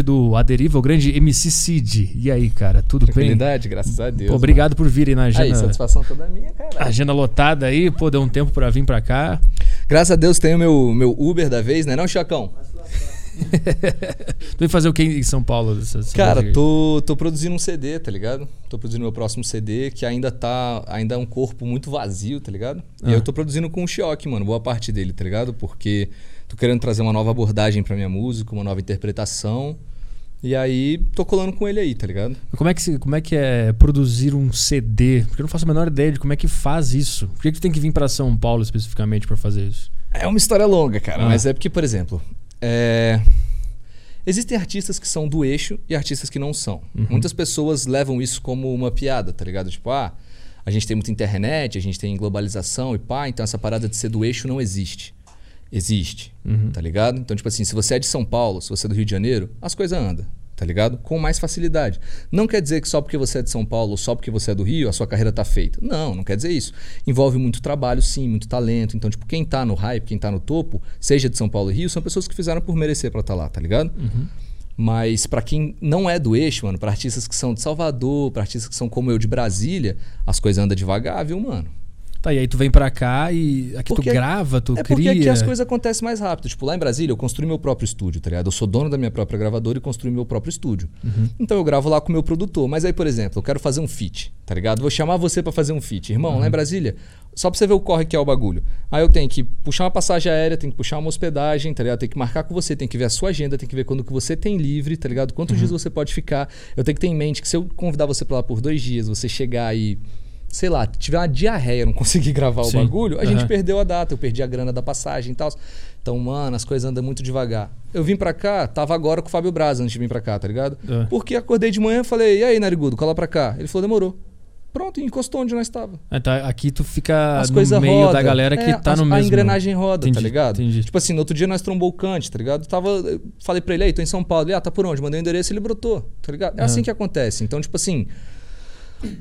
do Aderiva, o grande MC Cid. E aí, cara, tudo bem? Graças a Deus. Pô, obrigado por virem na agenda. Aí, satisfação toda minha, cara. Agenda lotada aí, pô, deu um tempo pra vir pra cá. Graças a Deus tenho meu, meu Uber da vez, né não, Chacão? tu vai fazer o que em São Paulo? Cara, tô, tô produzindo um CD, tá ligado? Tô produzindo meu próximo CD, que ainda tá. Ainda é um corpo muito vazio, tá ligado? Ah. E eu tô produzindo com o Chioque, mano, boa parte dele, tá ligado? Porque tô querendo trazer uma nova abordagem pra minha música, uma nova interpretação. E aí, tô colando com ele aí, tá ligado? Como é, que, como é que é produzir um CD? Porque eu não faço a menor ideia de como é que faz isso. Por que, que tu tem que vir pra São Paulo especificamente pra fazer isso? É uma história longa, cara, Ah. mas é porque, por exemplo, é, existem artistas que são do eixo e artistas que não são. Muitas pessoas levam isso como uma piada, tá ligado? Tipo, ah, a gente tem muita internet, a gente tem globalização e pá, então essa parada de ser do eixo não existe. Existe, tá ligado? Então, tipo assim, se você é de São Paulo, se você é do Rio de Janeiro, as coisas andam, tá ligado? Com mais facilidade. Não quer dizer que só porque você é de São Paulo, só porque você é do Rio, a sua carreira tá feita. Não, não quer dizer isso. Envolve muito trabalho, sim, muito talento. Então, tipo, quem tá no hype, quem tá no topo, seja de São Paulo e Rio, são pessoas que fizeram por merecer pra estar lá, tá ligado? Mas pra quem não é do eixo, mano, pra artistas que são de Salvador, pra artistas que são como eu de Brasília, as coisas andam devagar, viu, mano? Tá, e aí tu vem pra cá e aqui Porque- tu grava, tu é porque cria. aqui as coisas acontecem mais rápido. Tipo, lá em Brasília, eu construí meu próprio estúdio, tá ligado? Eu sou dono da minha própria gravadora e construí meu próprio estúdio. Então eu gravo lá com o meu produtor. Mas aí, por exemplo, eu quero fazer um feat, tá ligado? Vou chamar você pra fazer um feat. Irmão, lá em Brasília, só pra você ver o corre que é o bagulho. Aí eu tenho que puxar uma passagem aérea, tenho que puxar uma hospedagem, tá ligado? Tenho que marcar com você, tem que ver a sua agenda, tem que ver quando que você tem livre, tá ligado? Quantos dias você pode ficar. Eu tenho que ter em mente que se eu convidar você pra lá por dois dias, você chegar aí sei lá, tiver uma diarreia, não conseguir gravar Sim. o bagulho, a gente Aham. perdeu a data, eu perdi a grana da passagem e tal. Então, mano, as coisas andam muito devagar. Eu vim pra cá, tava agora com o Fábio Braz antes de vir pra cá, tá ligado? É. Porque acordei de manhã e falei, e aí, Narigudo, cola pra cá. Ele falou, demorou. Pronto, encostou onde nós tava. Ah, tá, aqui tu fica As no meio roda. da galera que É, tá a, no A mesmo. engrenagem roda, Entendi, tá ligado? entendi. Tipo assim, no outro dia nós trombou o Kant, tá ligado? Tava, falei pra ele, aí, tô em São Paulo. Ele, ah, tá por onde? Mandei o endereço ele brotou, tá ligado? É Aham. assim que acontece. Então, tipo assim,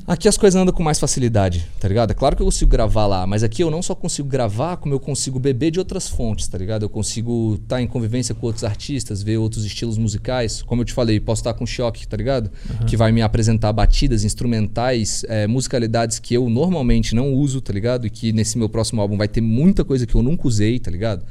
aqui as coisas andam com mais facilidade, tá ligado? É claro que eu consigo gravar lá, mas aqui eu não só consigo gravar, como eu consigo beber de outras fontes, tá ligado? Eu consigo estar em convivência com outros artistas, ver outros estilos musicais. Como eu te falei, posso estar com choque, tá ligado? Que vai me apresentar batidas, instrumentais, é, musicalidades que eu normalmente não uso, tá ligado? E que nesse meu próximo álbum vai ter muita coisa que eu nunca usei, tá ligado?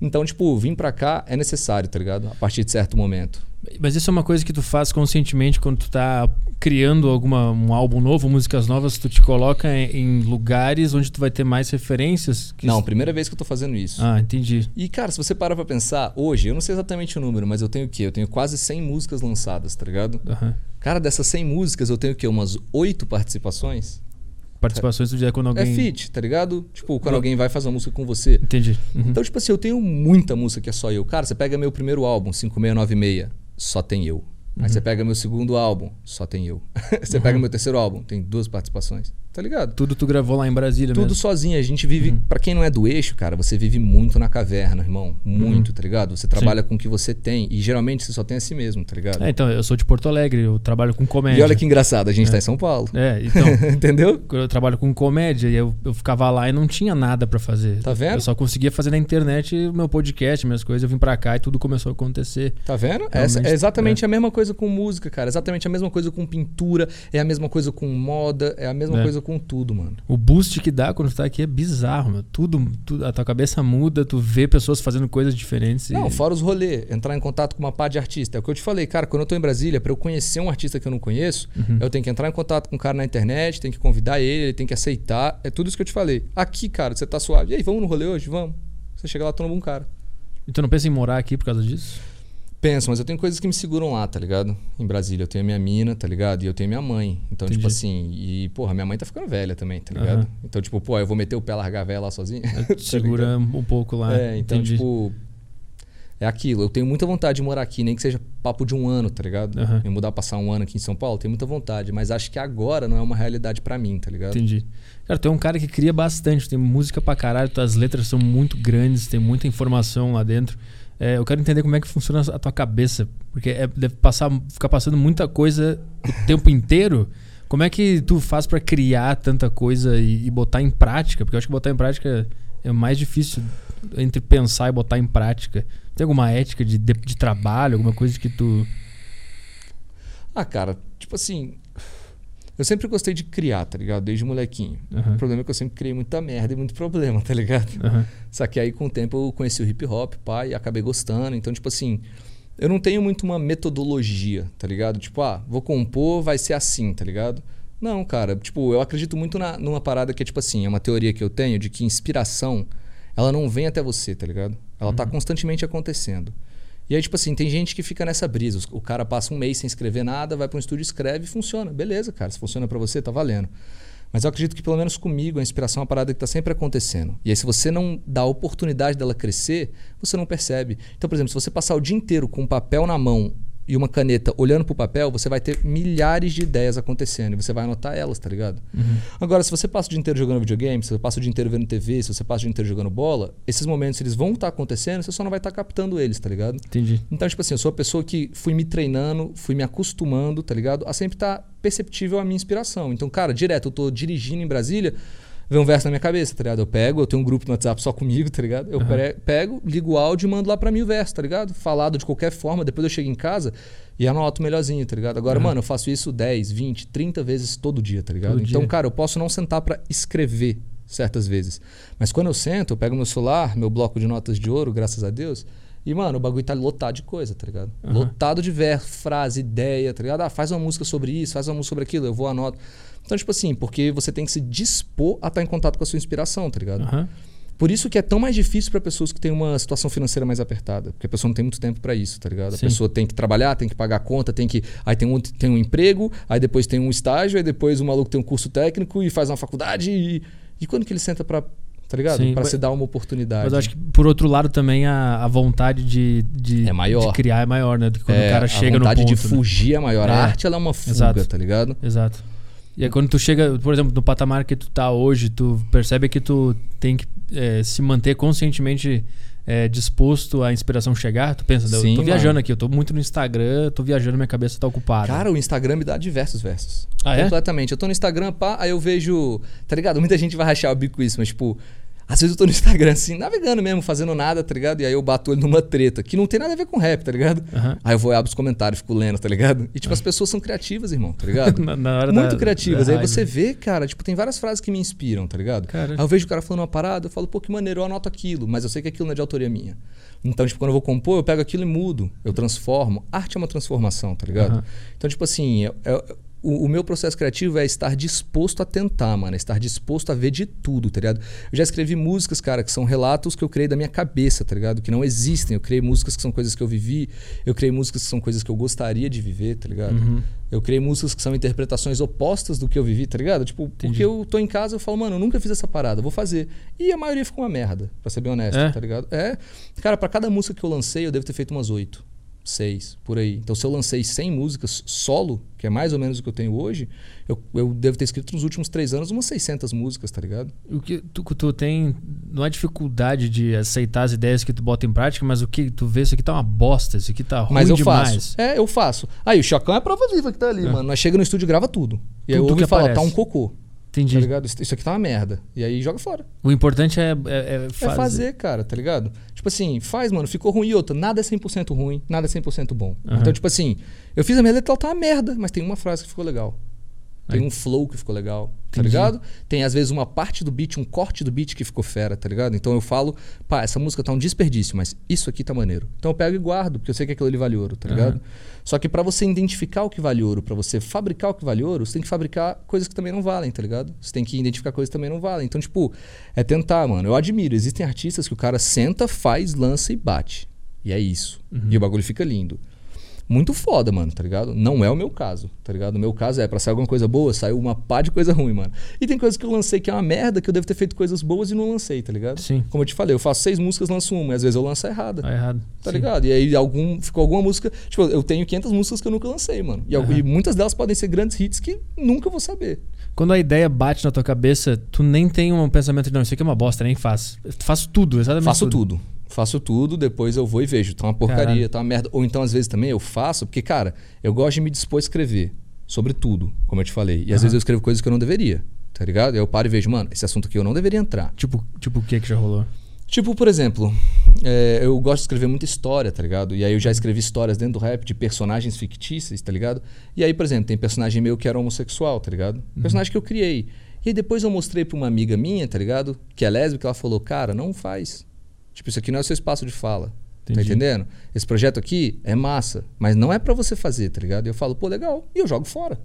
Então, tipo, vir pra cá é necessário, tá ligado? A partir de certo momento. Mas isso é uma coisa que tu faz conscientemente quando tu tá criando alguma, um álbum novo, músicas novas, tu te coloca em, em lugares onde tu vai ter mais referências? Não, primeira vez que eu tô fazendo isso. Ah, entendi. E, cara, se você parar pra pensar, hoje, eu não sei exatamente o número, mas eu tenho o quê? Eu tenho quase 100 músicas lançadas, tá ligado? Aham. Cara, dessas 100 músicas, eu tenho o quê? Umas 8 participações? Participações do dia quando alguém. É feat, tá ligado? Tipo, quando Não. alguém vai fazer uma música com você. Entendi. Uhum. Então, tipo assim, eu tenho muita música que é só eu. Cara, você pega meu primeiro álbum, 5696, só tem eu. Aí você pega meu segundo álbum, só tem eu. você pega meu terceiro álbum, tem duas participações. Tá ligado? Tudo tu gravou lá em Brasília Tudo mesmo. sozinho. A gente vive. Pra quem não é do eixo, cara, você vive muito na caverna, irmão. Muito, tá ligado? Você trabalha com o que você tem. E geralmente você só tem a si mesmo, tá ligado? É, então, eu sou de Porto Alegre, eu trabalho com comédia. e olha que engraçado, a gente tá em São Paulo. É, então, Entendeu? eu trabalho com comédia e eu, eu ficava lá e não tinha nada pra fazer. Tá vendo? Eu só conseguia fazer na internet o meu podcast, minhas coisas. Eu vim pra cá e tudo começou a acontecer. Tá vendo? Essa é exatamente a mesma coisa com música, cara. Exatamente a mesma coisa com pintura, é a mesma coisa com moda, é a mesma É. coisa com tudo, mano. O boost que dá quando tu tá aqui é bizarro, meu. Tudo, tudo- a tua cabeça muda, tu vê pessoas fazendo coisas diferentes. e- Não, fora os rolês, entrar em contato com uma pá de artista. É o que eu te falei, cara, quando eu tô em Brasília, pra eu conhecer um artista que eu não conheço, Uhum. eu tenho que entrar em contato com um cara na internet, tenho que convidar ele, ele tem que aceitar. É tudo isso que eu te falei. Aqui, cara, você tá suave. E aí, vamos no rolê hoje? Vamos. Você chega lá, tromba um cara. E tu não pensa em morar aqui por causa disso? Penso, mas eu tenho coisas que me seguram lá, tá ligado? Em Brasília. Eu tenho a minha mina, tá ligado? E eu tenho minha mãe. Então, tipo Entendi. assim, e, porra, minha mãe tá ficando velha também, tá ligado? Aham. Então, tipo, pô, eu vou meter o pé, largar a velha lá sozinho. Tá Segura um pouco lá. É, então, entendi. tipo. É aquilo. Eu tenho muita vontade de morar aqui, nem que seja papo de um ano, tá ligado? Aham. Eu mudar, passar um ano aqui em São Paulo, tenho muita vontade. Mas acho que agora não é uma realidade pra mim, tá ligado? Entendi. Cara, tu é um cara que cria bastante, tem música pra caralho, tuas letras são muito grandes, tem muita informação lá dentro. É, eu quero entender como é que funciona a tua cabeça, porque é- deve passar, ficar passando muita coisa o tempo inteiro. Como é que tu faz pra criar tanta coisa e, e botar em prática? Porque eu acho que botar em prática é mais difícil entre pensar e botar em prática? Tem alguma ética de, de, de trabalho, alguma coisa que tu. Ah, cara, tipo assim. Eu sempre gostei de criar, tá ligado? Desde molequinho. Aham. O problema é que eu sempre criei muita merda e muito problema, tá ligado? Aham. Só que aí com o tempo eu conheci o hip hop, pá, e acabei gostando. Então, tipo assim, eu não tenho muito uma metodologia, tá ligado? Tipo, ah, vou compor, vai ser assim, tá ligado? Não, cara, tipo, eu acredito muito na, numa parada que é tipo assim, é uma teoria que eu tenho de que inspiração, ela não vem até você, tá ligado? Ela tá constantemente acontecendo. E aí, tipo assim, tem gente que fica nessa brisa. O cara passa um mês sem escrever nada, vai para um estúdio, escreve e funciona. Beleza, cara. Se funciona para você, tá valendo. Mas eu acredito que, pelo menos comigo, a inspiração é uma parada que está sempre acontecendo. E aí, se você não dá a oportunidade dela crescer, você não percebe. Então, por exemplo, se você passar o dia inteiro com um papel na mão e uma caneta olhando pro papel, você vai ter milhares de ideias acontecendo. E você vai anotar elas, tá ligado? Agora, se você passa o dia inteiro jogando videogame, se você passa o dia inteiro vendo TV, se você passa o dia inteiro jogando bola, esses momentos eles vão estar acontecendo, você só não vai estar captando eles, tá ligado? Entendi. Então, tipo assim, eu sou a pessoa que fui me treinando, fui me acostumando, tá ligado? A sempre estar perceptível a minha inspiração. Então, cara, direto, eu tô dirigindo em Brasília, vem um verso na minha cabeça, tá ligado? Eu pego, eu tenho um grupo no WhatsApp só comigo, tá ligado? Eu pre- pego, ligo o áudio e mando lá pra mim o verso, tá ligado? Falado de qualquer forma, depois eu chego em casa e anoto melhorzinho, tá ligado? Agora, mano, eu faço isso 10, 20, 30 vezes todo dia, tá ligado? Todo então, dia. cara, eu posso não sentar pra escrever certas vezes. Mas quando eu sento, eu pego meu celular, meu bloco de notas de ouro, graças a Deus, e, mano, o bagulho tá lotado de coisa, tá ligado? Aham. Lotado de verso, frase, ideia, tá ligado? Ah, faz uma música sobre isso, faz uma música sobre aquilo, eu vou anoto. Então, tipo assim, porque você tem que se dispor a estar em contato com a sua inspiração, tá ligado? Aham. Por isso que é tão mais difícil para pessoas que têm uma situação financeira mais apertada, porque a pessoa não tem muito tempo para isso, tá ligado? A Sim. pessoa tem que trabalhar, tem que pagar a conta, tem que aí tem um, tem um emprego, aí depois tem um estágio, aí depois o maluco tem um curso técnico e faz uma faculdade e, e quando que ele senta para, tá ligado? Para se dar uma oportunidade. Mas eu acho que, por outro lado, também a, a vontade de, de, É maior. de criar é maior, né? Do que quando É, o cara chega a no vontade ponto. de né? fugir é maior. É. A arte ela é uma fuga, Exato. tá ligado? Exato. E aí quando tu chega, por exemplo, no patamar que tu tá hoje, tu percebe que tu tem que eh, se manter conscientemente eh, disposto à inspiração chegar. Tu pensa, eu Sim, tô viajando mano. aqui, eu tô muito no Instagram, tô viajando, minha cabeça tá ocupada. Cara, o Instagram me dá diversos versos. Ah, é? Completamente. Eu tô no Instagram, pá, aí eu vejo. Tá ligado? Muita gente vai rachar o bico isso, mas, tipo. Às vezes eu tô no Instagram, assim, navegando mesmo, fazendo nada, tá ligado? E aí eu bato ele numa treta, que não tem nada a ver com rap, tá ligado? Aham. Aí eu vou e abro os comentários, fico lendo, tá ligado? E, tipo, as pessoas são criativas, irmão, tá ligado? Na- na hora Muito da- criativas. da Aí você vê, cara, tipo, tem várias frases que me inspiram, tá ligado? Cara. Aí eu vejo o cara falando uma parada, eu falo, pô, que maneiro, eu anoto aquilo, mas eu sei que aquilo não é de autoria minha. Então, tipo, quando eu vou compor, eu pego aquilo e mudo, eu transformo. Arte é uma transformação, tá ligado? Aham. Então, tipo assim, é- é- o, o meu processo criativo é estar disposto a tentar, mano. É estar disposto a ver de tudo, tá ligado? Eu já escrevi músicas, cara, que são relatos que eu criei da minha cabeça, tá ligado? Que não existem. Eu criei músicas que são coisas que eu vivi. Eu criei músicas que são coisas que eu gostaria de viver, tá ligado? Uhum. Eu criei músicas que são interpretações opostas do que eu vivi, tá ligado? Tipo, porque eu tô em casa eu falo, mano, eu nunca fiz essa parada, vou fazer. E a maioria fica uma merda, pra ser bem honesto, É? tá ligado? É. Cara, pra cada música que eu lancei, eu devo ter feito umas oito, seis, por aí. Então, se eu lancei 100 músicas solo, que é mais ou menos o que eu tenho hoje, eu, eu devo ter escrito nos últimos três anos umas 600 músicas, tá ligado? O que tu, tu tem. Não é dificuldade de aceitar as ideias que tu bota em prática, mas o que tu vê, isso aqui tá uma bosta, isso aqui tá ruim Mas eu demais. faço. É, eu faço. Aí, o Chacão é a prova viva que tá ali, mano. Nós chega no estúdio e grava tudo. E aí eu Tudo ouvo que e falo, aparece. tá um cocô. Entendi. Tá ligado? Isso aqui tá uma merda. E aí joga fora. O importante é, é, é fazer. É fazer, cara, tá ligado? Tipo assim, faz, mano, ficou ruim e outra. Nada é 100% ruim, nada é 100% bom. Aham. Então, tipo assim, eu fiz a minha letra, ela tá uma merda, mas tem uma frase que ficou legal. Tem Aí. um flow que ficou legal, tá Entendi. ligado? Tem às vezes uma parte do beat, um corte do beat que ficou fera, tá ligado? Então eu falo, pá, essa música tá um desperdício, mas isso aqui tá maneiro. Então eu pego e guardo, porque eu sei que aquilo ali vale ouro, tá ligado? Só que pra você identificar o que vale ouro, pra você fabricar o que vale ouro, você tem que fabricar coisas que também não valem, tá ligado? Você tem que identificar coisas que também não valem. Então, tipo, é tentar, mano. Eu admiro, existem artistas que o cara senta, faz, lança e bate. E é isso. E o bagulho fica lindo. Muito foda, mano, tá ligado? Não é o meu caso, tá ligado? O meu caso é, pra sair alguma coisa boa, saiu uma pá de coisa ruim, mano. E tem coisas que eu lancei que é uma merda, que eu devo ter feito coisas boas e não lancei, tá ligado? Sim. Como eu te falei, eu faço seis músicas, lanço uma, e às vezes eu lanço errada. Tá errado. Tá Sim. ligado? E aí algum, ficou alguma música. Tipo, eu tenho 500 músicas que eu nunca lancei, mano. E, Aham. e muitas delas podem ser grandes hits que nunca vou saber. Quando a ideia bate na tua cabeça, tu nem tem um pensamento de não, isso aqui é uma bosta, nem faço. Faço tudo, exatamente. Faço tudo. Faço tudo, depois eu vou e vejo. Tá uma porcaria, Caralho. tá uma merda. Ou então, às vezes, também eu faço, porque, cara, eu gosto de me dispor a escrever sobre tudo, como eu te falei. E às Aham. vezes eu escrevo coisas que eu não deveria, tá ligado? Eu paro e vejo, mano, esse assunto aqui eu não deveria entrar. Tipo, tipo o que que já rolou? Tipo, por exemplo, é, eu gosto de escrever muita história, tá ligado? E aí eu já escrevi histórias dentro do rap de personagens fictícios, tá ligado? E aí, por exemplo, tem personagem meu que era homossexual, tá ligado? Uhum. Personagem que eu criei. E aí depois eu mostrei pra uma amiga minha, tá ligado? Que é lésbica, ela falou, cara, não faz. Tipo, isso aqui não é o seu espaço de fala. Tá Entendi. entendendo? Esse projeto aqui é massa, mas não é pra você fazer, tá ligado? E eu falo, pô, legal. E eu jogo fora.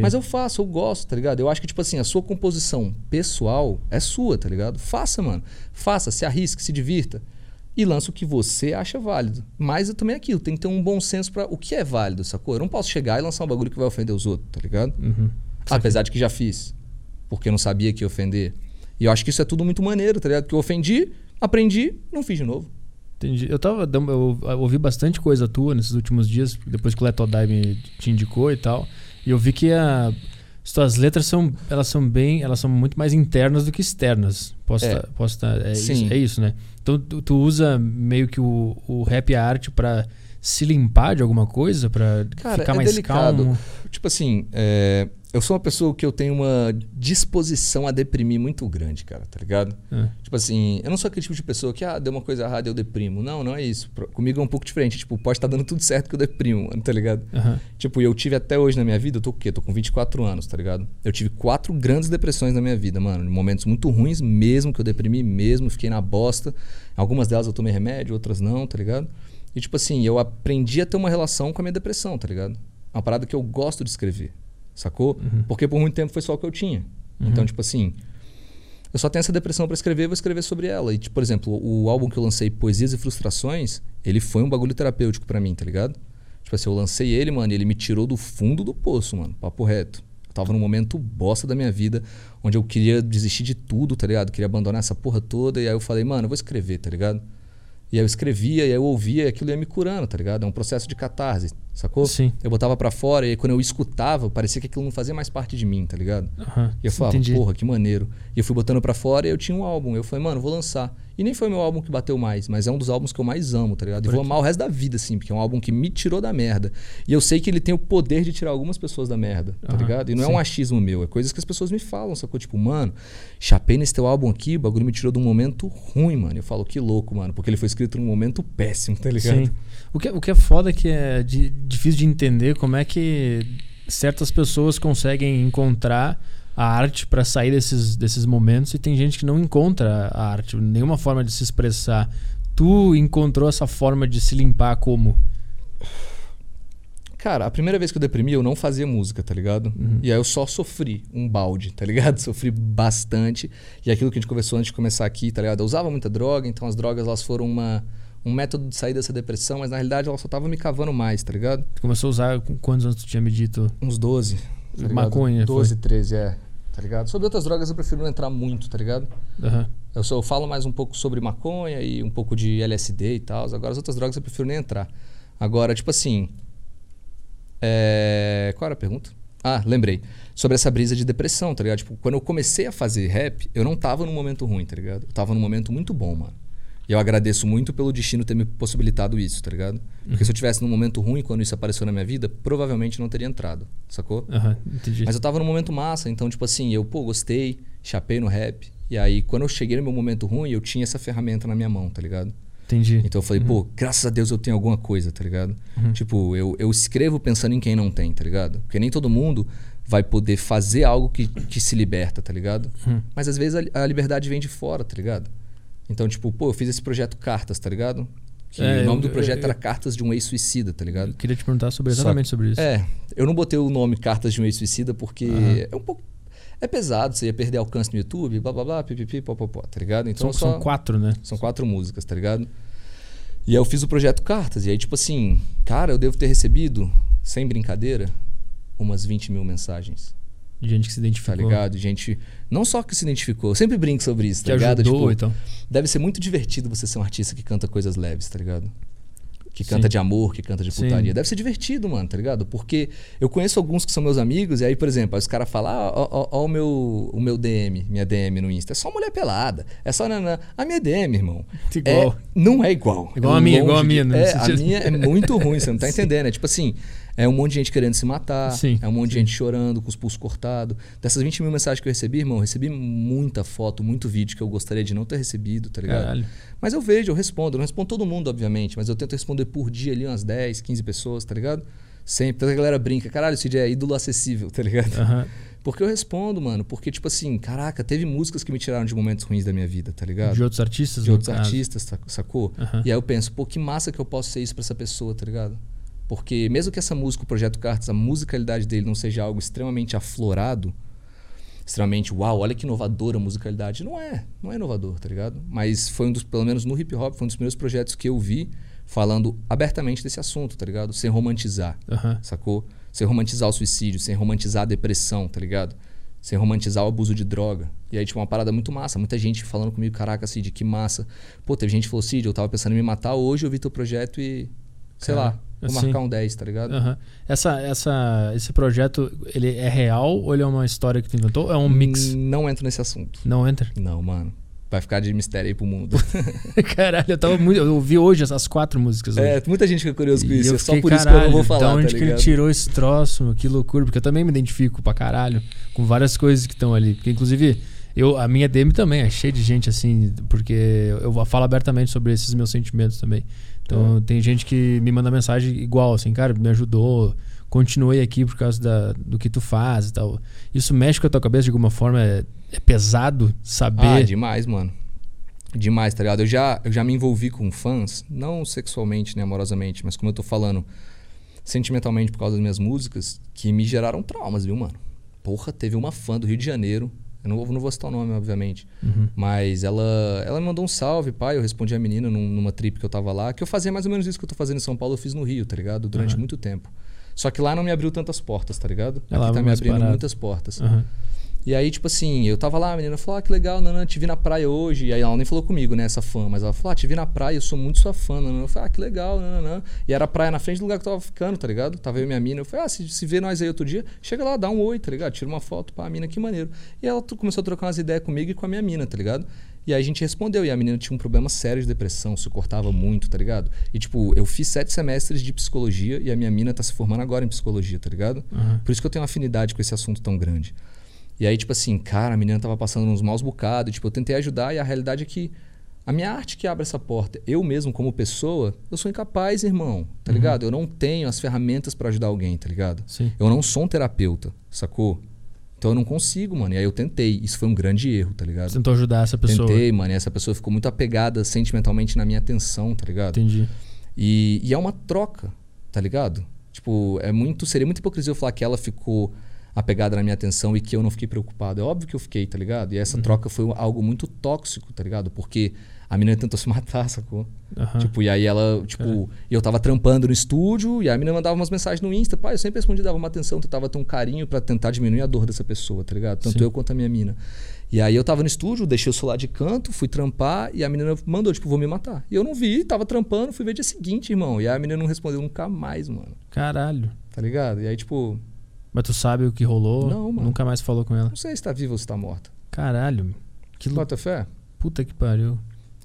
Mas eu faço, eu gosto, tá ligado? Eu acho que, tipo assim, a sua composição pessoal é sua, tá ligado? Faça, mano. Faça, se arrisque, se divirta. E lança o que você acha válido. Mas eu também é aquilo, tem que ter um bom senso pra o que é válido, sacou? Eu não posso chegar e lançar um bagulho que vai ofender os outros, tá ligado? Uhum. Apesar de que já fiz. Porque eu não sabia que ia ofender. E eu acho que isso é tudo muito maneiro, tá ligado? Porque eu ofendi, aprendi, não fiz de novo. Entendi. Eu tava. Eu ouvi bastante coisa tua nesses últimos dias, depois que o Letodai me te indicou e tal. E eu vi que a, as tuas letras são. Elas são bem. Elas são muito mais internas do que externas. Posso É. tá- posso tá- é, Sim. Isso, é isso, né? Então tu, tu usa meio que o, o rap e a arte pra se limpar de alguma coisa? Pra Cara, ficar é mais delicado. calmo? Tipo assim, é, eu sou uma pessoa que eu tenho uma disposição a deprimir muito grande, cara, tá ligado? É. Tipo assim, eu não sou aquele tipo de pessoa que, ah, deu uma coisa errada, eu deprimo. Não, não é isso. Comigo é um pouco diferente. Tipo, pode estar dando tudo certo que eu deprimo, tá ligado? Aham. Tipo, eu tive até hoje na minha vida, eu tô o quê? Tô com 24 anos, tá ligado? Eu tive quatro grandes depressões na minha vida, mano. Momentos muito ruins mesmo, que eu deprimi mesmo, fiquei na bosta. Algumas delas eu tomei remédio, outras não, tá ligado? E tipo assim, eu aprendi a ter uma relação com a minha depressão, tá ligado? Uma parada que eu gosto de escrever, sacou? Porque por muito tempo foi só o que eu tinha. Então, tipo assim, eu só tenho essa depressão pra escrever, vou escrever sobre ela. E, tipo, por exemplo, o álbum que eu lancei, Poesias e Frustrações, ele foi um bagulho terapêutico pra mim, tá ligado? Tipo assim, eu lancei ele, mano, e ele me tirou do fundo do poço, mano, papo reto. Eu tava num momento bosta da minha vida, onde eu queria desistir de tudo, tá ligado? Queria abandonar essa porra toda, e aí eu falei, mano, eu vou escrever, tá ligado? E aí eu escrevia, e aí eu ouvia, e aquilo ia me curando, tá ligado? É um processo de catarse, sacou? Sim. Eu botava pra fora, e quando eu escutava, parecia que aquilo não fazia mais parte de mim, tá ligado? Aham. E eu falava, Entendi. porra, que maneiro. E eu fui botando pra fora e eu tinha um álbum. Eu falei, mano, vou lançar. E nem foi meu álbum que bateu mais, mas é um dos álbuns que eu mais amo, tá ligado? E vou amar o resto da vida, assim, porque é um álbum que me tirou da merda. E eu sei que ele tem o poder de tirar algumas pessoas da merda, tá Aham, ligado? E não é sim. um achismo meu, é coisas que as pessoas me falam, sacou? Tipo, mano, chapei nesse teu álbum aqui, o bagulho me tirou de um momento ruim, mano. Eu falo, que louco, mano, porque ele foi escrito num momento péssimo, tá ligado? Sim. O que, o que é foda é que é di- difícil de entender como é que certas pessoas conseguem encontrar a arte pra sair desses, desses momentos e tem gente que não encontra a arte, nenhuma forma de se expressar. Tu encontrou essa forma de se limpar como? Cara, a primeira vez que eu deprimi, eu não fazia música, tá ligado? E aí eu só sofri um balde, tá ligado? Sofri bastante. E aquilo que a gente conversou antes de começar aqui, tá ligado? Eu usava muita droga, então as drogas elas foram uma, um método de sair dessa depressão, mas na realidade elas só estavam me cavando mais, tá ligado? Tu começou a usar com quantos anos tu tinha me dito? Uns 12. Tá? Maconha, 12, 13, é. Tá ligado? Sobre outras drogas eu prefiro não entrar muito, tá ligado? Aham. Eu, só, eu falo mais um pouco sobre maconha e um pouco de LSD e tal. Agora as outras drogas eu prefiro nem entrar. Agora, tipo assim. É... Qual era a pergunta? Ah, lembrei. Sobre essa brisa de depressão, tá ligado? Tipo, quando eu comecei a fazer rap, eu não tava num momento ruim, tá ligado? Eu tava num momento muito bom, mano. E eu agradeço muito pelo destino ter me possibilitado isso, tá ligado? Porque se eu tivesse num momento ruim quando isso apareceu na minha vida, provavelmente não teria entrado, sacou? Aham, entendi. Mas eu tava num momento massa, então, tipo assim, eu, pô, gostei, chapei no rap. E aí, quando eu cheguei no meu momento ruim, eu tinha essa ferramenta na minha mão, tá ligado? Entendi. Então eu falei, pô, graças a Deus eu tenho alguma coisa, tá ligado? Tipo, eu, eu escrevo pensando em quem não tem, tá ligado? Porque nem todo mundo vai poder fazer algo que, que se liberta, tá ligado? Mas às vezes a, a liberdade vem de fora, tá ligado? Então, tipo, pô, eu fiz esse projeto Cartas, tá ligado? Que É, o nome eu- do projeto eu- era Cartas de um ex-suicida, tá ligado? Eu queria te perguntar sobre Só- exatamente sobre isso. É, eu não botei o nome Cartas de um Ex-Suicida porque Aham. é um pouco. É pesado, você ia perder alcance no YouTube, blá blá blá, pipipi, popopó, tá ligado? Então são, eu só. são quatro, né? São quatro músicas, tá ligado? E aí eu fiz o projeto Cartas, e aí, tipo assim, cara, eu devo ter recebido, sem brincadeira, umas 20 mil mensagens, Gente que se tá identificou. ligado? Gente, não só que se identificou, eu sempre brinco sobre isso, Que tá ligado? ajudou Tipo, então. deve ser muito divertido você ser um artista que canta coisas leves, tá ligado? que canta Sim. de amor, que canta de Sim. putaria. Deve ser divertido, mano, tá ligado? Porque eu conheço alguns que são meus amigos, e aí, por exemplo, aí os caras falam, ah, ó, ó, ó o, meu, o meu DM, minha DM no Insta. É só mulher pelada. É só nanã. A minha DM, irmão. Igual. É, não é igual. Igual É a minha, igual a minha, né? É, a minha é muito ruim, você não tá Sim. entendendo. É tipo assim, é um monte de gente querendo se matar. Sim, É um monte de gente chorando, com os pulsos cortados. Dessas 20 mil mensagens que eu recebi, irmão, eu recebi muita foto, muito vídeo que eu gostaria de não ter recebido, tá ligado? Caralho. Mas eu vejo, eu respondo. Eu não respondo todo mundo, obviamente, mas eu tento responder por dia ali umas 10, 15 pessoas, tá ligado? Sempre. Então a galera brinca, caralho, Cid é ídolo acessível, tá ligado? Aham. Porque eu respondo, mano. Porque, tipo assim, caraca, teve músicas que me tiraram de momentos ruins da minha vida, tá ligado? De outros artistas? de outros caso. artistas, sac- sacou? Aham. E aí eu penso, pô, que massa que eu posso ser isso pra essa pessoa, tá ligado? Porque mesmo que essa música, o Projeto Cartas, a musicalidade dele não seja algo extremamente aflorado, extremamente, uau, olha que inovadora a musicalidade. Não é, não é inovador, tá ligado? Mas foi um dos, pelo menos no hip hop, foi um dos primeiros projetos que eu vi falando abertamente desse assunto, tá ligado? Sem romantizar, Aham. sacou? Sem romantizar o suicídio, sem romantizar a depressão, tá ligado? Sem romantizar o abuso de droga. E aí, tipo, uma parada muito massa. Muita gente falando comigo, caraca, Cid, que massa. Pô, teve gente que falou, Cid, eu tava pensando em me matar, hoje eu vi teu projeto e, sei Cara, lá, vou assim- marcar um 10, tá ligado? Essa, essa, esse projeto, ele é real ou ele é uma história que tu inventou? É um mix? Não entro nesse assunto. Não entra? Não, mano. Vai ficar de mistério aí pro mundo. Caralho, eu tava muito. Eu ouvi hoje essas quatro músicas. Hoje. é, muita gente fica curioso com isso. eu É só por isso que eu não vou caralho, falar, Da onde tá que ele tirou esse troço, meu, que loucura. Porque eu também me identifico pra caralho com várias coisas que estão ali. Porque, inclusive, eu, a minha DM também é cheia de gente assim, porque eu falo abertamente sobre esses meus sentimentos também. Então, tem gente que me manda mensagem igual, assim, cara, me ajudou, continuei aqui por causa da, do que tu faz e tal. Isso mexe com a tua cabeça de alguma forma? É, é pesado saber. Ah, demais, mano. Demais, tá ligado? Eu já, eu já me envolvi com fãs, não sexualmente, nem amorosamente, mas como eu tô falando, sentimentalmente por causa das minhas músicas, que me geraram traumas, viu, mano? Porra, teve uma fã do Rio de Janeiro, eu não, vou- não vou citar o nome, obviamente, Uhum. mas ela, ela me mandou um salve, pai, eu respondi a menina num- numa trip que eu tava lá, que eu fazia mais ou menos isso que eu tô fazendo em São Paulo, eu fiz no Rio, tá ligado? Durante Aham. muito tempo. Só que lá não me abriu tantas portas, tá ligado? É lá Aqui tá me mais abrindo parado. muitas portas. Aham. E aí, tipo assim, eu tava lá, a menina falou, ah, que legal, Nanã, te vi na praia hoje. E aí ela nem falou comigo, né, essa fã, mas ela falou, ah, te vi na praia, eu sou muito sua fã, Nanã. Eu falei, ah, que legal, Nanã. E era a praia na frente do lugar que eu tava ficando, tá ligado? Tava eu e minha mina. Eu falei, ah, se, se vê nós aí outro dia, chega lá, dá um oi, tá ligado? Tira uma foto pra mina, que maneiro. E ela começou a trocar umas ideias comigo e com a minha mina, tá ligado? E aí a gente respondeu, e a menina tinha um problema sério de depressão, se cortava muito, tá ligado? E tipo, eu fiz sete semestres de psicologia e a minha mina tá se formando agora em psicologia, tá ligado? Aham. Por isso que eu tenho uma afinidade com esse assunto tão grande. E aí, tipo assim, cara, a menina tava passando uns maus bocados, tipo, eu tentei ajudar e a realidade é que a minha arte que abre essa porta, eu mesmo como pessoa, eu sou incapaz, irmão, tá ligado? Eu não tenho as ferramentas pra ajudar alguém, tá ligado? Sim. Eu não sou um terapeuta, sacou? Então eu não consigo, mano. E aí eu tentei. Isso foi um grande erro, tá ligado? Tentou ajudar essa pessoa. Tentei, mano. E essa pessoa ficou muito apegada sentimentalmente na minha atenção, tá ligado? Entendi. E, e é uma troca, tá ligado? Tipo, é muito. Seria muita hipocrisia eu falar que ela ficou apegada na minha atenção e que eu não fiquei preocupado. É óbvio que eu fiquei, tá ligado? E essa troca foi algo muito tóxico, tá ligado? Porque a menina tentou se matar, sacou? Aham. Tipo, e aí ela, tipo, e eu tava trampando no estúdio e a menina mandava umas mensagens no Insta. Pai, eu sempre respondi, dava uma atenção, tentava ter um carinho pra tentar diminuir a dor dessa pessoa, tá ligado? Tanto Sim. eu quanto a minha mina. E aí eu tava no estúdio, deixei o celular de canto, fui trampar e a menina mandou, tipo, vou me matar. E eu não vi, tava trampando, fui ver dia seguinte, irmão. E a menina não respondeu nunca mais, mano. Caralho. Tá ligado? E aí, tipo, Mas tu sabe o que rolou? Não, mano. Nunca mais falou com ela. não sei se tá viva ou se tá morta. Caralho. Que louco. Bota fé? Puta que pariu.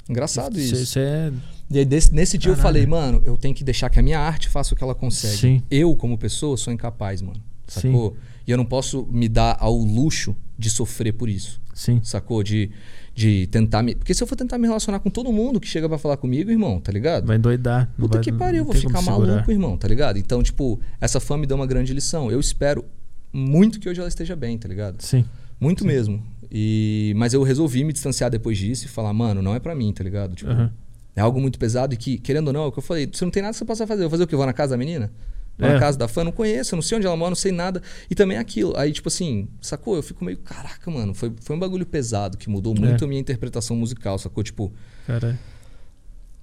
Engraçado Isso, isso. isso é. E aí, desse- nesse dia eu falei, mano, eu tenho que deixar que a minha arte faça o que ela consegue. Sim. Eu, como pessoa, sou incapaz, mano. Sim. Sacou? E eu não posso me dar ao luxo de sofrer por isso. Sim. Sacou? De, de tentar me. Porque se eu for tentar me relacionar com todo mundo que chega pra falar comigo, irmão, tá ligado? Vai endoidar. não Puta vai- que pariu, vou ficar como segurar. maluco, irmão, tá ligado? Então, tipo, essa fã me deu uma grande lição. Eu espero muito que hoje ela esteja bem, tá ligado? Sim. Muito mesmo. E, mas eu resolvi me distanciar depois disso e falar, mano, não é pra mim, tá ligado? Tipo, Aham. é algo muito pesado e que, querendo ou não, é o que eu falei, você não tem nada que você possa fazer. Eu vou fazer o quê? Eu vou na casa da menina? É. na casa da fã? Não conheço, não sei onde ela mora, não sei nada. E também é aquilo. Aí, tipo assim, sacou? Eu fico meio, caraca, mano, foi, foi um bagulho pesado que mudou muito É. a minha interpretação musical, sacou? Tipo, Caralho.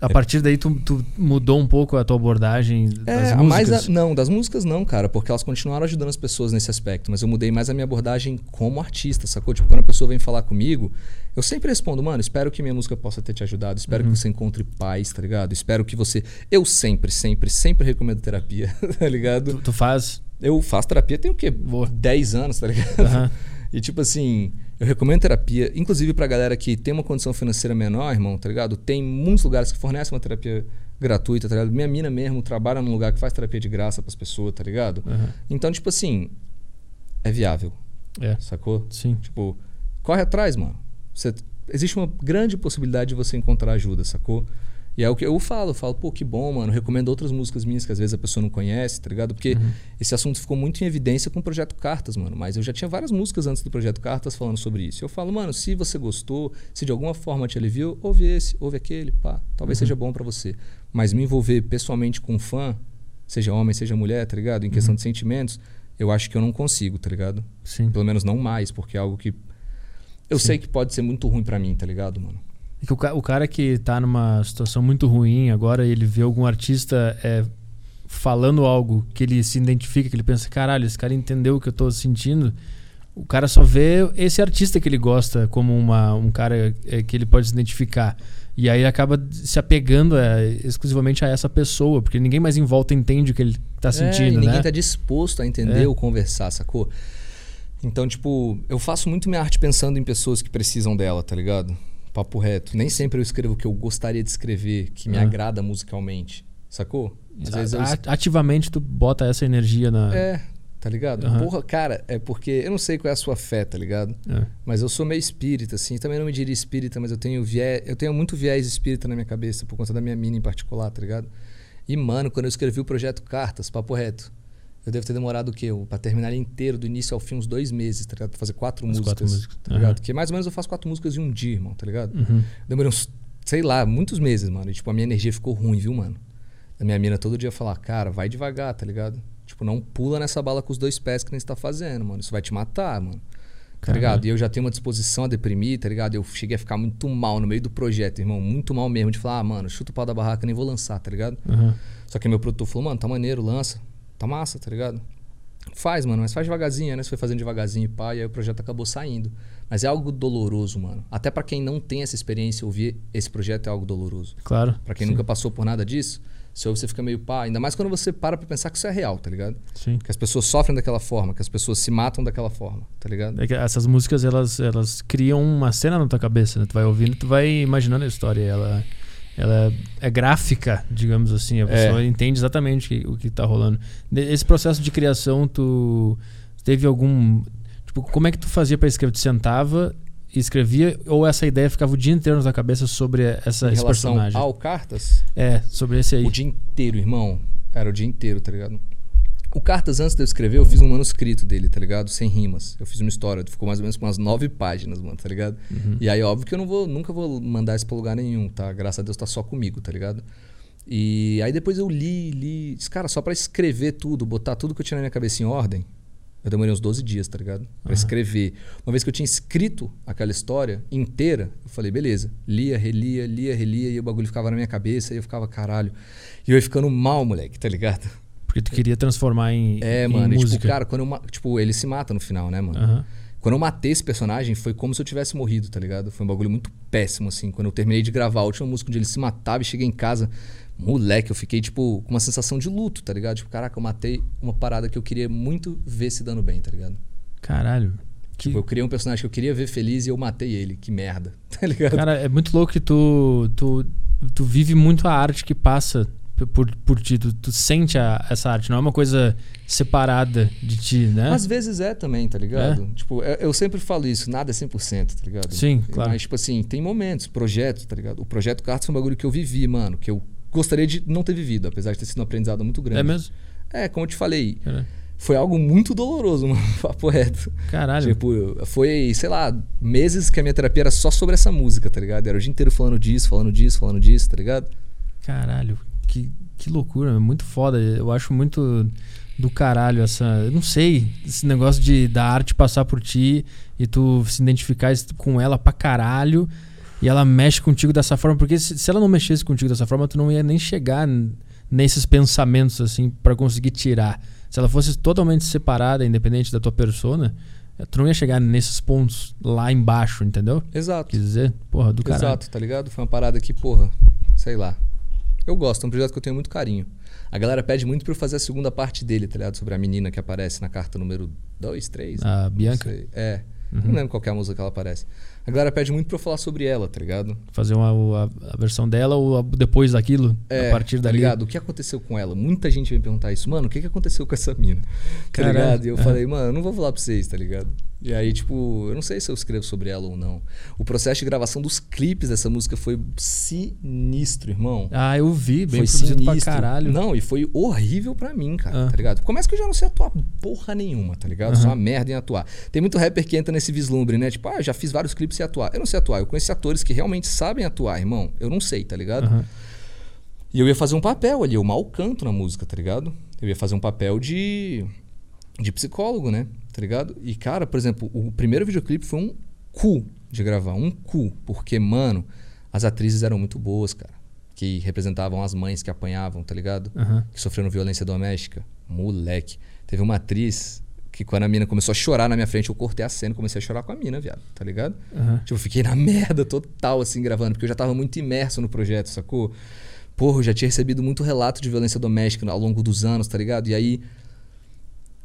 A partir daí tu, tu mudou um pouco a tua abordagem das É, músicas? mais a- não, das músicas não, cara, porque elas continuaram ajudando as pessoas nesse aspecto, mas eu mudei mais a minha abordagem como artista, sacou? Tipo, quando a pessoa vem falar comigo, eu sempre respondo, mano, espero que minha música possa ter te ajudado, espero Uhum. que você encontre paz, tá ligado? Espero que você. Eu sempre, sempre, sempre recomendo terapia, tá ligado? Tu, tu faz? Eu faço terapia tem o quê? Boa. 10 anos, tá ligado? Aham. E tipo assim, eu recomendo terapia, inclusive pra galera que tem uma condição financeira menor, irmão, tá ligado? Tem muitos lugares que fornecem uma terapia gratuita, tá ligado? Minha mina mesmo trabalha num lugar que faz terapia de graça pras pessoas, tá ligado? Aham. Então, tipo assim, é viável, É, sacou? sim. Tipo, corre atrás, mano. Você- existe uma grande possibilidade de você encontrar ajuda, sacou? E é o que eu falo, eu falo, pô, que bom, mano. Recomendo outras músicas minhas que às vezes a pessoa não conhece, tá ligado? Porque Uhum. esse assunto ficou muito em evidência com o Projeto Cartas, mano. Mas eu já tinha várias músicas antes do Projeto Cartas falando sobre isso. Eu falo, mano, se você gostou, se de alguma forma te aliviou, ouve esse, ouve aquele, pá. Talvez Uhum. seja bom pra você. Mas me envolver pessoalmente com um fã, seja homem, seja mulher, tá ligado? Em Uhum. questão de sentimentos, eu acho que eu não consigo, tá ligado? Sim. Pelo menos não mais, porque é algo que. Eu Sim. sei que pode ser muito ruim pra mim, tá ligado, mano? É que o, o cara que tá numa situação muito ruim agora, ele vê algum artista é, falando algo que ele se identifica, que ele pensa, caralho, esse cara entendeu o que eu tô sentindo. O cara só vê esse artista que ele gosta como uma, um cara é, que ele pode se identificar. E aí acaba se apegando é, exclusivamente a essa pessoa, porque ninguém mais em volta entende o que ele tá é, e sentindo, ninguém né? tá disposto a entender É. ou conversar, sacou? Então, tipo, eu faço muito minha arte pensando em pessoas que precisam dela, tá ligado? Papo reto. Nem sempre eu escrevo o que eu gostaria de escrever, que me Ah. agrada musicalmente, sacou? Às vezes eu. Ativamente tu bota essa energia na. É, tá ligado? Aham. Porra, cara, é porque eu não sei qual é a sua fé, tá ligado? É. Mas eu sou meio espírita, assim. Também não me diria espírita, mas eu tenho viés, eu tenho muito viés espírita na minha cabeça, por conta da minha mina em particular, tá ligado? E, mano, quando eu escrevi o projeto Cartas, papo reto, eu devo ter demorado o quê? Pra terminar ele inteiro, do início ao fim, uns dois meses, tá ligado? Pra fazer quatro As músicas. quatro músicas. Tá ligado? Porque mais ou menos eu faço quatro músicas em um dia, irmão, tá ligado? Uhum. Demorei uns, sei lá, muitos meses, mano. E, tipo, a minha energia ficou ruim, viu, mano? A minha mina todo dia falar, cara, vai devagar, tá ligado? Tipo, não pula nessa bala com os dois pés que nem você tá fazendo, mano. Isso vai te matar, mano. Tá ligado? E eu já tenho uma disposição a deprimir, tá ligado? Eu cheguei a ficar muito mal no meio do projeto, irmão. Muito mal mesmo. De falar, ah, mano, chuta o pau da barraca, nem vou lançar, tá ligado? Uhum. Só que meu produtor falou, mano, tá maneiro, lança. Tá massa, tá ligado? Faz, mano, mas faz devagarzinho, né? Você foi fazendo devagarzinho e pá, e aí o projeto acabou saindo. Mas é algo doloroso, mano. Até pra quem não tem essa experiência, ouvir esse projeto é algo doloroso. Claro. Pra quem Sim. nunca passou por nada disso, se você fica meio pá. Ainda mais quando você para pra pensar que isso é real, tá ligado? Sim. Que as pessoas sofrem daquela forma, que as pessoas se matam daquela forma, tá ligado? É que essas músicas, elas, elas criam uma cena na tua cabeça, né? Tu vai ouvindo, tu vai imaginando a história. Ela, ela é gráfica, digamos assim. A pessoa entende exatamente o que, o que tá rolando. Esse processo de criação, tu teve algum... Tipo, como é que tu fazia pra escrever? Tu sentava e escrevia? Ou essa ideia ficava o dia inteiro na tua cabeça sobre essa, em esse personagem? ao Cartas, É, sobre esse aí. o dia inteiro, irmão. Era o dia inteiro, tá ligado? O Cartas, antes de eu escrever, eu fiz um manuscrito dele, tá ligado? Sem rimas. Eu fiz uma história, ficou mais ou menos com umas nove páginas, mano, tá ligado? Uhum. E aí, óbvio que eu não vou, nunca vou mandar isso pra lugar nenhum, tá? Graças a Deus tá só comigo, tá ligado? E aí depois eu li, li. Disse, Cara, só pra escrever tudo, botar tudo que eu tinha na minha cabeça em ordem, eu demorei uns 12 dias, tá ligado? Pra Aham. escrever. Uma vez que eu tinha escrito aquela história inteira, eu falei, beleza. Lia, relia, lia, relia, e o bagulho ficava na minha cabeça, e eu ficava, caralho. E eu ia ficando mal, moleque, tá ligado? Porque tu queria transformar em, É, em mano. E, música. tipo, cara, quando eu. Tipo, ele se mata no final, né, mano? Aham. Quando eu matei esse personagem, foi como se eu tivesse morrido, tá ligado? Foi um bagulho muito péssimo, assim. Quando eu terminei de gravar a última música onde ele se matava e cheguei em casa, moleque, eu fiquei, tipo, com uma sensação de luto, tá ligado? Tipo, caraca, eu matei uma parada que eu queria muito ver se dando bem, tá ligado? Caralho. Que, Tipo, eu criei um personagem que eu queria ver feliz e eu matei ele. Que merda, tá ligado? Cara, é muito louco que tu, tu, tu vive muito a arte que passa por, por ti. Tu, tu sente a- essa arte, não é uma coisa separada de ti, né? Às vezes é também, tá ligado? Tipo, eu, eu sempre falo isso, nada é 100%, tá ligado? Sim, claro. Mas, tipo assim, tem momentos, projetos, tá ligado? O projeto Cartas foi um bagulho que eu vivi, mano, que eu gostaria de não ter vivido, apesar de ter sido um aprendizado muito grande. é mesmo? É, como eu te falei, Cara- foi algo muito doloroso, mano, papo reto. Caralho. Tipo, foi, sei lá, meses que a minha terapia era só sobre essa música, tá ligado? Era o dia inteiro falando disso, falando disso, falando disso, tá ligado? Caralho. Que, que loucura, é muito foda. Eu acho muito do caralho essa. Eu não sei, esse negócio de da arte passar por ti e tu se identificar com ela pra caralho. e ela mexe contigo dessa forma, porque se, se ela não mexesse contigo dessa forma, tu não ia nem chegar nesses pensamentos assim para conseguir tirar. Se ela fosse totalmente separada, independente da tua persona, tu não ia chegar nesses pontos lá embaixo, entendeu? Exato. Quer dizer, porra, do caralho. Exato, tá ligado? Foi uma parada que, porra, sei lá. Eu gosto, é um projeto que eu tenho muito carinho. A galera pede muito pra eu fazer a segunda parte dele, tá ligado? Sobre a menina que aparece na carta número 2, 3. A Bianca? É. Uhum. Não lembro qual é a música que ela aparece. A galera pede muito pra eu falar sobre ela, tá ligado? Fazer uma, a, a versão dela ou a, depois daquilo, é, a partir tá dali. ligado? O que aconteceu com ela? Muita gente vem perguntar isso. Mano, o que, que aconteceu com essa mina? Tá ligado? E eu É. falei, mano, eu não vou falar pra vocês, tá ligado? E aí, tipo, eu não sei se eu escrevo sobre ela ou não. O processo de gravação dos clipes dessa música foi sinistro, irmão. Ah, eu vi, bem foi produzido pra sinistro. caralho. Não, e foi horrível pra mim, cara, Ah. tá ligado? Começa que eu já não sei atuar porra nenhuma, tá ligado? Sou Aham. uma merda em atuar. Tem muito rapper que entra nesse vislumbre, né? Tipo, ah, eu já fiz vários clipes sem atuar. Eu não sei atuar. Eu conheço atores que realmente sabem atuar, irmão. Eu não sei, tá ligado? Aham. E eu ia fazer um papel ali, eu mal canto na música, tá ligado? Eu ia fazer um papel de, de psicólogo, né? Tá ligado? E, cara, por exemplo, o primeiro videoclipe foi um cu de gravar, um cu. Porque, mano, as atrizes eram muito boas, cara. Que representavam as mães que apanhavam, tá ligado? Aham. Que sofreram violência doméstica. Moleque. Teve uma atriz que quando a mina começou a chorar na minha frente, eu cortei a cena e comecei a chorar com a mina, viado, tá ligado? Aham. Tipo, eu fiquei na merda total, assim, gravando, porque eu já tava muito imerso no projeto, sacou? Porra, eu já tinha recebido muito relato de violência doméstica ao longo dos anos, tá ligado? E aí.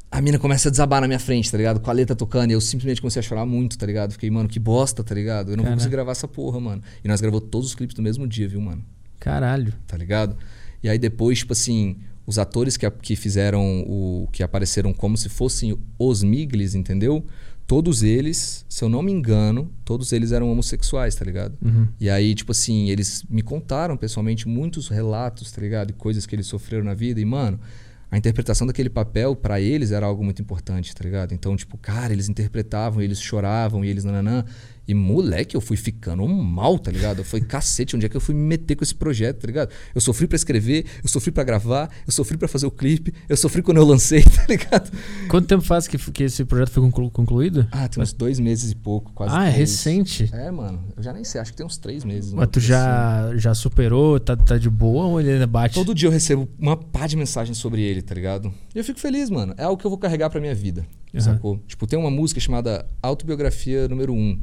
A mina começa a desabar na minha frente, tá ligado? Com a letra tocando, e eu simplesmente comecei a chorar muito, tá ligado? Fiquei, mano, que bosta, tá ligado? Eu não vou Caraca. conseguir gravar essa porra, mano. E nós gravamos todos os clipes no mesmo dia, viu, mano? Caralho. tá ligado? E aí depois, tipo assim, os atores que, a- que fizeram o. que apareceram como se fossem os Miglis, entendeu? Todos eles, se eu não me engano, todos eles eram homossexuais, tá ligado? Uhum. E aí, tipo assim, eles me contaram pessoalmente muitos relatos, tá ligado? E coisas que eles sofreram na vida. E, mano, a interpretação daquele papel pra eles era algo muito importante, tá ligado? Então, tipo, cara, eles interpretavam, eles choravam e eles nananã. E, moleque, eu fui ficando mal, tá ligado? Eu falei, cacete, onde é que eu fui me meter com esse projeto, tá ligado? Eu sofri pra escrever, eu sofri pra gravar, eu sofri pra fazer o clipe, eu sofri quando eu lancei, tá ligado? Quanto tempo faz que, que esse projeto foi conclu- concluído? Ah, tem uns dois meses e pouco, quase Ah, é três. recente. É, mano, eu já nem sei, acho que tem uns três meses. Mas tu assim. já, já superou? Tá, tá de boa ou ele ainda bate? Todo dia eu recebo uma pá de mensagens sobre ele, tá ligado? E eu fico feliz, mano. É algo que eu vou carregar pra minha vida. Aham. Sacou? Tipo, tem uma música chamada Autobiografia número 1. Um.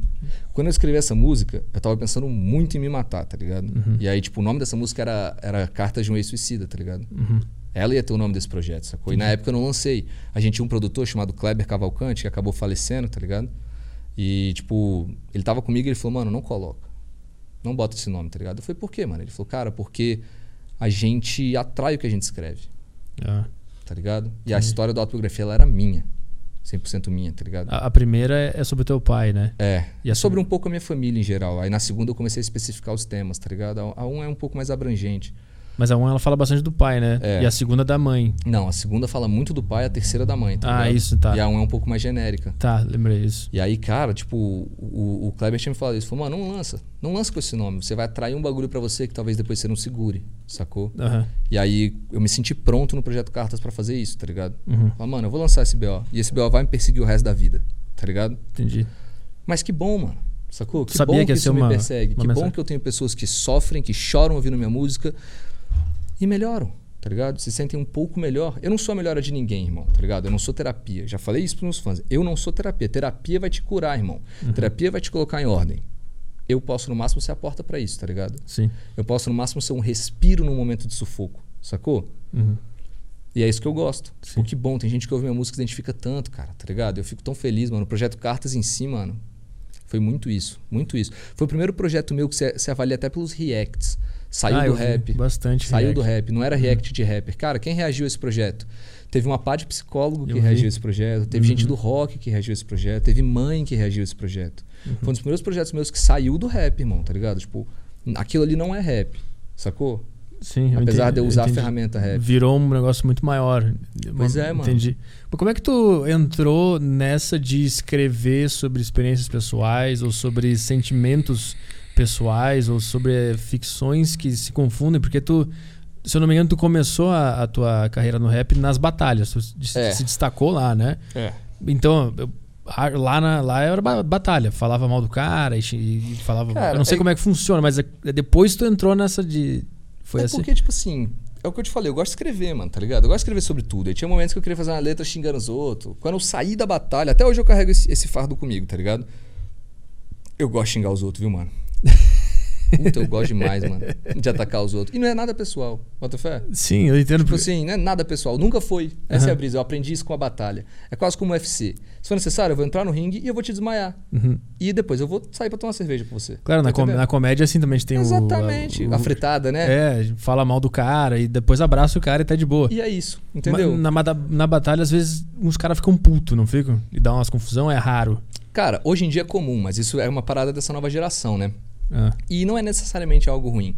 Quando eu escrevi essa música, eu tava pensando muito em me matar, tá ligado? Uhum. E aí, tipo, o nome dessa música era, era Cartas de um Ex-Suicida, tá ligado? Uhum. Ela ia ter o nome desse projeto, sacou? E na época eu não lancei. A gente tinha um produtor chamado Kleber Cavalcante, que acabou falecendo, tá ligado? E, tipo, ele tava comigo e ele falou, mano, não coloca. Não bota esse nome, tá ligado? Eu falei, por quê, mano? Ele falou, cara, porque a gente atrai o que a gente escreve, Ah. tá ligado? E a história da autobiografia, ela era minha. 100% minha, tá ligado? A, a primeira é- é sobre o teu pai, né? É. E a sobre um pouco a minha família em geral. Aí na segunda eu comecei a especificar os temas, tá ligado? A a um é um pouco mais abrangente. Mas a uma ela fala bastante do pai, né? É. E a segunda da mãe. Não, a segunda fala muito do pai, a terceira da mãe, tá Ah, ligado? isso, tá. E a um é um pouco mais genérica. Tá, lembrei isso. E aí, cara, tipo, o, o Kleber tinha me falado isso. Falou, mano, não lança. Não lança com esse nome. Você vai atrair um bagulho pra você que talvez depois você não segure, sacou? Aham. E aí eu me senti pronto no Projeto Cartas pra fazer isso, tá ligado? Uhum. Falei, mano, eu vou lançar esse BO. E esse BO vai me perseguir o resto da vida, tá ligado? Entendi. Mas que bom, mano. Sacou? Que Sabia bom que ia isso ser me uma- persegue. uma Que mensagem. bom que eu tenho pessoas que sofrem, que choram ouvindo minha música e melhoram, tá ligado? Se sentem um pouco melhor. Eu não sou a melhora de ninguém, irmão, tá ligado? Eu não sou terapia. Já falei isso pros meus fãs. Eu não sou terapia. Terapia vai te curar, irmão. Uhum. Terapia vai te colocar em ordem. Eu posso, no máximo, ser a porta pra isso, tá ligado? Sim. Eu posso, no máximo, ser um respiro num momento de sufoco, sacou? Uhum. E é isso que eu gosto. Sim. Pô, que bom, tem gente que ouve minha música e se identifica tanto, cara, tá ligado? Eu fico tão feliz, mano. O projeto Cartas em si, mano, foi muito isso, muito isso. Foi o primeiro projeto meu que se, se avalia até pelos reacts. Saiu Ah, do eu rap. Bastante. Saiu react. do rap, não era react de rapper. Cara, quem reagiu a esse projeto? Teve uma pá de psicólogo que Eu vi. reagiu a esse projeto, teve Uhum. gente do rock que reagiu a esse projeto, teve mãe que reagiu a esse projeto. Uhum. Foi um dos primeiros projetos meus que saiu do rap, irmão, tá ligado? Tipo, aquilo ali não é rap, sacou? Sim, eu Apesar entendi- de eu usar a entendi. ferramenta rap. Virou um negócio muito maior. Pois é, mano. Entendi. Mas como é que tu entrou nessa de escrever sobre experiências pessoais ou sobre sentimentos pessoais ou sobre ficções que se confundem? Porque tu, se eu não me engano, tu começou a, a tua carreira no rap nas batalhas. Tu se, É. se destacou lá, né? É. Então, eu- lá, na, lá era ba- batalha. Falava mal do cara e, e falava. Cara, eu não sei é- como é que funciona, mas é- depois tu entrou nessa de. Foi é assim. porque, tipo assim, é o que eu te falei, eu gosto de escrever, mano, tá ligado? Eu gosto de escrever sobre tudo. E tinha momentos que eu queria fazer uma letra xingando os outros. Quando eu saí da batalha, até hoje eu carrego esse, esse fardo comigo, tá ligado? Eu gosto de xingar os outros, viu, mano? Puta, eu gosto demais, mano, de atacar os outros. E não é nada pessoal, bota fé? Sim, eu entendo. Tipo assim, não é nada pessoal. Nunca foi. Essa é a brisa. Eu aprendi isso com a batalha. É quase como o UFC. Se for necessário, eu vou entrar no ringue e eu vou te desmaiar. Uhum. E depois eu vou sair pra tomar cerveja com você. Claro, na, Tá com- na comédia assim também a gente tem o- Exatamente. o. A fritada, né? É, fala mal do cara e depois abraça o cara e tá de boa. E é isso. Entendeu? Na, mada- na batalha, às vezes, uns caras ficam putos, não ficam? E dá umas confusão, é raro. Cara, hoje em dia é comum, mas isso é uma parada dessa nova geração, né? Ah, E não é necessariamente algo ruim.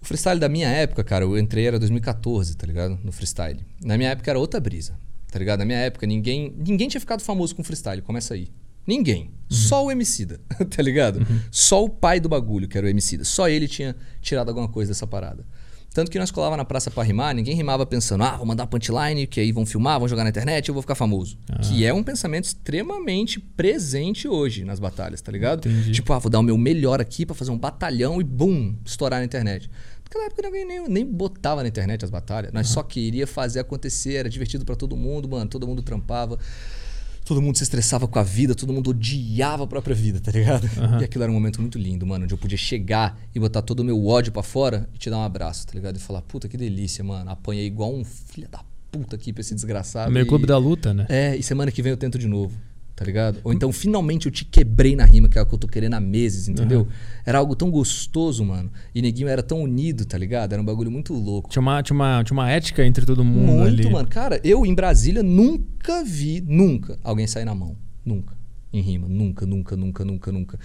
O freestyle da minha época, cara, eu entrei era 2014, tá ligado? No freestyle. Na minha época era outra brisa, tá ligado? Na minha época ninguém, ninguém tinha ficado famoso com freestyle, começa aí. Ninguém. Só o Emicida, tá ligado? Só o pai do bagulho, que era o Emicida. Só ele tinha tirado alguma coisa dessa parada. Tanto que nós colava na praça pra rimar, ninguém rimava pensando, ah, vou mandar punchline, que aí vão filmar, vão jogar na internet, eu vou ficar famoso. Que é um pensamento extremamente presente hoje nas batalhas, tá ligado? Entendi. Tipo, ah, vou dar o meu melhor aqui pra fazer um batalhão e bum, estourar na internet. Naquela época ninguém nem, nem botava na internet as batalhas. Nós só queria fazer acontecer, era divertido pra todo mundo, mano. Todo mundo trampava. Todo mundo se estressava com a vida, todo mundo odiava a própria vida, tá ligado? Aham. E aquilo era um momento muito lindo, mano, onde eu podia chegar e botar todo o meu ódio pra fora e te dar um abraço, tá ligado? E falar, puta, que delícia, mano. Apanhei igual um filho da puta aqui pra esse desgraçado. meio e- clube da luta, né? é, e semana que vem eu tento de novo, tá ligado? Ou então finalmente eu te quebrei na rima, que é o que eu tô querendo há meses, entendeu? Era algo tão gostoso, mano. E neguinho era tão unido, tá ligado? Era um bagulho muito louco. Tinha uma, tinha, uma, tinha uma ética entre todo mundo Muito, ali. mano. Cara, eu em Brasília nunca vi, nunca, alguém sair na mão. Nunca. Em rima. Nunca, nunca, nunca, nunca, nunca.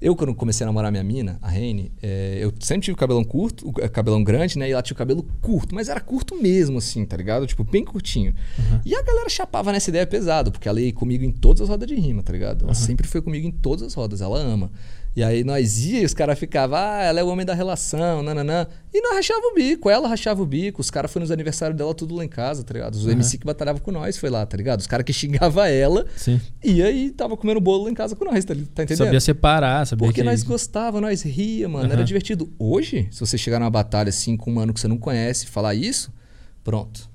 Eu, quando comecei a namorar minha mina, a Rene, é, eu sempre tive cabelão curto, o- cabelão grande, né? E ela tinha o cabelo curto, mas era curto mesmo, assim, tá ligado? Tipo, bem curtinho. E a galera chapava nessa ideia pesado, porque ela ia comigo em todas as rodas de rima, tá ligado? Ela sempre foi comigo em todas as rodas, ela ama. E aí nós ia e os caras ficavam, ah, ela é o homem da relação, nananã. E nós rachava o bico, ela rachava o bico, os caras foram nos aniversários dela tudo lá em casa, tá ligado? Os MC que batalhavam com nós foi lá, tá ligado? Os caras que xingavam ela, Sim. e aí tava comendo bolo lá em casa com nós, tá, tá entendendo? Sabia separar, sabia Porque que... nós gostava, nós ria, mano, era Aham. divertido. Hoje, se você chegar numa batalha assim com um mano que você não conhece e falar isso, pronto.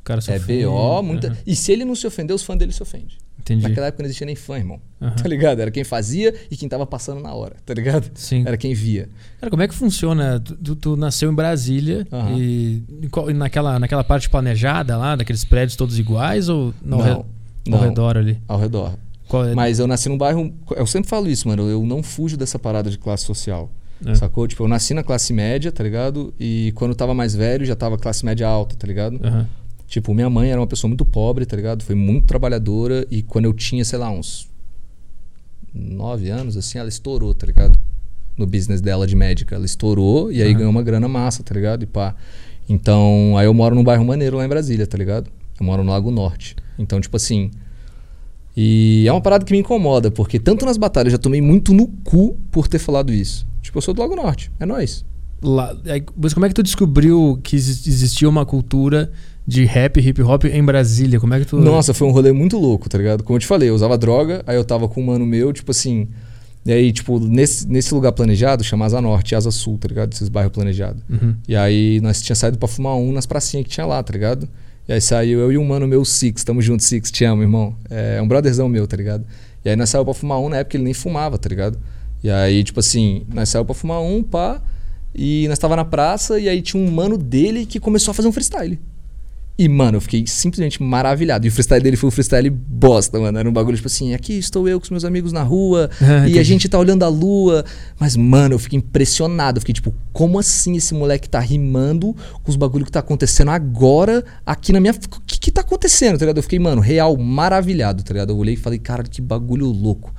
O cara É sofreu. BO, muita... Aham. E se ele não se ofender, os fãs dele se ofendem. Entendi. Naquela época não existia nem fã, irmão. Aham. Tá ligado? Era quem fazia e quem tava passando na hora, tá ligado? Sim. Era quem via. Cara, como é que funciona? Tu, tu- nasceu em Brasília Aham. e, e naquela, naquela parte planejada lá, daqueles prédios todos iguais ou no Não, re- ao não. redor ali? Ao redor. É? Mas eu nasci num bairro. Eu sempre falo isso, mano. Eu não fujo dessa parada de classe social. É. Sacou? Tipo, eu nasci na classe média, tá ligado? E quando eu tava mais velho, já tava classe média alta, tá ligado? Aham. Tipo, minha mãe era uma pessoa muito pobre, tá ligado? Foi muito trabalhadora. E quando eu tinha, sei lá, uns nove anos, assim, ela estourou, tá ligado? No business dela de médica. Ela estourou e aí Aham. ganhou uma grana massa, tá ligado? E pá. Então, aí eu moro num bairro maneiro lá em Brasília, tá ligado? Eu moro no Lago Norte. Então, tipo assim. E é uma parada que me incomoda, porque tanto nas batalhas eu já tomei muito no cu por ter falado isso. Tipo, eu sou do Lago Norte, é nóis. Lá, aí, mas como é que tu descobriu que exi- existia uma cultura de rap, hip hop em Brasília? Como é que tu. Nossa, foi um rolê muito louco, tá ligado? Como eu te falei, eu usava droga, aí eu tava com um mano meu, tipo assim. E aí, tipo, nesse, nesse lugar planejado, chama Asa Norte Asa Sul, tá ligado? Esses bairros planejados. Uhum. E aí nós tinha saído pra fumar um nas pracinhas que tinha lá, tá ligado? E aí saiu eu e um mano meu, Six, tamo junto, Six, te amo, irmão. É um brotherzão meu, tá ligado? E aí nós saímos pra fumar um, na época ele nem fumava, tá ligado? E aí, tipo assim, nós saímos pra fumar um, pá, e nós tava na praça, e aí tinha um mano dele que começou a fazer um freestyle. E, mano, eu fiquei simplesmente maravilhado. E o freestyle dele foi um freestyle bosta, mano. Era um bagulho tipo assim: aqui estou eu com os meus amigos na rua Ah, e a gente tá olhando a lua. Mas, mano, eu fiquei impressionado. Eu fiquei tipo: como assim esse moleque tá rimando com os bagulhos que tá acontecendo agora aqui na minha. O que que tá acontecendo, tá ligado? Eu fiquei, mano, real maravilhado, tá ligado? Eu olhei e falei: cara, que bagulho louco.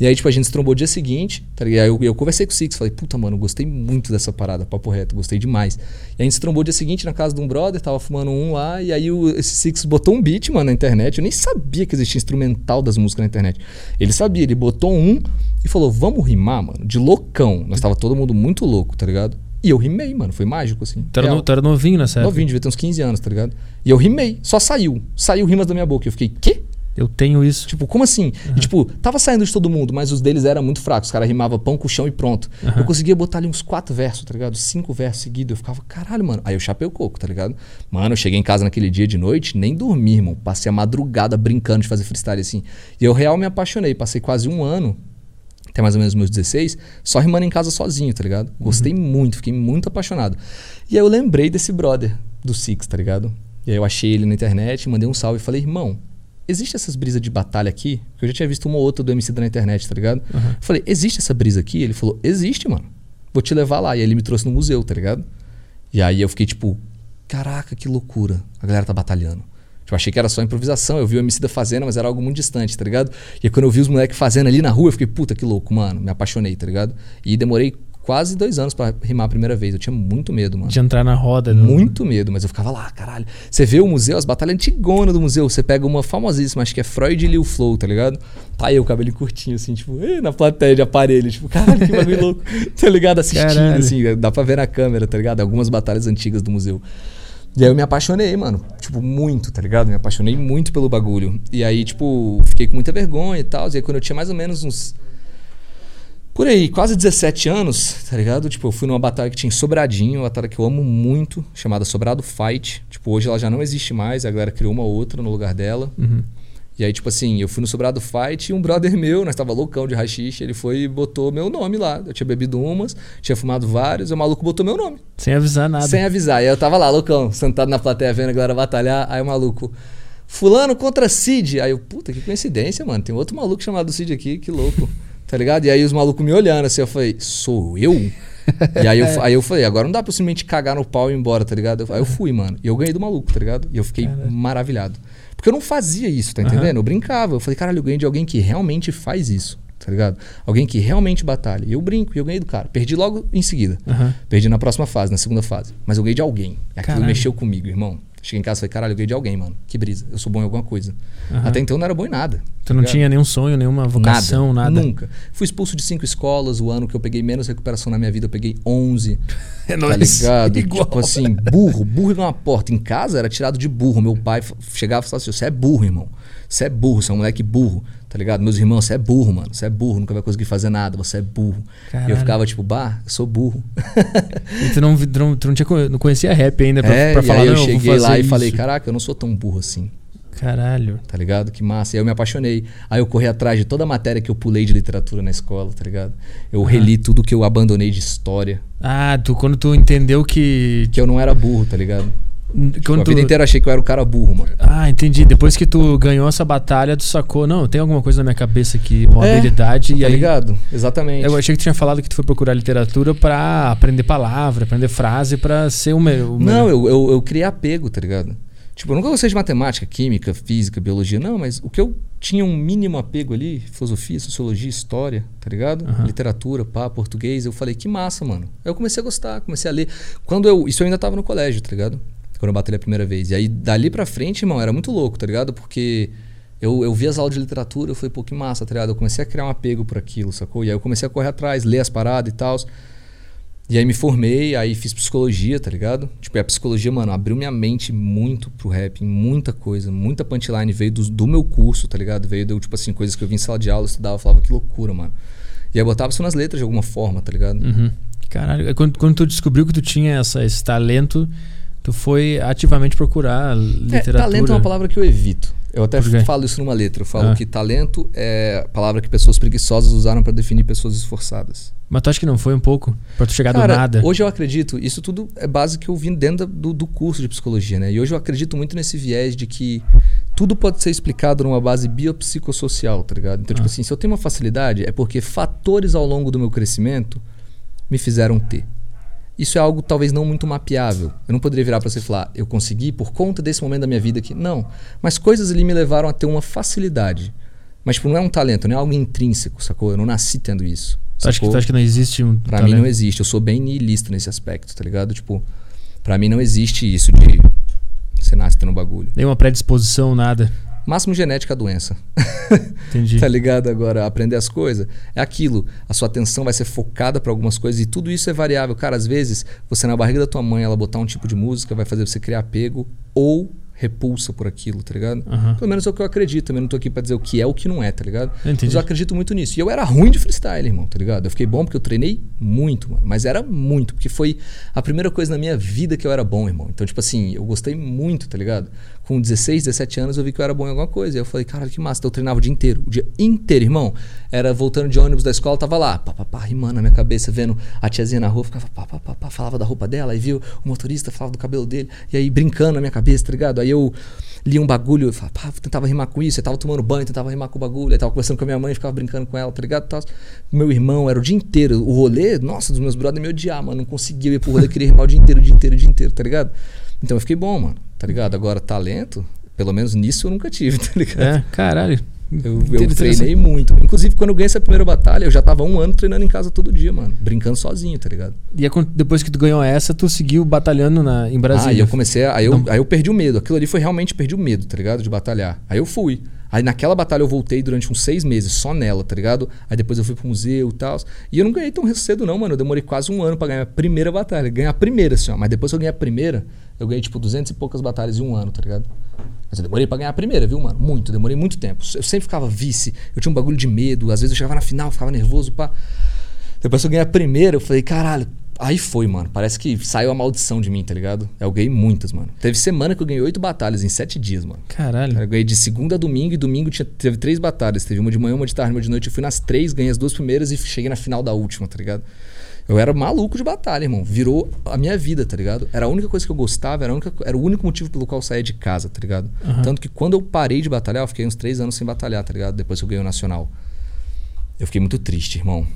E aí, tipo, a gente se trombou dia seguinte, tá ligado? Aí eu, eu conversei com o Six, falei, puta, mano, gostei muito dessa parada, papo reto, gostei demais. E a gente se trombou dia seguinte na casa de um brother, tava fumando um lá, e aí o, esse Six botou um beat, mano, na internet. Eu nem sabia que existia instrumental das músicas na internet. Ele sabia, ele botou um e falou, vamos rimar, mano, de loucão. Nós tava todo mundo muito louco, tá ligado? E eu rimei, mano, foi mágico, assim. Tu era, no- tu era novinho nessa época? Novinho, devia ter uns 15 anos, tá ligado? E eu rimei, só saiu. Saiu rimas da minha boca. Eu fiquei, quê? Eu tenho isso. Tipo, como assim? E, tipo, tava saindo de todo mundo, mas os deles eram muito fracos. Os caras rimavam pão com chão e pronto. Eu conseguia botar ali uns quatro versos, tá ligado? Cinco versos seguidos. Eu ficava, caralho, mano. Aí eu chapei o coco, tá ligado? Mano, eu cheguei em casa naquele dia de noite, nem dormi, irmão. Passei a madrugada brincando de fazer freestyle assim. E eu real me apaixonei. Passei quase um ano, até mais ou menos meus 16, só rimando em casa sozinho, tá ligado? Gostei muito, fiquei muito apaixonado. E aí eu lembrei desse brother do Six, tá ligado? E aí eu achei ele na internet, mandei um salve e falei, irmão, existe essas brisas de batalha aqui? Porque eu já tinha visto uma ou outra do MC da na internet, tá ligado? Uhum. Eu falei, existe essa brisa aqui? Ele falou, existe, mano. Vou te levar lá. E aí ele me trouxe no museu, tá ligado? E aí eu fiquei tipo, caraca, que loucura. A galera tá batalhando. Tipo, achei que era só improvisação. Eu vi o MC da fazendo, mas era algo muito distante, tá ligado? E aí quando eu vi os moleques fazendo ali na rua, eu fiquei, puta, que louco, mano. Me apaixonei, tá ligado? E demorei quase dois anos pra rimar a primeira vez. Eu tinha muito medo, mano. De entrar na roda. né? Muito medo, mas eu ficava lá, caralho. Você vê o museu, as batalhas antigonas do museu. Você pega uma famosíssima, acho que é Freud e Liu Flow, tá ligado? Tá eu, cabelo curtinho, assim, tipo, na plateia de aparelho. Tipo, caralho, que bagulho louco. Tá ligado? Assistindo, Caralho. assim, dá pra ver na câmera, tá ligado? Algumas batalhas antigas do museu. E aí eu me apaixonei, mano. Tipo, muito, tá ligado? Me apaixonei muito pelo bagulho. E aí, tipo, fiquei com muita vergonha e tal. E aí quando eu tinha mais ou menos uns por aí, quase 17 anos, tá ligado? Tipo, eu fui numa batalha que tinha em Sobradinho, uma batalha que eu amo muito, chamada Sobrado Fight. Tipo, hoje ela já não existe mais, a galera criou uma outra no lugar dela. Uhum. E aí, tipo assim, eu fui no Sobrado Fight e um brother meu, nós tava loucão de rachixe, ele foi e botou meu nome lá. Eu tinha bebido umas, tinha fumado vários, e o maluco botou meu nome. Sem avisar nada. Sem avisar. E aí eu tava lá, loucão, sentado na plateia vendo a galera batalhar. Aí o maluco, Fulano contra Cid. Aí eu, puta, que coincidência, mano. Tem outro maluco chamado Cid aqui, que louco. Tá ligado? E aí os malucos me olhando assim, eu falei, sou eu? e aí eu, aí eu falei, agora não dá pra simplesmente cagar no pau e ir embora, tá ligado? Aí eu fui, mano. E eu ganhei do maluco, tá ligado? E eu fiquei Caralho. maravilhado. Porque eu não fazia isso, tá entendendo? Eu brincava. Eu falei, caralho, eu ganhei de alguém que realmente faz isso, tá ligado? Alguém que realmente batalha. E eu brinco, e eu ganhei do cara. Perdi logo em seguida. Aham. Perdi na próxima fase, na segunda fase. Mas eu ganhei de alguém. E aquilo Caralho. mexeu comigo, irmão. Cheguei em casa e falei, caralho, eu ganhei de alguém, mano. Que brisa. Eu sou bom em alguma coisa. Aham. Até então eu não era bom em nada. Tu não ligado? tinha nenhum sonho, nenhuma vocação, nada. Nunca. Fui expulso de cinco escolas. O ano que eu peguei menos recuperação na minha vida, eu peguei 11. É Tá ligado? Tipo assim, burro. Burro numa porta. Em casa era tirado de burro. Meu pai chegava e falava assim: você é burro, irmão. Você é burro, você é um moleque burro. Tá ligado? Meus irmãos, você é burro, mano. Você é burro, nunca vai conseguir fazer nada. Você é burro. E eu Caralho. ficava tipo, bah, eu sou burro. E tu não, tu não, tu não, tinha, não conhecia rap ainda pra, é, pra falar, aí eu cheguei lá fazer e falei, isso. caraca, eu não sou tão burro assim. Caralho. tá ligado? Que massa. E aí eu me apaixonei. Aí eu corri atrás de toda a matéria que eu pulei de literatura na escola, tá ligado? Eu reli tudo que eu abandonei de história. Ah, tu, quando tu entendeu que. Que eu não era burro, tá ligado? Tipo, Quando a tu, vida inteira achei que eu era o cara burro, mano. Ah, entendi. Depois que tu ganhou essa batalha, tu sacou, não, tem alguma coisa na minha cabeça aqui, uma É, habilidade. e tá aí, ligado? Exatamente. Eu achei que tu tinha falado que tu foi procurar literatura pra aprender palavra, aprender frase, pra ser o melhor. Não, eu, eu, eu criei apego, tá ligado? Tipo, eu nunca gostei de matemática, química, física, biologia, não, mas o que eu tinha um mínimo apego ali, filosofia, sociologia, história, tá ligado? Aham. Literatura, pá, português, eu falei, que massa, mano. Aí eu comecei a gostar, comecei a ler. Quando eu. Isso eu ainda tava no colégio, tá ligado? Quando eu batalhei a primeira vez. E aí, dali pra frente, irmão, era muito louco, tá ligado? Porque eu, eu vi as aulas de literatura, eu falei, pô, que massa, tá ligado? Eu comecei a criar um apego por aquilo, sacou? E aí eu comecei a correr atrás, ler as paradas e tal. E aí me formei, aí fiz psicologia, tá ligado? Tipo, a psicologia, mano, abriu minha mente muito pro rap, muita coisa, muita punchline veio do, do meu curso, tá ligado? Veio, do, tipo assim, coisas que eu vi em sala de aula, estudava, falava, que loucura, mano. E aí botava isso nas letras de alguma forma, tá ligado? Uhum. Caralho, é quando, quando tu descobriu que tu tinha essa, esse talento, tu foi ativamente procurar É, literatura. talento é uma palavra que eu evito. Eu até falo isso numa letra. Eu falo Ah. que talento é a palavra que pessoas preguiçosas usaram pra definir pessoas esforçadas. Mas tu acha que não foi um pouco? Pra tu chegar Cara, do nada? hoje eu acredito, isso tudo é base que eu vim dentro do, do curso de psicologia, né? E hoje eu acredito muito nesse viés de que tudo pode ser explicado numa base biopsicossocial, tá ligado? Então, tipo Ah. assim, se eu tenho uma facilidade, é porque fatores ao longo do meu crescimento me fizeram ter. Isso é algo talvez não muito mapeável. Eu não poderia virar pra você e falar, eu consegui por conta desse momento da minha vida aqui. Não. Mas coisas ali me levaram a ter uma facilidade. Mas, tipo, não é um talento, não é algo intrínseco, sacou? Eu não nasci tendo isso. tu, acha que, sacou? tu acha que não existe um Pra talento? mim não existe. Eu sou bem niilista nesse aspecto, tá ligado? Tipo, pra mim não existe isso de você nasce tendo bagulho. Nenhuma predisposição, nada. Máximo genética a doença. Entendi. Tá ligado? Agora, aprender as coisas é aquilo. A sua atenção vai ser focada pra algumas coisas e tudo isso é variável. Cara, às vezes, você na barriga da tua mãe, ela botar um tipo de música vai fazer você criar apego ou repulsa por aquilo, tá ligado? Aham. Pelo menos é o que eu acredito. Também não tô aqui pra dizer o que é o que não é, tá ligado? Entendi. Mas eu acredito muito nisso. E eu era ruim de freestyle, irmão, tá ligado? Eu fiquei bom porque eu treinei muito, mano. Mas era muito, porque foi a primeira coisa na minha vida que eu era bom, irmão. Então, tipo assim, eu gostei muito, tá ligado? Com 16, 17 anos eu vi que eu era bom em alguma coisa. E eu falei, cara, que massa. Então eu treinava o dia inteiro. O dia inteiro, irmão. Era voltando de ônibus da escola, tava lá, pá, rimando na minha cabeça, vendo a tiazinha na rua, ficava pá, pá, pá, pá, falava da roupa dela, aí viu o motorista, falava do cabelo dele, e aí brincando na minha cabeça, tá ligado? Aí eu lia um bagulho, eu falava, pá, tentava rimar com isso, eu tava tomando banho, tentava rimar com o bagulho, aí tava conversando com a minha mãe, ficava brincando com ela, tá ligado? Tal. Meu irmão, era o dia inteiro, o rolê, nossa, dos meus brothers me odiar, mano, não conseguia ir pro rolê, queria rimar o dia inteiro, o dia inteiro, o dia inteiro, tá ligado? Então eu fiquei bom, mano, tá ligado? Agora, talento, pelo menos nisso eu nunca tive, tá ligado? É, caralho. Eu, eu treinei muito. Inclusive, quando eu ganhei essa primeira batalha, eu já tava um ano treinando em casa todo dia, mano. Brincando sozinho, tá ligado? E quando- depois que tu ganhou essa, tu seguiu batalhando na, em Brasília. Ah, e eu comecei. Aí eu, Não. aí eu perdi o medo. Aquilo ali foi realmente perdi o medo, tá ligado? De batalhar. Aí eu fui. Aí naquela batalha eu voltei durante uns seis meses, só nela, tá ligado? Aí depois eu fui pro museu e tal. E eu não ganhei tão cedo, não, mano. Eu demorei quase um ano pra ganhar a primeira batalha. Ganhar a primeira, assim, ó. Mas depois que eu ganhei a primeira, eu ganhei, tipo, duzentas e poucas batalhas em um ano, tá ligado? Mas eu demorei pra ganhar a primeira, viu, mano? Muito, demorei muito tempo. Eu sempre ficava vice, eu tinha um bagulho de medo. Às vezes eu chegava na final, ficava nervoso, pá. Depois que eu ganhei a primeira, eu falei, caralho. Aí foi, mano. Parece que saiu a maldição de mim, tá ligado? Eu ganhei muitas, mano. Teve semana que eu ganhei oito batalhas em sete dias, mano. Caralho. Eu ganhei de segunda a domingo e domingo tinha, teve três batalhas. Teve uma de manhã, uma de tarde, uma de noite. Eu fui nas três, ganhei as duas primeiras e cheguei na final da última, tá ligado? Eu era maluco de batalha, irmão. Virou a minha vida, tá ligado? Era a única coisa que eu gostava, era, única, era o único motivo pelo qual eu saía de casa, tá ligado? Aham. Tanto que quando eu parei de batalhar, eu fiquei uns três anos sem batalhar, tá ligado? Depois que eu ganhei o Nacional. Eu fiquei muito triste, irmão.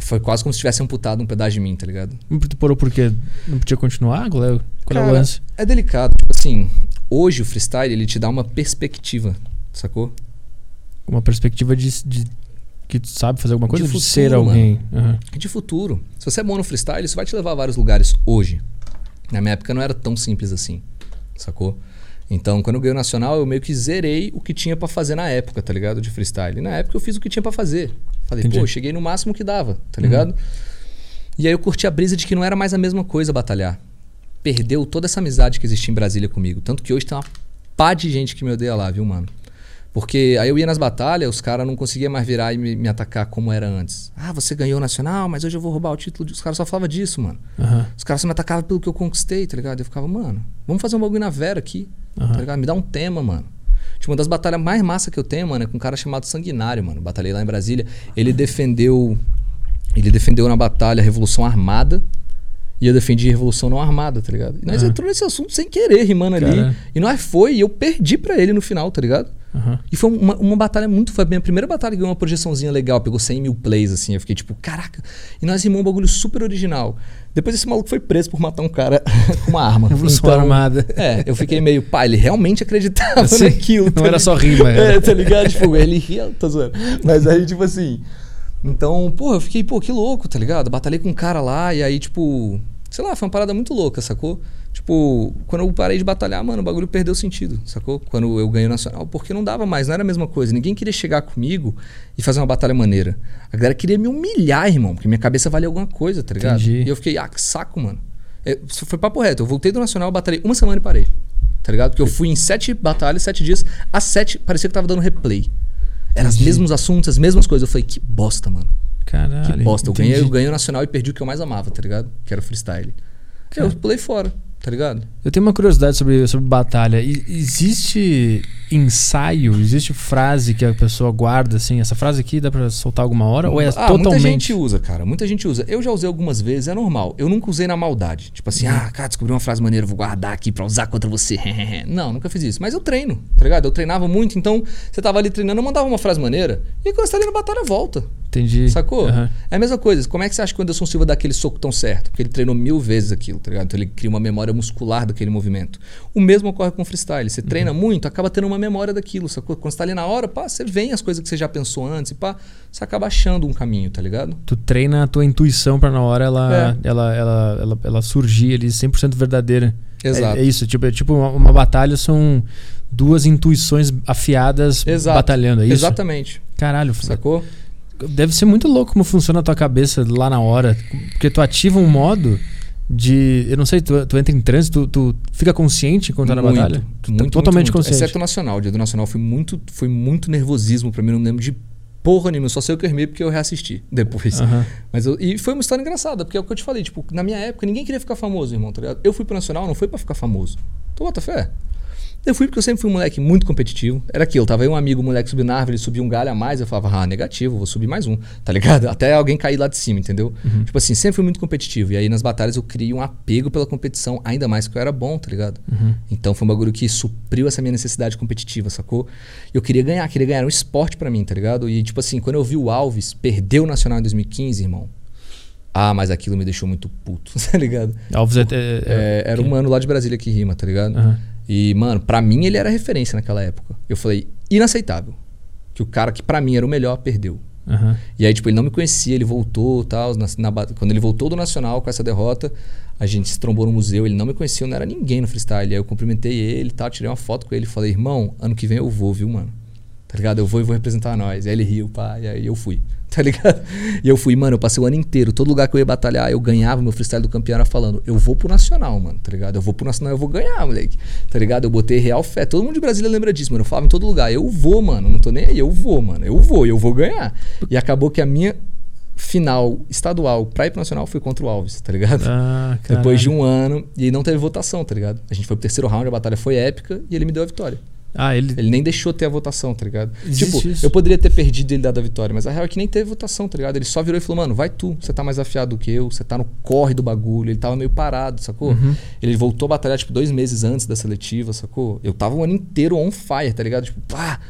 Foi quase como se tivesse amputado um pedaço de mim, tá ligado? Tu parou porque não podia continuar? Qual é, qual é o lance? É delicado. Tipo Assim, hoje o freestyle ele te dá uma perspectiva, sacou? Uma perspectiva de, de que tu sabe fazer alguma coisa? De De, futuro, ser alguém. Aham. de futuro. Se você é bom no freestyle, isso vai te levar a vários lugares hoje. Na minha época não era tão simples assim, sacou? Então, quando eu ganhei o nacional, eu meio que zerei o que tinha pra fazer na época, tá ligado? De freestyle. E na época eu fiz o que tinha pra fazer. Falei, Entendi. pô, cheguei no máximo que dava, tá Uhum. ligado? E aí eu curti a brisa de que não era mais a mesma coisa batalhar. Perdeu toda essa amizade que existia em Brasília comigo. Tanto que hoje tem uma pá de gente que me odeia lá, viu, mano? Porque aí eu ia nas batalhas, os caras não conseguiam mais virar e me, me atacar como era antes. Ah, você ganhou o nacional, mas hoje eu vou roubar o título. Os caras só falavam disso, mano. Aham. Os caras só me atacavam pelo que eu conquistei, tá ligado? Eu ficava, mano, vamos fazer um bagulho na Vera aqui, Aham. tá ligado? Me dá um tema, mano. Tipo, uma das batalhas mais massa que eu tenho, mano, é com um cara chamado Sanguinário, mano. Batalhei lá em Brasília. Ele defendeu. Ele defendeu na batalha a Revolução Armada. E eu defendi a Revolução Não Armada, tá ligado? E nós Aham. entramos nesse assunto sem querer, rimando ali. E nós foi, e eu perdi pra ele no final, tá ligado? Aham. E foi uma, uma batalha muito. Foi a minha primeira batalha que ganhou uma projeçãozinha legal, pegou 100 mil plays, assim. Eu fiquei tipo, caraca. E nós rimamos um bagulho super original. Depois esse maluco foi preso por matar um cara com uma arma. Revolução Então, Armada. É, eu fiquei meio, pá, ele realmente acreditava Sim, naquilo. não tá era ligado? só rima, É, tá ligado? Tipo, ele ria, tá zoando. Mas aí, tipo assim. Então, pô, eu fiquei, pô, que louco, tá ligado? Batalhei com um cara lá e aí, tipo. Sei lá, foi uma parada muito louca, sacou? Tipo, quando eu parei de batalhar, mano, o bagulho perdeu sentido, sacou? Quando eu ganhei o nacional, porque não dava mais, não era a mesma coisa. Ninguém queria chegar comigo e fazer uma batalha maneira. A galera queria me humilhar, irmão, porque minha cabeça valia alguma coisa, tá ligado? Entendi. E eu fiquei, ah, que saco, mano. É, foi papo reto. Eu voltei do nacional, batalhei uma semana e parei. Tá ligado? Porque eu fui em sete batalhas, sete dias. As sete, parecia que tava dando replay. Eram os mesmos assuntos, as mesmas coisas. Eu falei, que bosta, mano. Caralho. Que bosta. Eu entendi. ganhei, eu ganhei o nacional e perdi o que eu mais amava, tá ligado? Que era o freestyle. Aí Eu Cara. pulei fora, tá ligado? Eu tenho uma curiosidade sobre, sobre batalha. E- existe ensaio, existe frase que a pessoa guarda, assim? Essa frase aqui dá pra soltar alguma hora? Ou é ah, muita totalmente. gente usa, cara. Muita gente usa. Eu já usei algumas vezes, é normal. Eu nunca usei na maldade. Tipo assim, ah, cara, descobri uma frase maneira, vou guardar aqui pra usar contra você. Não, nunca fiz isso. Mas eu treino, tá ligado? Eu treinava muito, então você tava ali treinando, eu mandava uma frase maneira. E quando você tá ali na batalha, volta. Entendi. Sacou? Aham. É a mesma coisa. Como é que você acha que o Anderson Silva dá aquele soco tão certo? Porque ele treinou mil vezes aquilo, tá ligado? Então ele cria uma memória muscular daquele movimento. O mesmo ocorre com o freestyle. Você treina muito, acaba tendo uma memória daquilo, sacou? Quando você tá ali na hora, pá, você vem as coisas que você já pensou antes e pá, você acaba achando um caminho, tá ligado? Tu treina a tua intuição pra na hora ela, É. ela, ela, ela, ela surgir ali 100% verdadeira. Exato. É, é isso, tipo, é tipo uma, uma batalha são duas intuições afiadas Exato. batalhando, é isso? Exatamente. Caralho, Sacou? deve ser muito louco como funciona a tua cabeça lá na hora. Porque tu ativa um modo de. Eu não sei, tu, tu entra em trânsito, tu, tu fica consciente quando tá na batalha? Tu tá muito, totalmente muito, muito. consciente. Exceto o Nacional. O dia do Nacional foi muito, foi muito nervosismo pra mim. Não lembro de porra nenhuma. Só sei o que eu rimei porque eu reassisti depois. Aham. Mas eu- e foi uma história engraçada, porque é o que eu te falei. Tipo, na minha época, ninguém queria ficar famoso, irmão, tá ligado? Eu fui pro Nacional, não foi pra ficar famoso. Tu bota fé? Eu fui porque eu sempre fui um moleque muito competitivo. Era aquilo, tava aí um amigo, um moleque subindo na árvore, ele subia um galho a mais, eu falava, ah, negativo, vou subir mais um, tá ligado? Até alguém cair lá de cima, entendeu? Tipo assim, sempre fui muito competitivo. E aí nas batalhas eu criei um apego pela competição, ainda mais que eu era bom, tá ligado? Então foi um bagulho que supriu essa minha necessidade competitiva, sacou? Eu queria ganhar, queria ganhar, era um esporte pra mim, tá ligado? E tipo assim, quando eu vi o Alves perder o Nacional em 2015, irmão, ah, mas aquilo me deixou muito puto, tá ligado? Alves é. é- É, era um mano lá de Brasília que rima, tá ligado? Aham. E, mano, pra mim ele era referência naquela época. Eu falei, inaceitável. Que o cara que pra mim era o melhor perdeu. Aham. E aí, tipo, ele não me conhecia, ele voltou tal. Na, na quando ele voltou do Nacional com essa derrota, a gente se trombou no museu, ele não me conhecia, eu não era ninguém no freestyle. Aí eu cumprimentei ele e tal, tirei uma foto com ele e falei, irmão, ano que vem eu vou, viu, mano? Tá ligado? Eu vou e vou representar nós. Aí ele riu, pá, e aí eu fui. Tá ligado? E eu fui, mano, eu passei o ano inteiro, todo lugar que eu ia batalhar, eu ganhava, meu freestyle do campeão era falando, eu vou pro Nacional, mano, tá ligado? Eu vou pro Nacional, eu vou ganhar, moleque. Tá ligado? Eu botei real fé. Todo mundo de Brasília lembra disso, mano. Eu falava em todo lugar, eu vou, mano. Não tô nem aí, eu vou, mano. Eu vou, eu vou ganhar. E acabou que a minha final estadual pra ir pro Nacional foi contra o Alves, tá ligado? Ah, Depois de um ano, e não teve votação, tá ligado? A gente foi pro terceiro round, a batalha foi épica e ele me deu a vitória. Ah, ele. Ele nem deixou ter a votação, tá ligado? Existe tipo, isso? eu poderia ter perdido e ele dado a vitória, mas a real é que nem teve votação, tá ligado? Ele só virou e falou, mano, vai tu, você tá mais afiado do que eu, você tá no corre do bagulho. Ele tava meio parado, sacou? Uhum. Ele voltou a batalhar, tipo, dois meses antes da seletiva, sacou? Eu tava o ano inteiro on fire, tá ligado? Tipo, pá!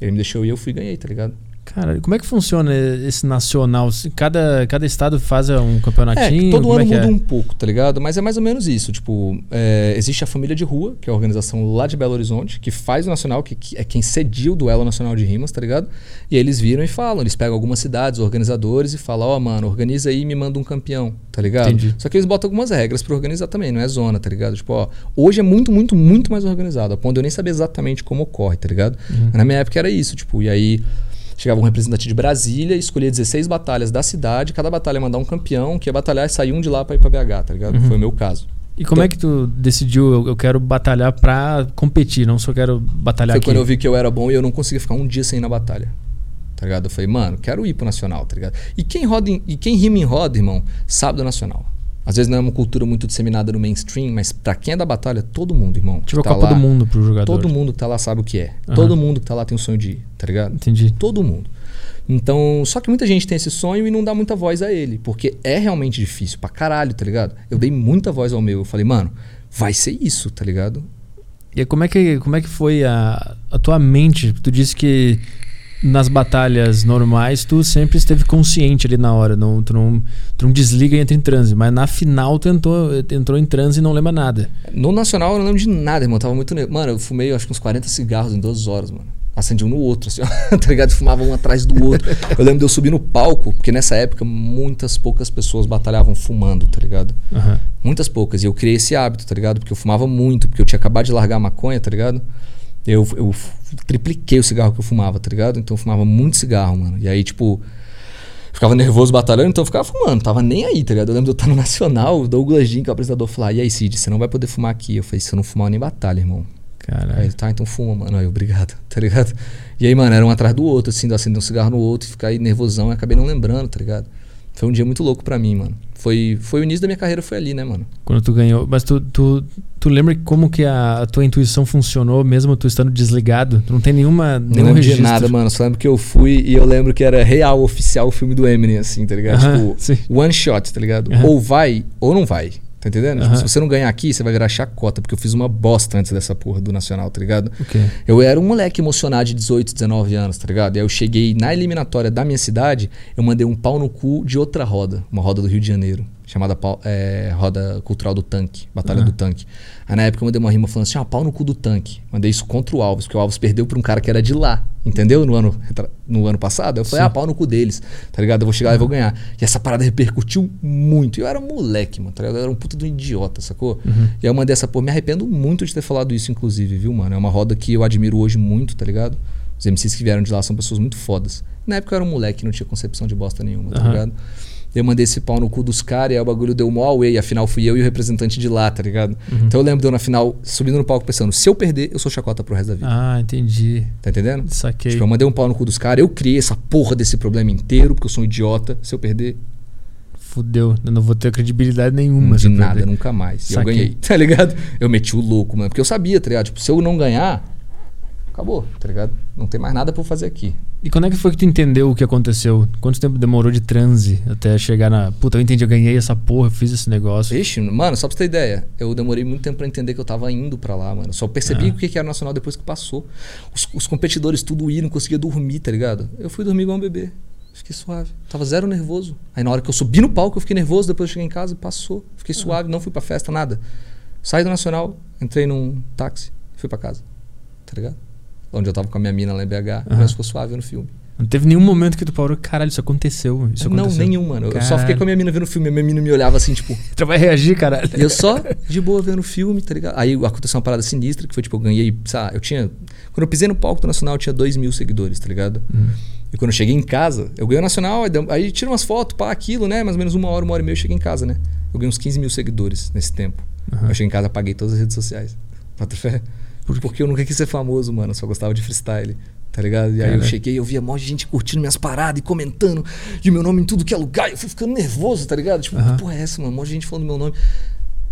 Ele me deixou e eu fui e ganhei, tá ligado? Cara, como é que funciona esse nacional? Cada, cada estado faz um É, campeonatinho? que todo como ano é muda é? um pouco, tá ligado? Mas é mais ou menos isso. Tipo, é, existe a Família de Rua, que é a organização lá de Belo Horizonte, que faz o Nacional, que, que é quem cedia o Duelo Nacional de Rimas, tá ligado? E eles viram e falam, eles pegam algumas cidades, organizadores, e falam, ó, mano, organiza aí e me manda um campeão, tá ligado? Entendi. Só que eles botam algumas regras pra organizar também, não é zona, tá ligado? Tipo, ó, hoje é muito, muito, muito mais organizado, a ponto de eu nem saber exatamente como ocorre, tá ligado? Mas na minha época era isso, tipo, e aí chegava um representante de Brasília, escolhia 16 batalhas da cidade, cada batalha mandar um campeão que ia batalhar e sair um de lá pra ir pra BH, tá ligado? Foi o meu caso. E como é que tu decidiu, eu, eu quero batalhar pra competir, não só quero batalhar Foi aqui? quando eu vi que eu era bom e eu não conseguia ficar um dia sem ir na batalha. Tá ligado? Eu falei, mano, quero ir pro Nacional, tá ligado? E quem, roda em- e quem rima em roda, irmão, sabe do Nacional. Às vezes não é uma cultura muito disseminada no mainstream, mas pra quem é da batalha, todo mundo, irmão. Tipo a tá Copa lá, do Mundo pro jogador. Todo mundo que tá lá sabe o que é. Aham. Todo mundo que tá lá tem o sonho de ir, tá ligado? Entendi. Todo mundo. Então, só que muita gente tem esse sonho e não dá muita voz a ele, porque é realmente difícil pra caralho, tá ligado? Eu dei muita voz ao meu, eu falei, mano, vai ser isso, tá ligado? E como é que, como é que foi a, a tua mente? Tu disse que nas batalhas normais tu sempre esteve consciente ali na hora, não, tu, não, tu não desliga e entra em transe, mas na final tu entrou, entrou em transe e não lembra nada. No Nacional eu não lembro de nada, irmão. Eu tava muito. ne- Mano, eu fumei acho que uns 40 cigarros em duas horas, mano. Acendi um no outro, assim, ó, tá ligado? Fumava um atrás do outro. Eu lembro de eu subir no palco, porque nessa época muitas poucas pessoas batalhavam fumando, tá ligado? Aham. Muitas poucas. E eu criei esse hábito, tá ligado? Porque eu fumava muito, porque eu tinha acabado de largar a maconha, tá ligado? Eu, eu tripliquei o cigarro que eu fumava, tá ligado? Então eu fumava muito cigarro, mano. E aí, tipo, ficava nervoso batalhando, então eu ficava fumando, tava nem aí, tá ligado? Eu lembro de eu estar no Nacional, o Douglas Jean, que é o apresentador, falar: E aí, Cid, você não vai poder fumar aqui. Eu falei: Se eu não fumar, eu nem batalha, irmão. Aí Caralho. ele, tá, então fuma, mano. Aí, obrigado, tá ligado? E aí, mano, era um atrás do outro, assim, acender um cigarro no outro e ficar aí nervosão e acabei não lembrando, tá ligado? Foi um dia muito louco pra mim, mano. Foi, foi o início da minha carreira, foi ali, né, mano? Quando tu ganhou. Mas tu, tu, tu lembra como que a, a tua intuição funcionou mesmo tu estando desligado? Tu não tem nenhuma, Não nenhum lembro de registro? nada, mano. Só lembro que eu fui e eu lembro que era real, oficial o filme do Eminem, assim, tá ligado? Aham, tipo, sim. one shot, tá ligado? Aham. Ou vai ou não vai. Tá entendendo? Tipo, Aham. se você não ganhar aqui, você vai virar chacota, porque eu fiz uma bosta antes dessa porra do Nacional, tá ligado? O quê? Eu era um moleque emocionado de 18, 19 anos, tá ligado? E aí eu cheguei na eliminatória da minha cidade, eu mandei um pau no cu de outra roda, uma roda do Rio de Janeiro, chamada é, Roda Cultural do Tanque, Batalha Ah. do Tanque. Aí na época eu mandei uma rima falando assim, ó, pau no cu do tanque. Mandei isso contra o Alves, porque o Alves perdeu pra um cara que era de lá, entendeu? No ano, no ano passado. Eu falei, Sim. ah, pau no cu deles, tá ligado? Eu vou chegar lá e vou ganhar. E essa parada repercutiu muito. E eu era moleque, mano, tá ligado? Eu era um puta do idiota, sacou? E aí eu mandei essa porra. Me arrependo muito de ter falado isso, inclusive, viu, mano? É uma roda que eu admiro hoje muito, tá ligado? Os MCs que vieram de lá são pessoas muito fodas. Na época eu era um moleque, não tinha concepção de bosta nenhuma, tá ligado? Eu mandei esse pau no cu dos caras e aí o bagulho deu mó away. Afinal, fui eu e o representante de lá, tá ligado? Uhum. Então eu lembro de eu na final subindo no palco pensando: se eu perder, eu sou chacota pro resto da vida. Ah, entendi. Tá entendendo? Saquei. Tipo, eu mandei um pau no cu dos caras, eu criei essa porra desse problema inteiro, porque eu sou um idiota. Se eu perder, Fudeu. Eu não vou ter credibilidade nenhuma. de nada, perder. nunca mais. E eu ganhei, tá ligado? Eu meti o louco, mano. Porque eu sabia, tá ligado? Tipo, se eu não ganhar, acabou, tá ligado? Não tem mais nada pra eu fazer aqui. E quando é que foi que tu entendeu o que aconteceu? Quanto tempo demorou de transe até chegar na. Puta, eu entendi, eu ganhei essa porra, fiz esse negócio. Vixe, mano, só pra você ter ideia, eu demorei muito tempo pra entender que eu tava indo pra lá, mano. Só percebi Ah. o que era nacional depois que passou. Os, os competidores tudo iam, não conseguia dormir, tá ligado? Eu fui dormir igual um bebê. Fiquei suave. Tava zero nervoso. Aí na hora que eu subi no palco, eu fiquei nervoso, depois eu cheguei em casa e passou. Fiquei suave, não fui pra festa, nada. Saí do Nacional, entrei num táxi, fui pra casa. Tá ligado? Onde eu tava com a minha mina lá em BH, Aham. mas ficou suave no filme. Não teve nenhum momento que tu parou, caralho, isso aconteceu. Isso não, aconteceu. nenhum, mano. Eu só Caralho. fiquei com a minha mina vendo o filme, a minha mina me olhava assim, tipo, Tu vai reagir, caralho. E eu só de boa vendo o filme, tá ligado? Aí aconteceu uma parada sinistra, que foi tipo, eu ganhei, sabe, eu tinha. Quando eu pisei no palco do Nacional, eu tinha 2 mil seguidores, tá ligado? Hum. E quando eu cheguei em casa, eu ganhei o Nacional, aí, tira umas fotos, pá, aquilo, né? Mais ou menos uma hora, uma hora e meia eu cheguei em casa, né? Eu ganhei uns 15 mil seguidores nesse tempo. Aham. Eu cheguei em casa, apaguei todas as redes sociais. Bota fé? Por? Porque eu nunca quis ser famoso, mano. Eu só gostava de freestyle. Tá ligado? E aí eu cheguei, eu via um monte de gente curtindo minhas paradas e comentando. E o meu nome em tudo que é lugar. Eu fui ficando nervoso, tá ligado? Tipo, que porra é essa, mano? Um monte de gente falando meu nome.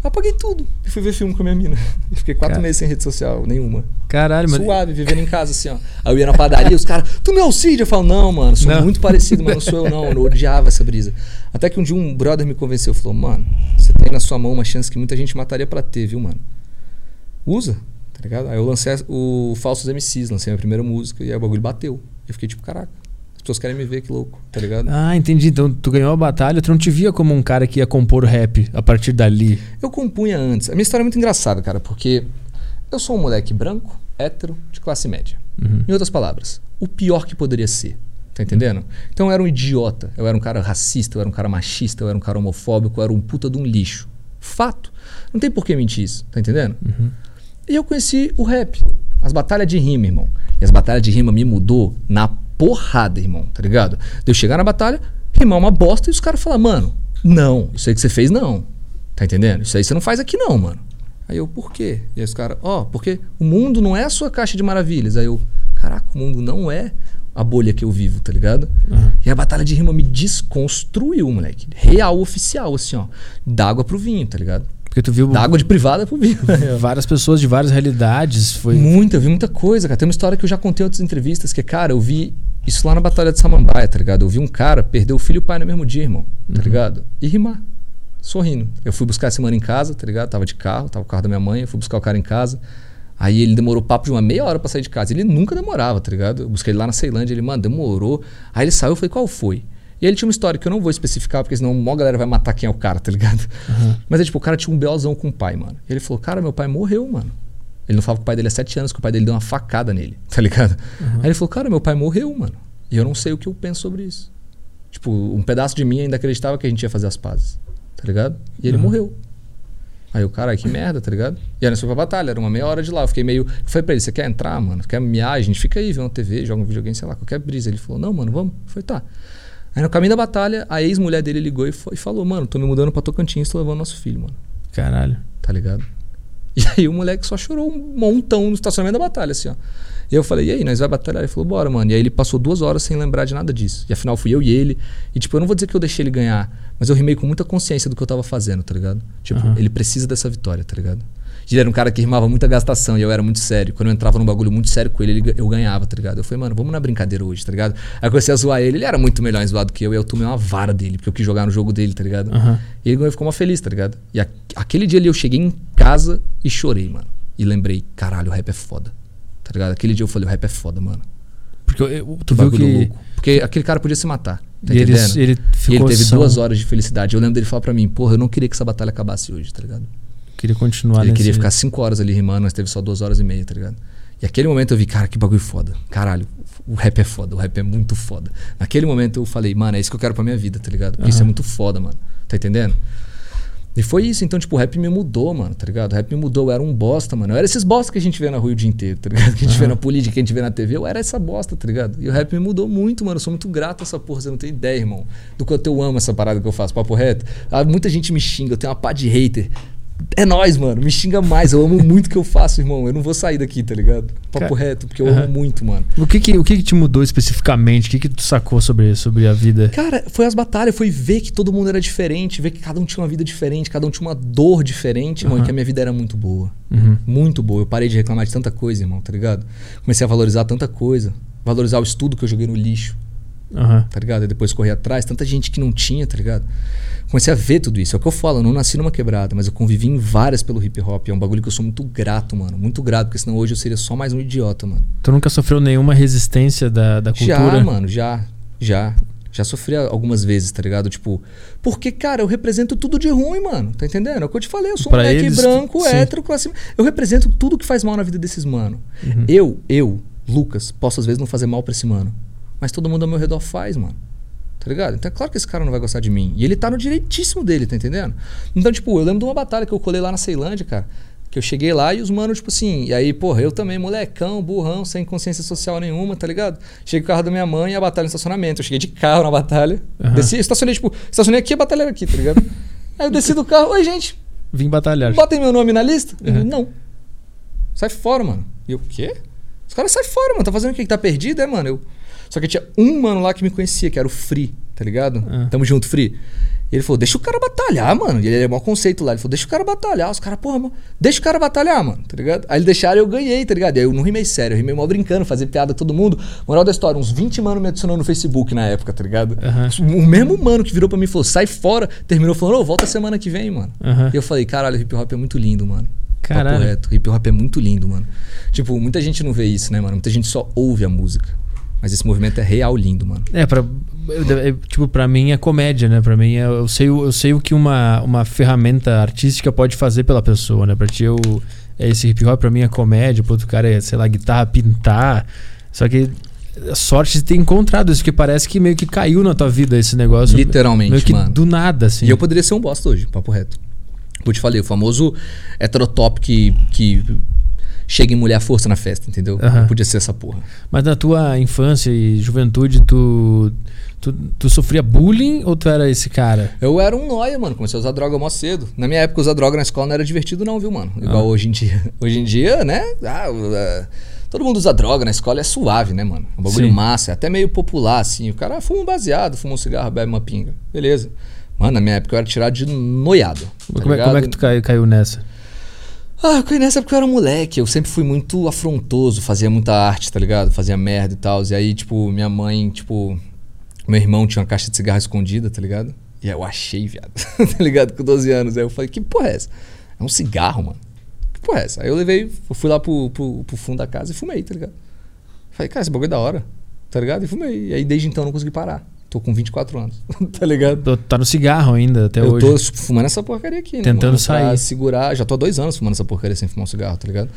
Eu apaguei tudo e fui ver filme com a minha mina. E fiquei quatro Cara. meses sem rede social nenhuma. Caralho, mano. Suave, vivendo em casa, assim, ó. Aí eu ia na padaria, os caras, tu me auxilia? Eu falo, não, mano, sou Não. muito parecido, mas não sou eu, não. Eu odiava essa brisa. Até que um dia um brother me convenceu, falou, mano, você tem na sua mão uma chance que muita gente mataria pra ter, viu, mano? Usa, tá ligado? Aí eu lancei o Falsos MCs, lancei a minha primeira música, e aí o bagulho bateu. Eu fiquei tipo, caraca, as pessoas querem me ver, que louco, tá ligado? Ah, entendi. Então tu ganhou a batalha, tu não te via como um cara que ia compor rap a partir dali. Eu compunha antes. A minha história é muito engraçada, cara, porque eu sou um moleque branco, hétero, de classe média. Uhum. Em outras palavras, o pior que poderia ser. Tá entendendo? Então eu era um idiota, eu era um cara racista, eu era um cara machista, eu era um cara homofóbico, eu era um puta de um lixo. Fato. Não tem por que mentir isso, tá entendendo? Uhum. E eu conheci o rap, as batalhas de rima, irmão. E as batalhas de rima me mudou na porrada, irmão, tá ligado? De eu chegar na batalha, rimar uma bosta e os caras falar, mano, não, isso aí que você fez não. Tá entendendo? Isso aí você não faz aqui não, mano. Aí eu, por quê? E aí os caras, ó, porque o mundo não é a sua caixa de maravilhas. Aí eu, caraca, o mundo não é a bolha que eu vivo, tá ligado? Uhum. E a batalha de rima me desconstruiu, moleque. Real, oficial, assim, ó. D'água pro vinho, tá ligado? Porque tu viu Da água de privada pro vinho. várias pessoas de várias realidades. Foi. Muita, eu vi muita coisa, cara. Tem uma história que eu já contei em outras entrevistas, que, cara, eu vi isso lá na Batalha de Samambaia, tá ligado? Eu vi um cara perder o filho e o pai no mesmo dia, irmão, tá Uhum. ligado? E rimar, sorrindo. Eu fui buscar essa semana em casa, tá ligado? Tava de carro, tava o carro da minha mãe, eu fui buscar o cara em casa. Aí ele demorou papo de uma meia hora pra sair de casa. Ele nunca demorava, tá ligado? Eu busquei ele lá na Ceilândia, ele, mano, demorou. Aí ele saiu, eu falei, qual foi? E ele tinha uma história que eu não vou especificar, porque senão uma galera vai matar quem é o cara, tá ligado? Uhum. Mas é tipo, o cara tinha um belzão com o pai, mano. E ele falou, cara, meu pai morreu, mano. Ele não falava com o pai dele há sete anos, que o pai dele deu uma facada nele, tá ligado? Aí ele falou, cara, meu pai morreu, mano. E eu não sei o que eu penso sobre isso. Tipo, um pedaço de mim ainda acreditava que a gente ia fazer as pazes, tá ligado? E ele Uhum. morreu. Aí eu, caralho, que merda, tá ligado? E aí nós fomos pra batalha, era uma meia hora de lá. Eu fiquei meio. Eu falei pra ele, você quer entrar, mano? Quer miar? A gente fica aí, vê uma TV, joga um videogame, sei lá, qualquer brisa. Ele falou, não, mano, vamos. Falei, tá. Aí no caminho da batalha, a ex-mulher dele ligou e, fo- e falou, mano, tô me mudando pra Tocantins, tô levando nosso filho, mano. Caralho. Tá ligado? E aí o moleque só chorou um montão no estacionamento da batalha, assim, ó. E eu falei, e aí, nós vai batalhar? Ele falou, bora, mano. E aí ele passou duas horas sem lembrar de nada disso. E afinal fui eu e ele. E tipo, eu não vou dizer que eu deixei ele ganhar, mas eu rimei com muita consciência do que eu tava fazendo, tá ligado? Tipo, Aham. ele precisa dessa vitória, tá ligado? Ele era um cara que rimava muita gastação e eu era muito sério. Quando eu entrava num bagulho muito sério com ele, ele eu ganhava, tá ligado? Eu falei, mano, vamos na brincadeira hoje, tá ligado? Aí comecei a zoar ele, ele era muito melhor em zoar do que eu, e eu tomei uma vara dele, porque eu quis jogar no jogo dele, tá ligado? Aham. E ele e ficou uma feliz, tá ligado? E a- aquele dia ali eu cheguei em casa e chorei, mano. E lembrei, caralho, o rap é foda. Tá ligado? Aquele dia eu falei, o rap é foda, mano. Porque eu- eu- tu viu que. louco. Porque aquele cara podia se matar. Tá e ele, ele e ficou ele teve são- duas horas de felicidade. Eu lembro dele falar pra mim, porra, eu não queria que essa batalha acabasse hoje, tá ligado? Queria continuar ele nesse... queria ficar cinco horas ali rimando, mas teve só duas horas e meia, tá ligado? E aquele momento eu vi, cara, que bagulho foda. Caralho, o rap é foda, o rap é muito foda. Naquele momento eu falei, mano, é isso que eu quero pra minha vida, tá ligado? Porque isso é muito foda, mano. Tá entendendo? E foi isso, então, tipo, o rap me mudou, mano, tá ligado? O rap me mudou, eu era um bosta, mano. Eu era esses bosta que a gente vê na rua o dia inteiro, tá ligado? Que a gente vê na política, que a gente vê na TV, eu era essa bosta, tá ligado? E o rap me mudou muito, mano. Eu sou muito grato a essa porra, você não tem ideia, irmão. Do quanto eu amo essa parada que eu faço, papo reto. Ah, muita gente me xinga, eu tenho uma pá de hater. É nóis, mano. Me xinga mais. Eu amo muito o que eu faço, irmão. Eu não vou sair daqui, tá ligado? Papo Cara, reto, porque eu amo muito, mano. O que que, o que que te mudou especificamente? O que que tu sacou sobre, sobre a vida? Cara, foi as batalhas, foi ver que todo mundo era diferente, ver que cada um tinha uma vida diferente, cada um tinha uma dor diferente, irmão, e que a minha vida era muito boa. Uhum. Muito boa. Eu parei de reclamar de tanta coisa, irmão, tá ligado? Comecei a valorizar tanta coisa. Valorizar o estudo que eu joguei no lixo, Aham. tá ligado? E depois correr atrás. Tanta gente que não tinha, tá ligado? Comecei a ver tudo isso. É o que eu falo, eu não nasci numa quebrada, mas eu convivi em várias pelo hip hop. É um bagulho que eu sou muito grato, mano. Muito grato, porque senão hoje eu seria só mais um idiota, mano. Tu nunca sofreu nenhuma resistência da, da cultura? Já, mano, já. Já. Já sofri algumas vezes, tá ligado? Tipo, porque, cara, eu represento tudo de ruim, mano. Tá entendendo? É o que eu te falei. Eu sou um Pra moleque eles, branco, sim. hétero, classe. Eu represento tudo que faz mal na vida desses mano. Uhum. Eu, eu, Lucas, posso às vezes não fazer mal pra esse mano. Mas todo mundo ao meu redor faz, mano. Tá ligado? Então é claro que esse cara não vai gostar de mim. E ele tá no direitíssimo dele, tá entendendo? Então, tipo, eu lembro de uma batalha que eu colei lá na Ceilândia, cara. Que eu cheguei lá e os manos, tipo assim, e aí, porra, eu também, molecão, burrão, sem consciência social nenhuma, tá ligado? Cheguei com o carro da minha mãe e a batalha no estacionamento. Eu cheguei de carro na batalha. Aham. Desci, estacionei, tipo, estacionei aqui, a batalha era aqui, tá ligado? aí eu desci do carro, oi, gente, Vim batalhar. botem meu nome na lista? Uhum. Não. Sai fora, mano. E eu, o quê? Os caras saem fora, mano. Tá fazendo o quê? Que tá perdido, é, mano? Eu... Só que tinha um mano lá que me conhecia, que era o Free, tá ligado? Ah. Tamo junto, Free. E ele falou, deixa o cara batalhar, mano. E ele é mau conceito lá. Ele falou, deixa o cara batalhar. Os caras, porra, mano, deixa o cara batalhar, mano, tá ligado? Aí eles deixaram e eu ganhei, tá ligado? E aí eu não rimei sério, eu rimei mal brincando, fazer piada todo mundo. Moral da história, uns 20 mano me adicionou no Facebook na época, tá ligado? O mesmo mano que virou pra mim e falou, sai fora, terminou falando, ô, volta semana que vem, mano. E eu falei, caralho, hip hop é muito lindo, mano. Papo Caralho. reto. Hip hop é muito lindo, mano. Tipo, muita gente não vê isso, né, mano? Muita gente só ouve a música. Mas esse movimento é real lindo, mano. É, pra, é, tipo, pra mim é comédia, né? Pra mim é, eu, sei, o- eu sei o que uma, uma ferramenta artística pode fazer pela pessoa, né? Pra ti, eu, é esse hip hop pra mim é comédia, pro outro cara é, sei lá, guitarra, pintar. Só que a sorte de ter encontrado isso, porque parece que meio que caiu na tua vida esse negócio. Literalmente, meio que mano. do nada, assim. E eu poderia ser um bosta hoje, papo reto. Como eu te falei, o famoso heterotop que, que chega em mulher à força na festa, entendeu? Aham. Eu podia ser essa porra. Mas na tua infância e juventude, tu, tu, tu sofria bullying ou tu era esse cara? Eu era um noia, mano. Comecei a usar droga mó cedo. Na minha época, usar droga na escola não era divertido, não, viu, mano? Igual Ah. hoje em dia. Hoje em dia, né? Ah, uh, todo mundo usa droga na escola, é suave, né, mano? Um bagulho Sim. massa, é até meio popular, assim. O cara fuma um baseado, fuma um cigarro, bebe uma pinga. Beleza. Mano, na minha época eu era tirado de noiado. tá como, é, como é que tu caiu, caiu nessa? Ah, eu caí nessa porque eu era moleque. Eu sempre fui muito afrontoso, fazia muita arte, tá ligado? Fazia merda e tal. E aí, tipo, minha mãe, tipo. Meu irmão tinha uma caixa de cigarro escondida, tá ligado? E aí eu achei, viado. tá ligado? Com 12 anos. Aí eu falei, que porra é essa? É um cigarro, mano. Que porra é essa? Aí eu levei, eu fui lá pro, pro, pro fundo da casa e fumei, tá ligado? Falei, cara, esse bagulho é da hora, tá ligado? E fumei. E aí desde então eu não consegui parar. Tô com 24 anos, tá ligado? Tá no cigarro ainda até eu hoje. tô fumando essa porcaria aqui, né? Tentando mano? Pra sair. segurar. Já tô há dois anos fumando essa porcaria sem fumar um cigarro, tá ligado?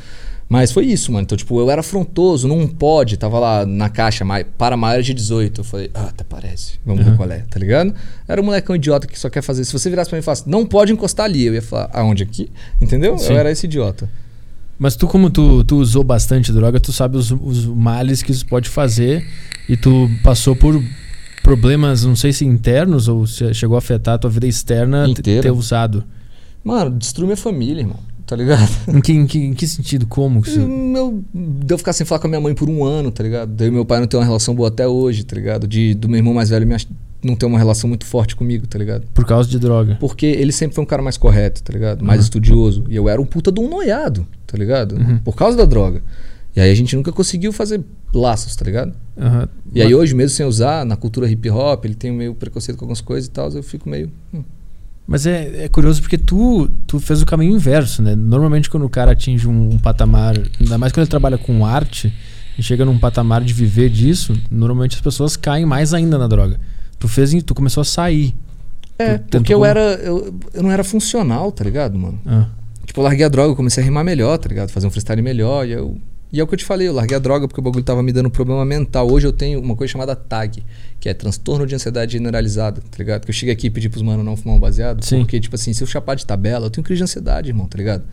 Mas foi isso, mano. Então, tipo, eu era afrontoso, não pode. Tava lá na caixa, para maiores de 18. Eu falei, ah, até parece. Vamos ver Uhum. qual é, tá ligado? Era um molecão idiota que só quer fazer. Se você virasse pra mim e falasse, não pode encostar ali, eu ia falar, aonde aqui? Entendeu? Sim. Eu era esse idiota. Mas tu, como tu, tu usou bastante droga, tu sabe os, os males que isso pode fazer e tu passou por problemas, não sei se internos ou se chegou a afetar a tua vida externa Inteira. ter usado. Mano, destruiu minha família, irmão. Tá ligado? Em que, em que, em que sentido? Como? que isso- Meu, de eu ficar sem falar com a minha mãe por um ano, tá ligado? Daí meu pai não tem uma relação boa até hoje, tá ligado? De, do meu irmão mais velho ach- não ter uma relação muito forte comigo, tá ligado? Por causa de droga. Porque ele sempre foi um cara mais correto, tá ligado? Mais Uhum. estudioso. E eu era um puta de um noiado, tá ligado? Uhum. Por causa da droga. E aí a gente nunca conseguiu fazer laços, tá ligado? Aham. E aí hoje, mesmo sem usar, na cultura hip hop, ele tem meio preconceito com algumas coisas e tal, eu fico meio. hum. Mas é, é curioso porque tu, tu fez o caminho inverso, né? Normalmente quando o cara atinge um, um patamar, ainda mais quando ele trabalha com arte e chega num patamar de viver disso, normalmente as pessoas caem mais ainda na droga. Tu fez, tu começou a sair. É, porque eu como- era. Eu, eu não era funcional, tá ligado, mano? Ah, Tipo, eu larguei a droga, eu comecei a rimar melhor, tá ligado? Fazer um freestyle melhor, e eu E é o que eu te falei, eu larguei a droga porque o bagulho tava me dando problema mental. Hoje eu tenho uma coisa chamada TAG, que é transtorno de ansiedade generalizada, tá ligado? Que eu cheguei aqui e pedi pros manos não fumar um baseado, Sim. porque, tipo assim, se eu chapar de tabela, eu tenho crise de ansiedade, irmão, tá ligado?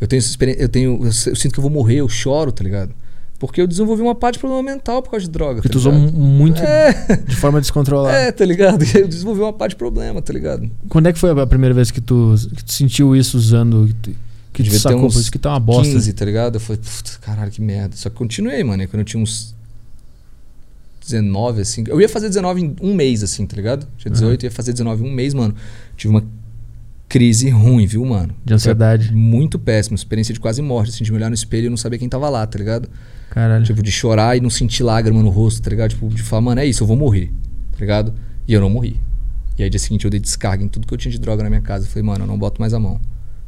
Eu tenho experiência, eu tenho. Eu, eu sinto que eu vou morrer, eu choro, tá ligado? Porque eu desenvolvi uma parte de problema mental por causa de droga. Porque tá tu usou muito É. de forma descontrolada. É, tá ligado? Eu desenvolvi uma parte de problema, tá ligado? Quando é que foi a primeira vez que tu, que tu sentiu isso usando? Que Devia ter sacou, uns por isso que tá uma bosta. 15, tá ligado? Eu falei, puta, caralho, que merda. Só que continuei, mano. Quando eu tinha uns 19, assim. Eu ia fazer 19 em um mês, assim, tá ligado? Tinha 18, ia fazer 19 em um mês, mano. Tive uma crise ruim, viu, mano? De ansiedade. Foi muito péssimo. Experiência de quase morte, assim, de me olhar no espelho e não saber quem tava lá, tá ligado? Caralho. Tipo, de chorar e não sentir lágrima no rosto, tá ligado? Tipo, de falar, mano, é isso, eu vou morrer, tá ligado? E eu não morri. E aí, dia seguinte, eu dei descarga em tudo que eu tinha de droga na minha casa. Eu falei, mano, eu não boto mais a mão,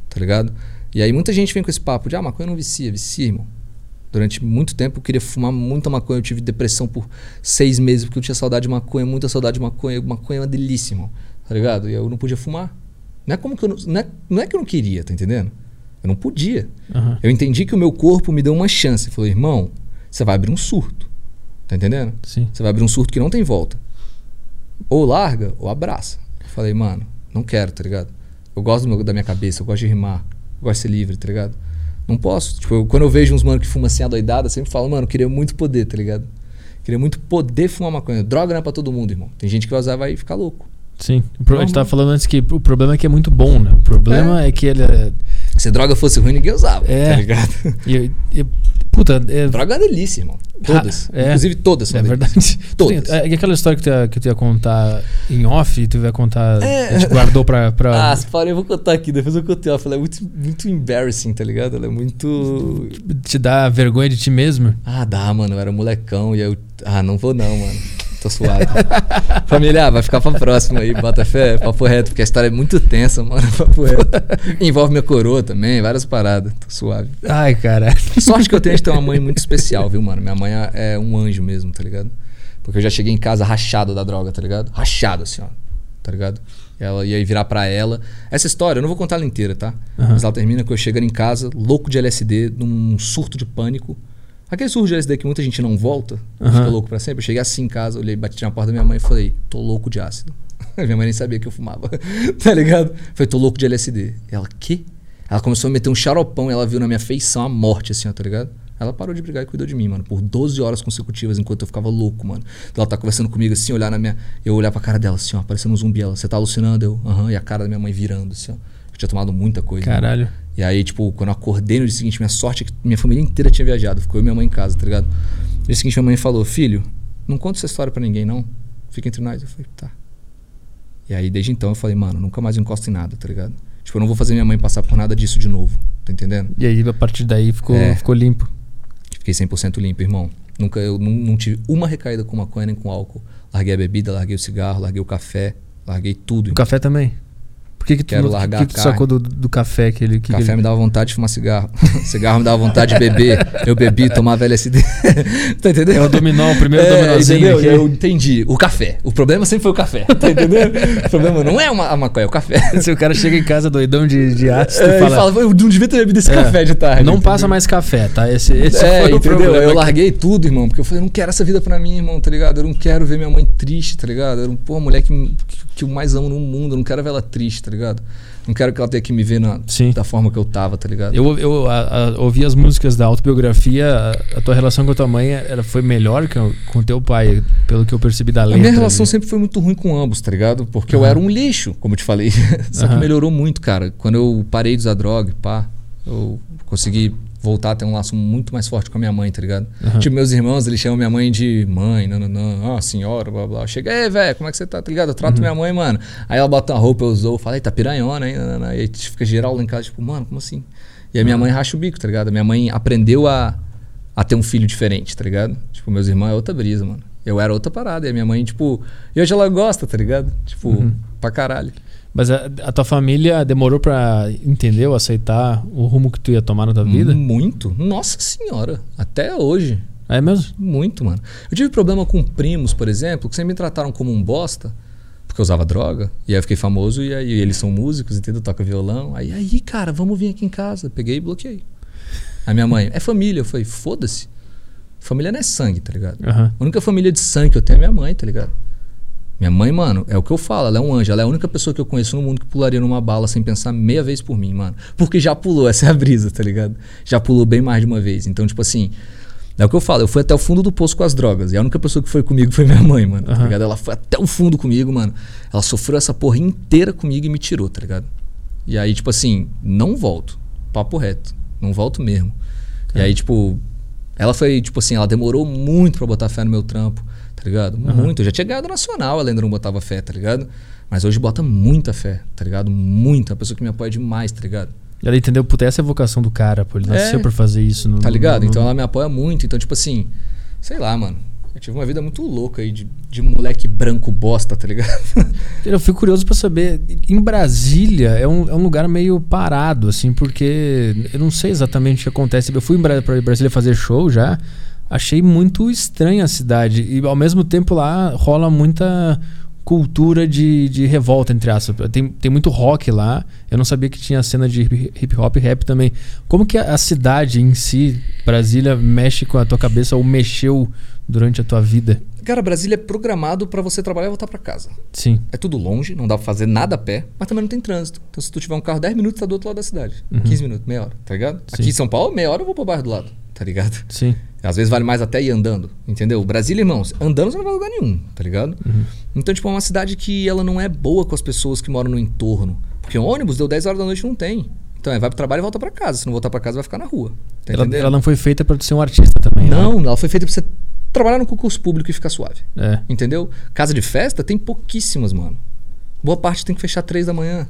tá ligado? E aí, muita gente vem com esse papo de, ah, maconha não vicia, vicia, irmão. Durante muito tempo eu queria fumar muita maconha. Eu tive depressão por seis meses porque eu tinha saudade de maconha, muita saudade de maconha. Maconha é uma delícia, irmão, tá ligado? E eu não podia fumar. Não é como que eu não, não, é, não é que eu não queria, tá entendendo? Eu não podia. Aham. Eu entendi que o meu corpo me deu uma chance. Falou, irmão, você vai abrir um surto. Tá entendendo? Sim. Você vai abrir um surto que não tem volta. Ou larga, ou abraça. Eu falei, mano, não quero, tá ligado? Eu gosto do meu- da minha cabeça, eu gosto de rimar, de ser livre, tá ligado? Não posso. Tipo, eu- quando eu vejo uns mano que fumam assim adoidada, eu sempre falo, mano, eu queria muito poder, tá ligado? Queria muito poder fumar maconha. Droga não é pra todo mundo, irmão. Tem gente que vai usar e vai ficar louco. Sim. O pro- a gente tava falando antes que o problema é que é muito bom, né? O problema é, que ele é. Se droga fosse ruim, ninguém usava, É. tá ligado? e- e- puta, é. droga é delícia, irmão. Todas. Ah, é. Inclusive todas são É verdade. Todas. É, e aquela história que tu, ia, que ia contar em off tu ia contar. É. A gente guardou pra. pra Ah, se eu vou contar aqui. Depois eu contei. Ela é muito, muito embarrassing, tá ligado? Ela é muito. te dar vergonha de ti mesmo. Ah, dá, mano. Eu era molecão e eu. Ah, não vou não, mano. Tô suave. Família, vai ficar pra próxima aí, bota fé, papo reto, porque a história é muito tensa, mano. Papo reto. Envolve minha coroa também, várias paradas. Tô suave. Ai, cara. Sorte que eu tenho de ter uma mãe muito especial, viu, mano? Minha mãe é um anjo mesmo, tá ligado? Porque eu já cheguei em casa rachado da droga, tá ligado? Rachado, assim, ó. Tá ligado? E ela ia virar pra ela. Essa história, eu não vou contar ela inteira, tá? Aham. Mas ela termina com eu chegando em casa, louco de LSD, num surto de pânico. Aquele surto de LSD que muita gente não volta, Aham. fica louco pra sempre. Eu cheguei assim em casa, olhei, bati na porta da minha mãe e falei, tô louco de ácido. minha mãe nem sabia que eu fumava, tá ligado? Falei, tô louco de LSD. Ela, que? Ela começou a meter um xaropão e ela viu na minha feição a morte, assim, ó, tá ligado? Ela parou de brigar e cuidou de mim, mano, por 12 horas consecutivas enquanto eu ficava louco, mano. Ela tá conversando comigo assim, olhar na minha. Eu olhar pra cara dela assim, ó, parecendo um zumbi. Ela, você tá alucinando? Eu, aham, e a cara da minha mãe virando, assim, ó. Eu tinha tomado muita coisa. Caralho. E aí, tipo, quando eu acordei no dia seguinte, minha sorte é que minha família inteira tinha viajado. Ficou eu e minha mãe em casa, tá ligado? No dia seguinte, minha mãe falou: Filho, não conta essa história pra ninguém, não. Fica entre nós. Eu falei: Tá. E aí, desde então, eu falei: Mano, nunca mais encosto em nada, tá ligado? Tipo, eu não vou fazer minha mãe passar por nada disso de novo, tá entendendo? E aí, a partir daí, ficou, É. ficou limpo. Fiquei 100% limpo, irmão. Nunca, eu não, não tive uma recaída com maconha nem com álcool. Larguei a bebida, larguei o cigarro, larguei o café, larguei tudo. O irmão. café também. Que, que tu, Quero largar que, que tu sacou do, do café que ele. Que Café ele... me dava vontade de fumar cigarro. cigarro me dava vontade de beber. Eu bebi, tomava LSD. tá entendendo? É o dominó, o primeiro dominózinho entendeu? aqui. Eu entendi. O café. O problema sempre foi o café. Tá entendendo? o problema não é uma, a maconha, é o café. Se o cara chega em casa doidão de, de ácido É, e fala. fala, eu não devia ter bebido esse É, café de tarde. Não entendeu? passa mais café, tá? Esse, esse é, foi o entendeu? problema. Eu larguei tudo, irmão, porque eu falei, eu não quero essa vida pra mim, irmão, tá ligado? Eu não quero ver minha mãe triste, tá ligado? Eu pô, a mulher que, que, que eu mais amo no mundo, eu não quero ver ela triste, tá ligado? Não quero que ela tenha que me ver na, Sim. da forma que eu tava, tá ligado? Eu, eu a- a- ouvi as músicas da autobiografia, a, a tua relação com a tua mãe ela foi melhor que a- com o teu pai, pelo que eu percebi da A letra. minha relação ali. sempre foi muito ruim com ambos, tá ligado? Porque eu Aham. era um lixo, como eu te falei. Só que Aham. melhorou muito, cara. Quando eu parei de usar droga, pá, eu consegui voltar a ter um laço muito mais forte com a minha mãe, tá ligado? Aham. Tipo, meus irmãos, eles chamam minha mãe de mãe, não, não, não, ah, senhora, blá, blá. Chega, ei, velho, como é que você tá, tá ligado? Eu trato Uhum. minha mãe, mano. Aí ela bota uma roupa, eu usou, eu falei, tá piranhona, hein? Não, não, não. E aí fica geral lá em casa, tipo, mano, como assim? E a minha mãe racha o bico, tá ligado? Minha mãe aprendeu a, a ter um filho diferente, tá ligado? Tipo, meus irmãos é outra brisa, mano. Eu era outra parada. E a minha mãe, tipo, e hoje ela gosta, tá ligado? Tipo, Uhum. pra caralho. Mas a, a tua família demorou pra entender ou aceitar o rumo que tu ia tomar na tua vida? Muito. Nossa senhora. Até hoje. É mesmo? Muito, mano. Eu tive problema com primos, por exemplo, que sempre me trataram como um bosta, porque eu usava droga. E aí eu fiquei famoso e aí eles são músicos, entendeu? Toca violão. Aí, aí, cara, vamos vir aqui em casa. Peguei e bloqueei. A minha mãe, é família. Eu falei, foda-se. Família não é sangue, tá ligado? Aham. A única família de sangue que eu tenho é minha mãe, tá ligado? Minha mãe, mano, é o que eu falo, ela é um anjo. Ela é a única pessoa que eu conheço no mundo que pularia numa bala sem pensar meia vez por mim, mano. Porque já pulou, essa é a brisa, tá ligado? Já pulou bem mais de uma vez. Então, tipo assim, é o que eu falo, eu fui até o fundo do poço com as drogas. E a única pessoa que foi comigo foi minha mãe, mano, tá Aham. ligado? Ela foi até o fundo comigo, mano. Ela sofreu essa porra inteira comigo e me tirou, tá ligado? E aí, tipo assim, não volto. Papo reto. Não volto mesmo. E aí, tipo, ela foi, tipo assim, ela demorou muito pra botar fé no meu trampo, tá ligado? Muito. Eu já tinha ganhado nacional, ela ainda não botava fé, tá ligado? Mas hoje bota muita fé, tá ligado? Muita. Uma pessoa que me apoia demais, tá ligado? Ela entendeu, puta, essa é a vocação do cara, pô. Ele É. nasceu pra fazer isso. No, Tá ligado? no- Então ela me apoia muito. Então, tipo assim, sei lá, mano. Eu tive uma vida muito louca aí de, de moleque branco bosta, tá ligado? Eu fico curioso pra saber, em Brasília é um, é um lugar meio parado, assim, porque eu não sei exatamente o que acontece. Eu fui pra Brasília fazer show já, achei muito estranha a cidade. E ao mesmo tempo lá rola muita cultura de, de revolta, entre aspas. Tem, tem muito rock lá. Eu não sabia que tinha cena de hip- hop e rap também. Como que a, a cidade em si, Brasília, mexe com a tua cabeça ou mexeu durante a tua vida? Cara, Brasília é programado pra você trabalhar e voltar pra casa. Sim. É tudo longe, não dá pra fazer nada a pé, mas também não tem trânsito. Então, se tu tiver um carro 10 minutos, tá do outro lado da cidade. 15 minutos, meia hora, tá ligado? Aqui Sim. em São Paulo, meia hora eu vou pro bairro do lado, tá ligado? Sim. Às vezes vale mais até ir andando, entendeu? Brasília, irmãos, andando você não vai lugar nenhum, tá ligado? Então, tipo, é uma cidade que ela não é boa com as pessoas que moram no entorno. Porque ônibus deu 10 horas da noite não tem. Então, é, vai pro trabalho e volta pra casa. Se não voltar pra casa, vai ficar na rua. Tá Ela, ela não foi feita pra tu ser um artista também. né? Não, ela foi feita pra você trabalhar no concurso público e ficar suave. É. Entendeu? Casa de festa tem pouquíssimas, mano. Boa parte tem que fechar 3 da manhã.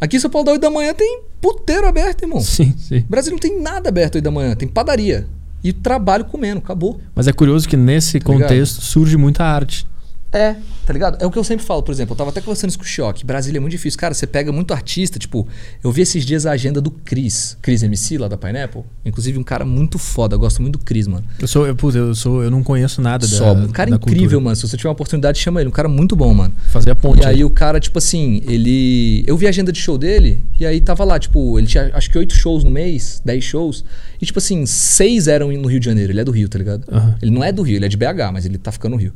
Aqui em São Paulo, da 8 da manhã, tem puteiro aberto, irmão. Sim, sim. Brasil não tem nada aberto 8 da manhã, tem padaria. E trabalho comendo, acabou. Mas é curioso que nesse Tá ligado? contexto surge muita arte. É, tá ligado? É o que eu sempre falo, por exemplo, eu tava até conversando isso com o Choque. Brasília é muito difícil. Cara, você pega muito artista, tipo, eu vi esses dias a agenda do Cris, Cris MC lá da Pineapple. Inclusive, um cara muito foda, eu gosto muito do Cris, mano. Eu sou, eu, eu sou, eu não conheço nada Só, da um cara incrível, cultura. mano. Se você tiver uma oportunidade, chama ele. Um cara muito bom, mano. Fazer a ponte. E aí o cara, tipo assim, ele. Eu vi a agenda de show dele, e aí tava lá, tipo, ele tinha acho que oito shows no mês, dez shows. E, tipo assim, seis eram no Rio de Janeiro. Ele é do Rio, tá ligado? Aham. Ele não é do Rio, ele é de BH, mas ele tá ficando no Rio.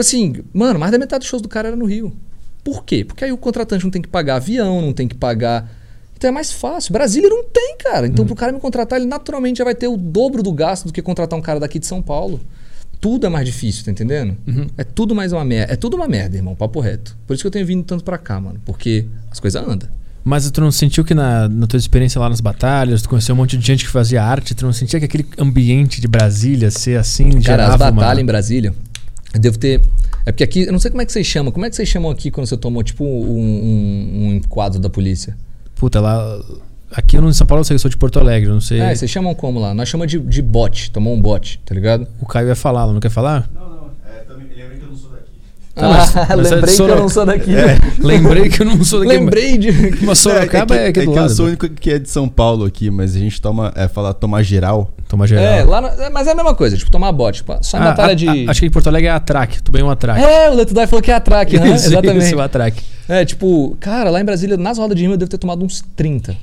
Tipo assim, mano, mais da metade dos shows do cara era no Rio. Por quê? Porque aí o contratante não tem que pagar avião, não tem que pagar. Então é mais fácil. Brasília não tem, cara. Então pro cara me contratar, ele naturalmente já vai ter o dobro do gasto do que contratar um cara daqui de São Paulo. Tudo é mais difícil, tá entendendo? É tudo mais uma merda. É tudo uma merda, irmão, papo reto. Por isso que eu tenho vindo tanto pra cá, mano. Porque as coisas andam. Mas tu não sentiu que na, na tua experiência lá nas batalhas, tu conheceu um monte de gente que fazia arte, tu não sentia que aquele ambiente de Brasília ser assim, Cara, as gerava uma- batalhas em Brasília, eu devo ter. É porque aqui, eu não sei como é que vocês chamam. Como é que vocês chamam aqui quando você tomou, tipo, um, um, um enquadro da polícia? Puta, lá... Aqui no em São Paulo eu sei que eu sou de Porto Alegre, eu não sei... É, vocês chamam como lá? Nós chamamos de, de bote, tomou um bote, tá ligado? O Caio ia falar, ela não quer falar? Não, não. É, também, lembrei que eu não sou daqui. Tá, Ah, mas é lembrei que Sorocaba. eu não sou daqui. Lembrei que eu não sou daqui. Lembrei de. Mas Sorocaba é, é, que, é do que eu lado. sou o único que é de São Paulo aqui, mas a gente toma, é, fala tomar geral. Toma geral. É, lá na- é, mas é a mesma coisa, tipo, tomar bote. Tipo, só em Ah, batalha a- de. a- acho que em Porto Alegre é atraque. Tu bem um atraque. É, o Letudai falou que é atraque, né? Isso, Exatamente. Isso, o atraque. É, tipo, cara, lá em Brasília, nas rodas de rima, eu devo ter tomado uns 30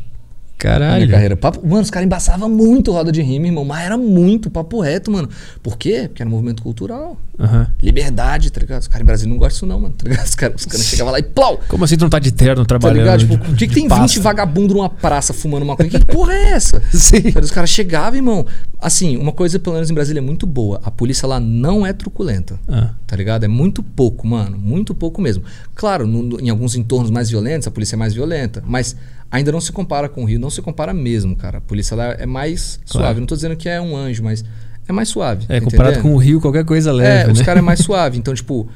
na minha Caralho. carreira. Papo, mano, os caras embaçavam muito roda de rima, irmão. Mas era muito papo reto, mano. Por quê? Porque era um movimento cultural. Aham. Liberdade, tá ligado? Os caras em Brasília não gostam disso, não, mano. Tá ligado? Os caras os caras chegavam lá e plau! Como assim tu não tá de terno Tá trabalhando? ligado? Tipo, por que, que tem pasta? 20 vagabundo numa praça fumando uma coisa? Que porra é essa? Sim. Os caras chegavam, irmão. Assim, uma coisa, pelo menos em Brasília, é muito boa. A polícia lá não é truculenta. Ah, Tá ligado? É muito pouco, mano. Muito pouco mesmo. Claro, no- no- em alguns entornos mais violentos, a polícia é mais violenta. Mas ainda não se compara com o Rio. Não se compara mesmo, cara. A polícia lá é mais Claro. suave. Não tô dizendo que é um anjo, mas é mais suave. é, comparado com o Rio, qualquer coisa leve, É, os né? caras é mais suave. Então, tipo,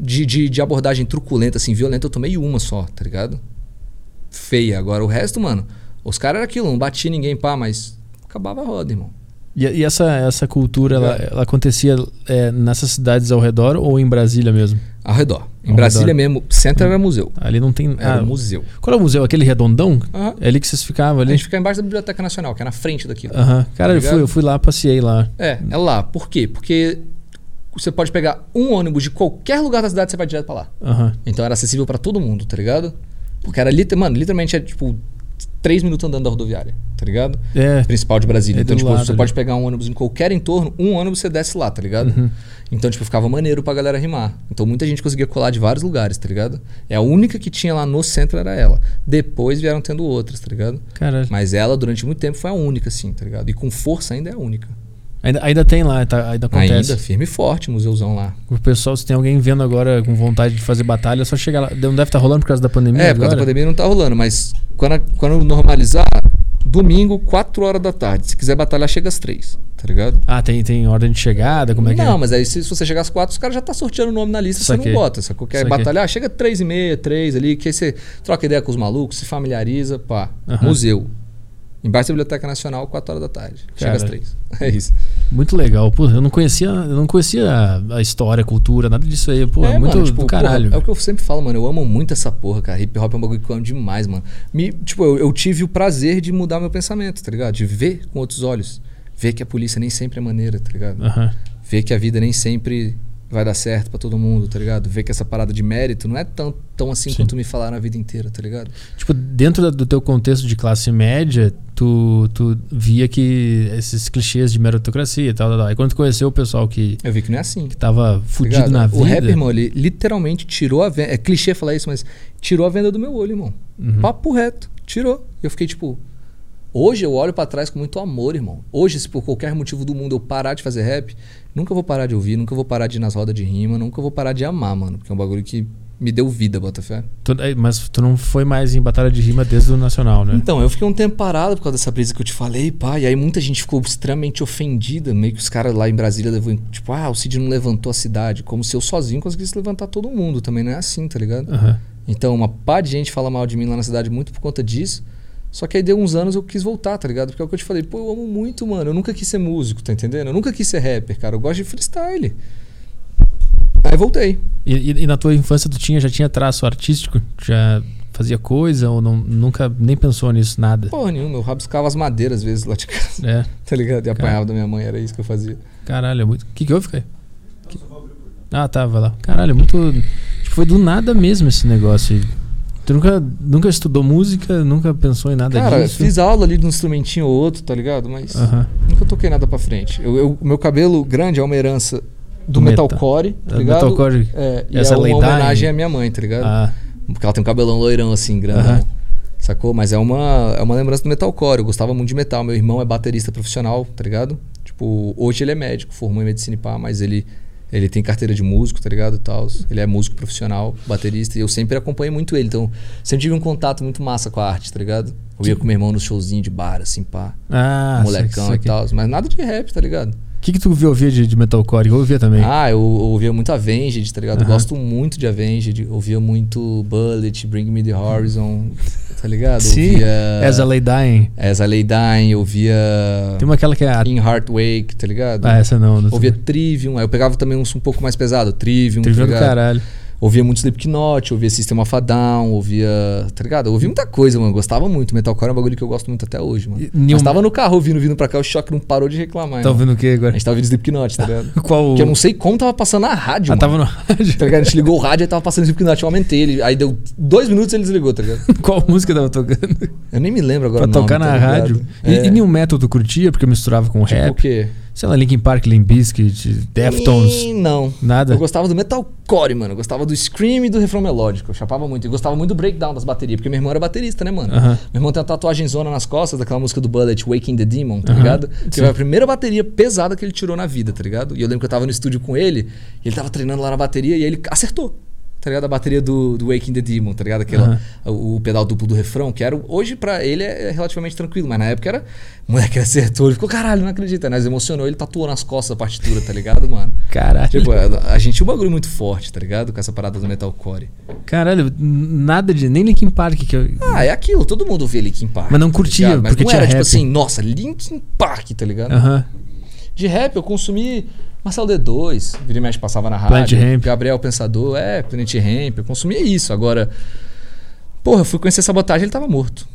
de, de, de abordagem truculenta, assim, violenta, eu tomei uma só, tá ligado? Feia. Agora, o resto, mano, os caras era aquilo, não batia ninguém, pá, mas acabava a roda, irmão. E, e essa, essa cultura, ela, ela acontecia é, nessas cidades ao redor ou em Brasília mesmo? Ao redor. Em Ao Brasília redor. mesmo, centro era museu. Ali não tem... Era ah, museu. Qual é o museu? Aquele redondão? É ali que vocês ficavam A ali? gente fica embaixo da Biblioteca Nacional, que é na frente daquilo. Aham. Cara, eu Ligado? fui, eu fui lá, passei lá. É, é lá. Por quê? Porque você pode pegar um ônibus de qualquer lugar da cidade e você vai direto pra lá. Aham. Então era acessível pra todo mundo, tá ligado? Porque era mano, literalmente é tipo três minutos andando da rodoviária, tá ligado? É. Principal de Brasília. É então, tipo, lado você ali. pode pegar um ônibus em qualquer entorno, um ônibus você desce lá, tá ligado? Uhum. Então, tipo, ficava maneiro pra galera rimar. Então, muita gente conseguia colar de vários lugares, tá ligado? É a única que tinha lá no centro era ela. Depois vieram tendo outras, tá ligado? Caralho. Mas ela, durante muito tempo, foi a única, assim, tá ligado? E com força ainda é a única. Ainda, ainda tem lá, tá- ainda acontece. Ainda, firme e forte, museuzão lá. O pessoal, se tem alguém vendo agora com vontade de fazer batalha, é só chegar lá. Não deve estar rolando por causa da pandemia É, por causa da pandemia não tá rolando, mas quando, quando normalizar, domingo, 4 horas da tarde. Se quiser batalhar, chega às 3, tá ligado? Ah, tem, tem ordem de chegada? Como é que não, é? mas aí se, se você chegar às 4, os caras já tá sorteando o nome na lista, você Saquei. não bota. Você quer Saquei. batalhar, chega 3 e meia, 3 ali, que aí você troca ideia com os malucos, se familiariza, pá. Aham. Museu. Embaixo da Biblioteca Nacional, 4 horas da tarde. Chega às Cara. 3. É isso. Muito legal. Pô, eu não conhecia, eu não conhecia a, a história, a cultura, nada disso aí. Pô, é, muito mano, tipo, do caralho. é o que eu sempre falo, mano. Eu amo muito essa porra, cara. Hip hop é um bagulho que eu amo demais, mano. Me, tipo, eu, eu tive o prazer de mudar meu pensamento, tá ligado? De ver com outros olhos. Ver que a polícia nem sempre é maneira, tá ligado? Ver que a vida nem sempre vai dar certo pra todo mundo, tá ligado? Ver que essa parada de mérito não é tão, tão assim Sim. quanto me falaram a vida inteira, tá ligado? Tipo, dentro do teu contexto de classe média, tu, tu via que esses clichês de meritocracia e tal, tal, tal. Aí quando tu conheceu o pessoal que, Eu vi que não é assim. que tava tá fudido ligado? na vida. O rap, irmão, ele literalmente tirou a venda. É clichê falar isso, mas tirou a venda do meu olho, irmão. Uhum. Papo reto. Tirou. E eu fiquei tipo. Hoje eu olho pra trás com muito amor, irmão. Hoje, se por qualquer motivo do mundo eu parar de fazer rap, nunca vou parar de ouvir, nunca vou parar de ir nas rodas de rima, nunca vou parar de amar, mano. Porque é um bagulho que me deu vida, Botafé. É, mas tu não foi mais em batalha de rima desde o Nacional, né? Então, eu fiquei um tempo parado por causa dessa brisa que eu te falei, pá. E aí muita gente ficou extremamente ofendida. Meio que os caras lá em Brasília levou, tipo, ah, o Cid não levantou a cidade. Como se eu sozinho conseguisse levantar todo mundo. Também não é assim, tá ligado? Aham. Então, uma pá de gente fala mal de mim lá na cidade muito por conta disso. Só que aí deu uns anos eu quis voltar, tá ligado? Porque é o que eu te falei, pô, eu amo muito, mano. Eu nunca quis ser músico, tá entendendo? Eu nunca quis ser rapper, cara. Eu gosto de freestyle. Aí voltei. E, e- e na tua infância tu tinha, já tinha traço artístico? Já fazia coisa ou não, nunca nem pensou nisso, nada? Porra nenhuma, eu rabiscava as madeiras às vezes lá de casa, É, tá ligado? E apanhava da minha mãe, era isso que eu fazia. caralho, é muito. O que, que houve, Caio? Que- Ah, tá, vai lá. Caralho, é muito. Tipo, foi do nada mesmo esse negócio. Tu nunca, nunca estudou música, nunca pensou em nada Cara, disso? fiz aula ali de um instrumentinho ou outro, tá ligado? Mas Aham. nunca toquei nada pra frente. Eu, eu- meu cabelo grande é uma herança do Do metal. metalcore, tá ligado? metalcore. É, e Essa é uma homenagem à minha mãe, tá ligado? Ah, Porque ela tem um cabelão loirão assim, grandão. Aham. Sacou? Mas é uma, é uma lembrança do metalcore. Eu gostava muito de metal. Meu irmão é baterista profissional, tá ligado? Tipo, hoje ele é médico, formou em medicina e pá, mas ele, ele tem carteira de músico, tá ligado? Tal. Ele é músico profissional, baterista, e eu sempre acompanhei muito ele. Então, sempre tive um contato muito massa com a arte, tá ligado? Eu ia com meu irmão nos showzinhos de bar, assim, pá. ah molecão e tal. Mas nada de rap, tá ligado? O que, que tu ouvia de, de metalcore? Eu ouvia também. Ah, eu, eu ouvia muito Avenged, tá ligado? Eu Aham. gosto muito de Avenged. Ouvia muito Bullet, Bring Me The Horizon, tá ligado? Sim, Ouvia As a Lay Dying. As a Lay Dying, ouvia Tem uma aquela que é a. In Heart Wake, tá ligado? Ah, essa não. não Ouvia Trivium, aí eu pegava também uns um pouco mais pesado, Trivium, Trivium tá do ligado? caralho. Ouvia muito Slipknot, ouvia System of a Down, ouvia, tá ligado? Eu ouvia muita coisa, mano, gostava muito. Metalcore é um bagulho que eu gosto muito até hoje, mano. E Mas tava no carro ouvindo, vindo pra cá, o choque não parou de reclamar, Tá irmão. ouvindo o que A agora? gente tava ouvindo Slipknot, tá ligado? Qual. Que eu não sei como tava passando na rádio, Ah, mano. tava no rádio. Tá ligado? A gente ligou o rádio e tava passando Slipknot, eu aumentei ele. Aí deu dois minutos e ele desligou, tá ligado? Qual música tava tocando? Eu nem me lembro agora pra o nome, tocar tá na ligado? rádio. E, É, e New Metal tu curtia porque misturava com tipo o rap? quê? Sei lá, Linkin Park, Limp Bizkit, Deftones. Ih, Não. Nada? Eu gostava do metalcore, mano. Eu gostava do scream e do refrão melódico. Eu chapava muito. Eu gostava muito do breakdown das baterias, porque meu irmão era baterista, né, mano? Aham. Meu irmão tem uma tatuagem zona nas costas daquela música do Bullet, Waking the Demon, tá Aham, ligado? Que foi a primeira bateria pesada que ele tirou na vida, tá ligado? E eu lembro que eu tava no estúdio com ele, e ele tava treinando lá na bateria e ele acertou. Tá ligado? A bateria do, do Waking the Demon, tá ligado? Aquela, o, o pedal duplo do refrão, que era. Hoje pra ele é relativamente tranquilo, mas na época era. Moleque, ele acertou. Ele ficou, caralho, não acredita. Nós emocionou, ele tatuou nas costas a partitura, tá ligado, mano? Caralho. Tipo, a, a gente tinha um bagulho muito forte, tá ligado? Com essa parada do metalcore. Caralho, nada de. Nem Linkin Park que eu. Ah, é aquilo, todo mundo via Linkin Park. Mas não tá curtia, ligado? Mas porque não tinha era tipo rap. assim, nossa, Linkin Park, tá ligado? Aham. De rap eu consumi Marcelo D2, vira e mexe passava na Planet rádio. Hemp. Gabriel Pensador, é, Planet Ramp, eu consumia isso. Agora, porra, eu fui conhecer sabotagem, ele tava morto,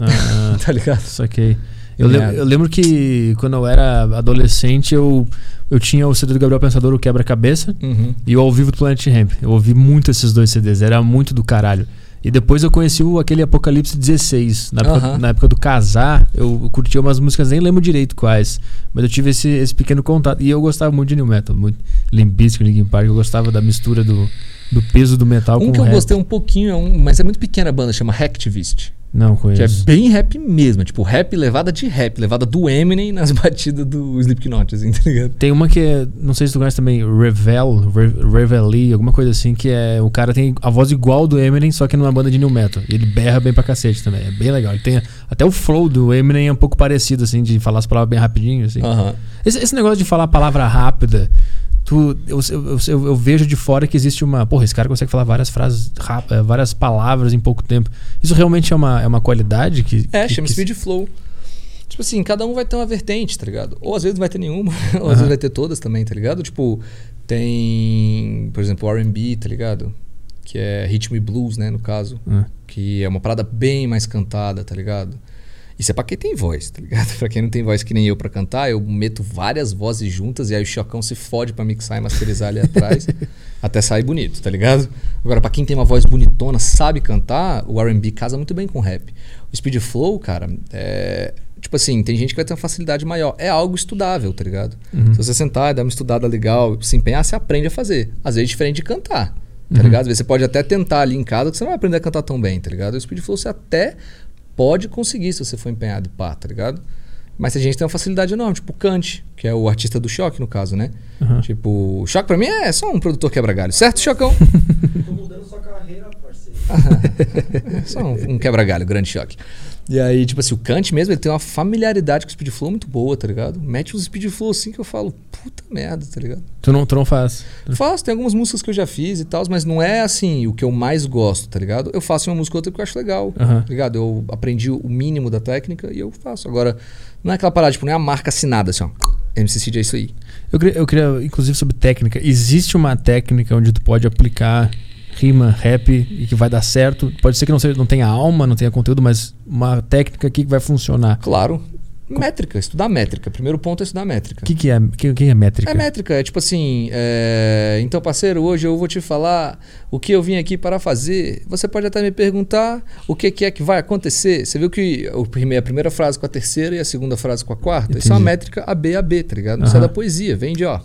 Ah, tá ligado? saquei. Eu, Merda. eu lembro que quando eu era adolescente, eu, eu tinha o CD do Gabriel Pensador, o Quebra-Cabeça, Uhum. e o Ao Vivo do Planet Ramp. Eu ouvi muito esses dois CDs, era muito do caralho. E depois eu conheci o, aquele Apocalipse 16. Na época, Aham. na época do casar, eu, eu curtia umas músicas, nem lembro direito quais. Mas eu tive esse, esse pequeno contato. E eu gostava muito de New Metal. Muito Limp Bizkit, Linkin Park. Eu gostava da mistura do, do peso do metal Um com que o eu rap. gostei um pouquinho, é um- mas é muito pequena a banda, chama Hacktivist. Não Que é conheço. bem rap mesmo. é Tipo, rap levada de rap, levada do Eminem nas batidas do Slipknot, assim, tá ligado? Tem uma que é, não sei se tu conhece também, Revel, Re- Reveille, alguma coisa assim, que é o cara tem a voz igual do Eminem, só que numa banda de new metal. E ele berra bem pra cacete também. É bem legal. Ele tem até o flow do Eminem é um pouco parecido assim, de falar as palavras bem rapidinho assim. Esse, esse negócio de falar a palavra rápida, tu, eu, eu, eu- eu vejo de fora que existe uma. Porra, esse cara consegue falar várias frases, rap- eh, várias palavras em pouco tempo. Isso realmente é uma, é uma qualidade que. É, que, chama que- Speed Flow. Tipo assim, cada um vai ter uma vertente, tá ligado? Ou às vezes não vai ter nenhuma, ou às Aham. vezes vai ter todas também, tá ligado? Tipo, tem, por exemplo, o R&B, tá ligado? Que é ritmo e blues, né, no caso. Ah, Que é uma parada bem mais cantada, tá ligado? Isso é pra quem tem voz, tá ligado? Pra quem não tem voz que nem eu pra cantar, eu meto várias vozes juntas e aí o Chocão se fode pra mixar e masterizar ali atrás até sair bonito, tá ligado? Agora, pra quem tem uma voz bonitona, sabe cantar, o R&B casa muito bem com rap. O Speed Flow, cara, é... Tipo assim, tem gente que vai ter uma facilidade maior. É algo estudável, tá ligado? Uhum. Se você sentar e dar uma estudada legal, se empenhar, você aprende a fazer. Às vezes é diferente de cantar, tá Uhum. ligado? Às vezes você pode até tentar ali em casa, que você não vai aprender a cantar tão bem, tá ligado? O Speed Flow você até pode conseguir se você for empenhado e pá, tá ligado? Mas tem gente tem uma facilidade enorme, tipo o Kant, que é o artista do choque, no caso, né? aham. Tipo, o Choque pra mim é só um produtor quebra-galho, certo, Chocão? Tô mudando sua carreira, parceiro. Só um, um quebra-galho, grande choque. E aí, tipo assim, o Kant mesmo, ele tem uma familiaridade com o Speed Flow muito boa, tá ligado? Mete uns Speed Flow assim que eu falo, puta merda, tá ligado? Tu, não, tu não faz. Faço, tem algumas músicas que eu já fiz e tal, mas não é assim o que eu mais gosto, tá ligado? Eu faço uma música ou outra que eu acho legal, tá ligado? Eu aprendi o mínimo da técnica e eu faço. Agora, não é aquela parada, tipo, não é a marca assinada assim, ó. MC Cid é isso aí. Eu queria, eu queria, inclusive, sobre técnica. Existe uma técnica onde tu pode aplicar rima, rap e que vai dar certo? Pode ser que não, seja, não tenha alma, não tenha conteúdo, mas uma técnica aqui que vai funcionar. Claro. Métrica, estudar métrica. Primeiro ponto é estudar métrica. O que, que é? O que, é métrica? É métrica, é tipo assim, é, então parceiro, hoje eu vou te falar o que eu vim aqui para fazer. Você pode até me perguntar o que, que é que vai acontecer. Você viu que a primeira frase com a terceira e a segunda frase com a quarta? Isso é uma Entendi. métrica AB a B, tá ligado? Isso é Aham. da poesia, vem de ó.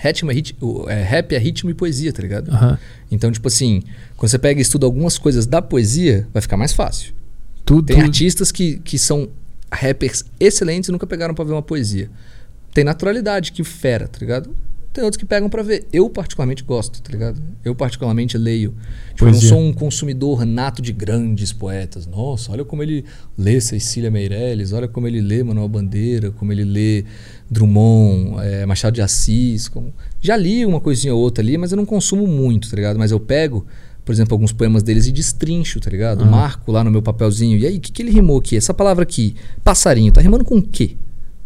Ritmo é rit- é, rap é ritmo e poesia, tá ligado? Aham. Então, tipo assim, quando você pega e estuda algumas coisas da poesia, vai ficar mais fácil. Tu, Tem artistas que, que são rappers excelentes e nunca pegaram pra ver uma poesia. Tem naturalidade, que fera, tá ligado? Tem outros que pegam pra ver. Eu particularmente gosto, tá ligado? Eu particularmente leio. Tipo, eu não Poesia. sou um consumidor nato de grandes poetas. Nossa, olha como ele lê Cecília Meirelles, olha como ele lê Manuel Bandeira, como ele lê Drummond, eh, Machado de Assis. Como... Já li uma coisinha ou outra ali, mas eu não consumo muito, tá ligado? Mas eu pego, por exemplo, alguns poemas deles e destrincho, tá ligado? Aham. Marco lá no meu papelzinho. E aí, o que, que ele rimou aqui? Essa palavra aqui, passarinho, tá rimando com o quê?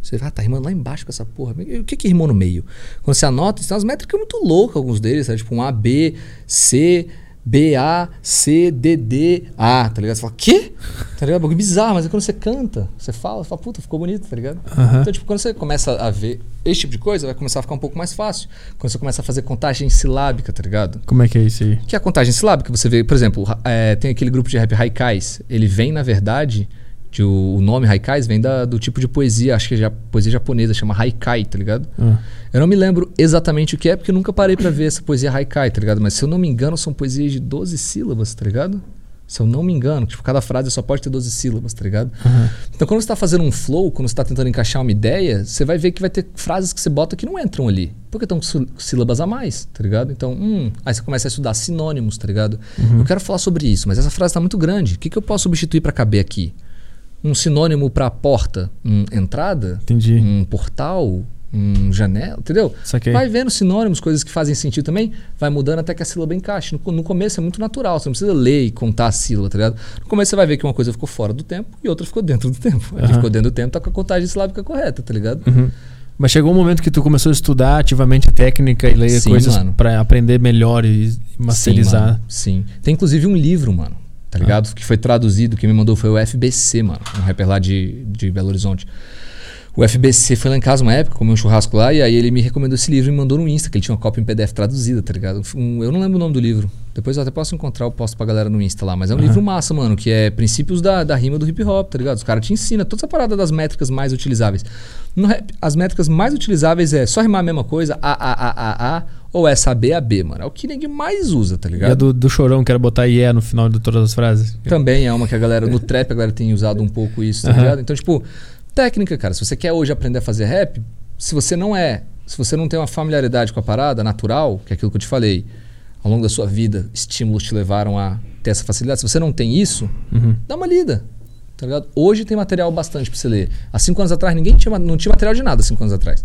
Você vai, ah, tá rimando lá embaixo com essa porra. E O que que rimou no meio? Quando você anota, tem umas métricas muito loucas, alguns deles, sabe? Tipo um A, B, C, B, A, C, D, D, A, tá ligado? Você fala, quê? Tá ligado? Bagulho bizarro, mas aí quando você canta, você fala, você fala, puta, ficou bonito, tá ligado? Aham. Então, tipo, quando você começa a ver esse tipo de coisa, vai começar a ficar um pouco mais fácil. Quando você começa a fazer contagem silábica, tá ligado? Como é que é isso aí? Que é a contagem silábica? Você vê, por exemplo, é, tem aquele grupo de rap Haikais. Ele vem, na verdade, o, o nome Haikais vem da- do tipo de poesia, acho que é ja- poesia japonesa, chama Haikai, tá ligado? Ah, Eu não me lembro exatamente o que é, porque eu nunca parei pra ver essa poesia Haikai, tá ligado? Mas se eu não me engano, são poesias de 12 sílabas, tá ligado? Se eu não me engano, tipo, cada frase só pode ter 12 sílabas, tá ligado? aham. Então, quando você está fazendo um flow, quando você está tentando encaixar uma ideia, você vai ver que vai ter frases que você bota que não entram ali. Porque estão com sílabas a mais, tá ligado? Então, hum, aí você começa a estudar sinônimos, tá ligado? Eu quero falar sobre isso, mas essa frase está muito grande. O que, que eu posso substituir para caber aqui? Um sinônimo para porta? Um entrada? Entendi. Um portal? Um janela? Entendeu? Saquei. Vai vendo sinônimos, coisas que fazem sentido também, vai mudando até que a sílaba encaixe. No, no começo é muito natural, você não precisa ler e contar a sílaba, tá ligado? No começo você vai ver que uma coisa ficou fora do tempo e outra ficou dentro do tempo. A que ficou dentro do tempo tá com a contagem silábica correta, tá ligado? Uhum. Mas chegou um momento que tu começou a estudar ativamente a técnica e ler Sim, coisas pra aprender melhor e masterizar. Sim, mano. Sim. Tem inclusive um livro, mano, tá ligado? Que foi traduzido, quem me mandou foi o FBC, mano, um rapper lá de, de Belo Horizonte. O FBC foi lá em casa uma época, comeu um churrasco lá, e aí ele me recomendou esse livro e me mandou no Insta, que ele tinha uma cópia em PDF traduzida, tá ligado? Um- eu não lembro o nome do livro. Depois eu até posso encontrar, eu posto pra galera no Insta lá. Mas é um livro massa, mano, que é princípios da, da rima do hip hop, tá ligado? Os caras te ensinam toda essa parada das métricas mais utilizáveis. No rap, as métricas mais utilizáveis é só rimar a mesma coisa, A, A, A, A, A, ou é saber A, B, mano. É o que ninguém mais usa, tá E a ligado? do, do chorão, que era botar IE no final de todas as frases. Também é uma que a galera, no trap, a galera tem usado um pouco isso, tá Aham. ligado? Então, tipo, técnica, cara. Se você quer hoje aprender a fazer rap, se você não é, se você não tem uma familiaridade com a parada natural, que é aquilo que eu te falei, ao longo da sua vida, estímulos te levaram a ter essa facilidade. Se você não tem isso, Uhum. dá uma lida. Tá ligado? Hoje tem material bastante pra você ler. Há cinco anos atrás, ninguém tinha, não tinha material de nada há cinco anos atrás.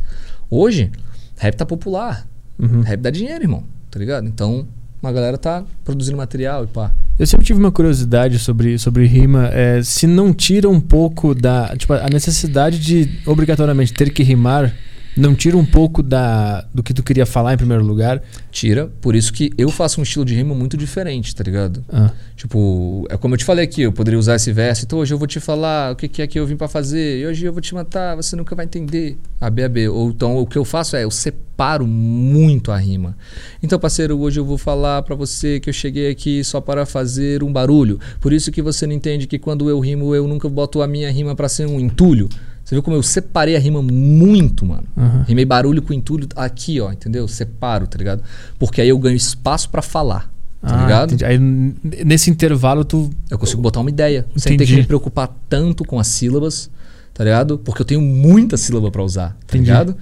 Hoje, rap tá popular. Uhum. Rap dá dinheiro, irmão. Tá ligado? Então, uma galera tá produzindo material e pá. Eu sempre tive uma curiosidade sobre, sobre rima. é, se não tira um pouco da. Tipo, a necessidade de obrigatoriamente ter que rimar, não tira um pouco da, do que tu queria falar em primeiro lugar. Tira, por isso que eu faço um estilo de rima muito diferente, tá ligado? Ah, Tipo, é como eu te falei aqui, eu poderia usar esse verso, então hoje eu vou te falar o que, que é que eu vim pra fazer, e hoje eu vou te matar, você nunca vai entender. A B, a B. Ou então o que eu faço é, eu separo muito a rima. Então, parceiro, hoje eu vou falar pra você que eu cheguei aqui só para fazer um barulho. Por isso que você não entende que quando eu rimo, eu nunca boto a minha rima pra ser um entulho. Você viu como eu separei a rima muito, mano? Aham. Rimei barulho com entulho aqui, ó, entendeu? Separo, tá ligado? Porque aí eu ganho espaço pra falar, tá ah, ligado? entendi. Aí, nesse intervalo, tu. Eu consigo botar uma ideia, sem ter Entendi. que me preocupar tanto com as sílabas, tá ligado? Porque eu tenho muita sílaba pra usar, tá Entendi. ligado?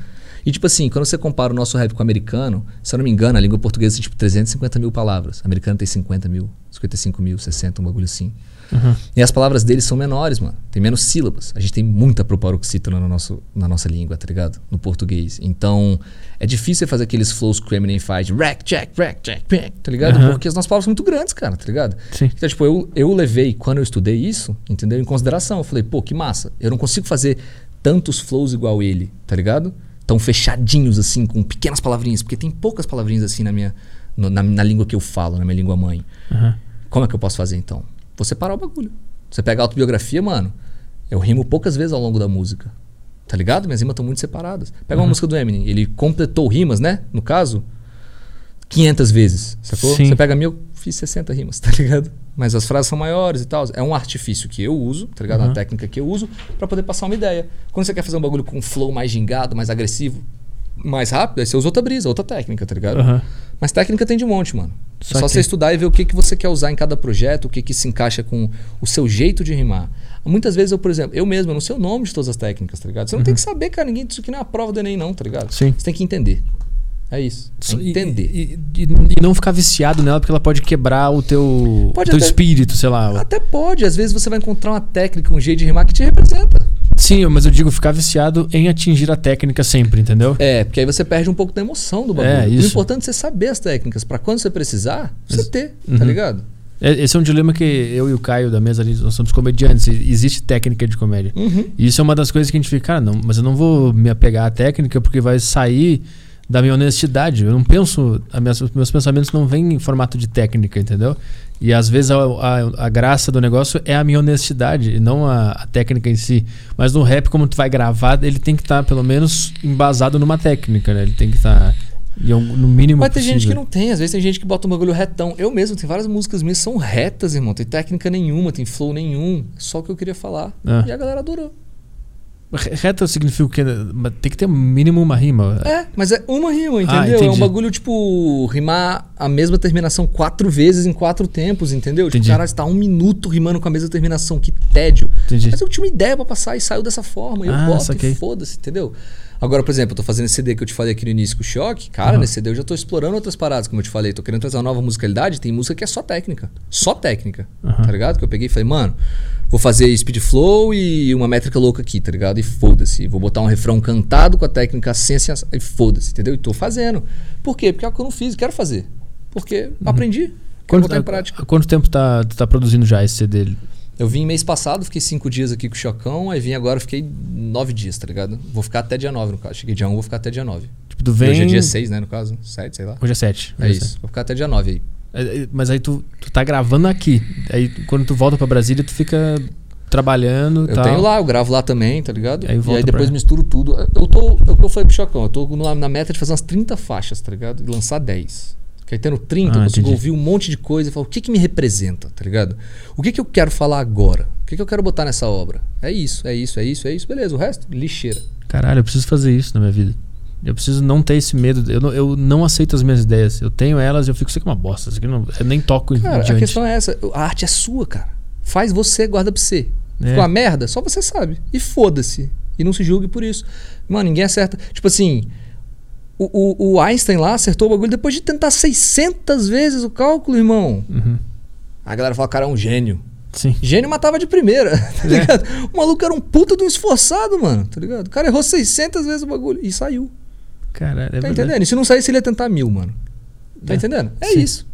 E tipo assim, quando você compara o nosso rap com o americano, se eu não me engano, a língua portuguesa tem tipo 350 mil palavras. O americano tem 50 mil, 55 mil, 60, um bagulho assim. Uhum. E as palavras deles são menores, mano. Tem menos sílabas. A gente tem muita proparoxítona no nosso, na nossa língua, tá ligado? No português. Então, é difícil fazer aqueles flows Eminem faz rack, jack, rack, jack, rack, tá ligado? Aham. Porque as nossas palavras são muito grandes, cara, tá ligado? Sim. Então, tipo, eu, eu levei, quando eu estudei isso, entendeu? Em consideração. Eu falei, pô, que massa. Eu não consigo fazer tantos flows igual ele, tá ligado? Tão fechadinhos, assim, com pequenas palavrinhas. Porque tem poucas palavrinhas assim na minha. no- na, na língua que eu falo, na minha língua mãe. Aham. Como é que eu posso fazer então? Vou separar o bagulho. Você pega a autobiografia, mano, eu rimo poucas vezes ao longo da música. Tá ligado? Minhas rimas estão muito separadas. Pega uma música do Eminem, ele completou rimas, né? No caso, 500 vezes, sacou? Sim. Você pega a minha, eu fiz 60 rimas, tá ligado? Mas as frases são maiores e tal. É um artifício que eu uso, tá ligado? Uhum. Uma técnica que eu uso pra poder passar uma ideia. Quando você quer fazer um bagulho com um flow mais gingado, mais agressivo, mais rápido, aí você usa outra brisa, outra técnica, tá ligado? Aham. Mas técnica tem de monte, mano. É só você estudar e ver o que, que você quer usar em cada projeto, o que, que se encaixa com o seu jeito de rimar. Muitas vezes eu, por exemplo, eu mesmo, eu não sei o nome de todas as técnicas, tá ligado? Você não tem que saber, cara, ninguém, isso aqui não é a prova do Enem, não, tá ligado? Uhum. Sim. Você tem que entender. É isso. É Só- entender. E, e- e não ficar viciado nela, porque ela pode quebrar o teu, Pode teu até- espírito, sei lá. Até pode, às vezes você vai encontrar uma técnica, um jeito de rimar que te representa. Sim, mas eu digo ficar viciado em atingir a técnica sempre, entendeu? É, porque aí você perde um pouco da emoção do bagulho. É, O isso. importante é você saber as técnicas, pra quando você precisar, você Ex- ter, Uhum. tá ligado? É- Esse é um dilema que eu e o Caio da mesa ali, nós somos comediantes, existe técnica de comédia. Uhum. E isso é uma das coisas que a gente fica, cara, não, mas eu não vou me apegar à técnica porque vai sair da minha honestidade. Eu não penso, a minhas- os meus pensamentos não vêm em formato de técnica, entendeu? E às vezes a, a- a graça do negócio é a minha honestidade e não a, a técnica em si. Mas no rap, como tu vai gravar, ele tem que estar pelo menos embasado numa técnica, né? Ele tem que estar algum- no mínimo Mas tem gente que possível. não tem, às vezes tem gente que bota um bagulho retão. Eu mesmo, tem várias músicas minhas que são retas, irmão. Tem técnica nenhuma, tem flow nenhum. Só o que eu queria falar. Ah. E a galera adorou. Re- Reta significa o quê? Tem que ter mínimo uma rima. É, mas é uma rima, Ah, entendeu? é um bagulho, tipo, rimar a mesma terminação quatro vezes em quatro tempos, entendeu? Entendi. Tipo, cara, você tá um minuto rimando com a mesma terminação, que tédio. Entendi. Mas eu tinha uma ideia pra passar e saiu dessa forma. E eu Ah, boto saquei. e foda-se, entendeu? Agora, por exemplo, eu tô fazendo esse CD que eu te falei aqui no início com o Choque. Cara, Aham. nesse CD eu já tô explorando outras paradas, como eu te falei. Tô querendo trazer uma nova musicalidade. Tem música que é só técnica. Só técnica. Aham. Tá ligado? Que eu peguei e falei, mano, vou fazer speed flow e uma métrica louca aqui, tá ligado? E foda-se. Vou botar um refrão cantado com a técnica assim, e foda-se, entendeu? E tô fazendo. Por quê? Porque é o que eu não fiz quero fazer. Porque aprendi. Quero Quanto, botar em prática. há quanto tempo tá, tá produzindo já esse CD? Eu vim mês passado, fiquei cinco dias aqui com o Chocão, aí vim agora, fiquei nove dias, tá ligado? Vou ficar até dia 9, no caso. Cheguei dia 1, vou ficar até dia 9. Tipo, tu vem. Hoje é dia 6, né, no caso? 7, sei lá. Hoje é 7. É isso. Vou ficar até dia 9 aí. É, é, Mas aí tu, tu tá gravando aqui. Aí quando tu volta pra Brasília, tu fica trabalhando. Eu tal. tenho lá, eu gravo lá também, tá ligado? E aí e aí depois misturo tudo. Eu tô, é o que eu falei pro Chocão, eu tô na, na meta de fazer umas 30 faixas, tá ligado? E lançar 10. Que aí tendo 30, Ah, eu consigo entendi. ouvir um monte de coisa e falar, o que que me representa, tá ligado? O que que eu quero falar agora? O que que eu quero botar nessa obra? É isso, é isso, é isso, é isso, beleza. O resto, lixeira. Caralho, eu preciso fazer isso na minha vida. Eu preciso não ter esse medo. Eu não, eu não aceito as minhas ideias. Eu tenho elas e eu fico, aqui é uma bosta. Isso aqui não, eu nem toco em Cara, a diante. questão é essa. A arte é sua, cara. Faz você, guarda pra você. É. Ficou uma merda? Só você sabe. E foda-se. E não se julgue por isso. Mano, ninguém acerta. Tipo assim, o, o, o Einstein lá acertou o bagulho depois de tentar 600 vezes o cálculo, irmão. Uhum. A galera fala, cara, é um gênio. Sim. Gênio matava de primeira, tá ligado? O maluco era um puta de um esforçado, mano, tá ligado? O cara errou 600 vezes o bagulho e saiu. Caralho, é Tá verdade. entendendo? E se não saísse, ele ia tentar mil, mano. Tá É. entendendo? É Sim. isso.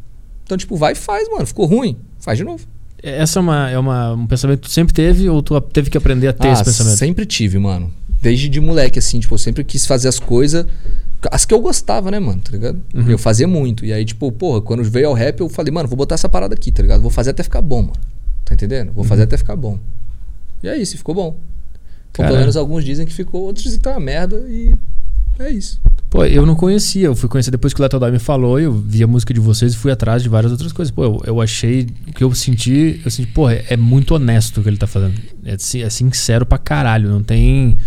Então, tipo, vai e faz, mano. Ficou ruim. Faz de novo. Essa é, uma, é uma, um pensamento que tu sempre teve ou tu teve que aprender a ter ah, esse pensamento? sempre tive, mano. Desde de moleque, assim, tipo, eu sempre quis fazer as coisas. As que eu gostava, né, mano, tá ligado? Uhum. Eu fazia muito. E aí, tipo, porra, quando veio ao rap, eu falei, mano, vou botar essa parada aqui, tá ligado? Vou fazer até ficar bom, mano. Tá entendendo? Vou Uhum. fazer até ficar bom. E é isso, ficou bom. Caralho. pelo menos alguns dizem que ficou, outros dizem que tá uma merda e é isso. Pô, eu não conhecia. Eu fui conhecer depois que o Dói me falou. Eu vi a música de vocês e fui atrás de várias outras coisas. Pô, eu, eu achei. O que eu senti. Eu senti, pô, é, é muito honesto o que ele tá fazendo. É, é sincero pra caralho. Não tem.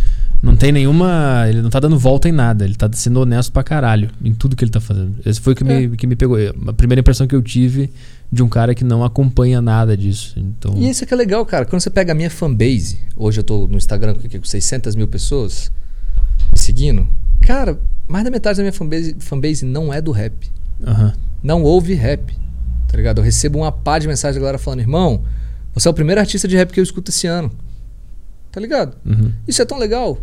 Não tem nenhuma. Ele não tá dando volta em nada. Ele tá sendo honesto pra caralho em tudo que ele tá fazendo. Esse foi o que, me, que me pegou. A primeira impressão que eu tive de um cara que não acompanha nada disso. Então. E isso é que é legal, cara. Quando você pega a minha fanbase, hoje eu tô no Instagram com, com 600 mil pessoas me seguindo. Cara, mais da metade da minha fanbase, fanbase não é do rap. Aham. Não ouve rap. Tá ligado? Eu recebo uma pá de mensagem da galera falando, irmão, você é o primeiro artista de rap que eu escuto esse ano. Tá ligado? Uhum. Isso é tão legal.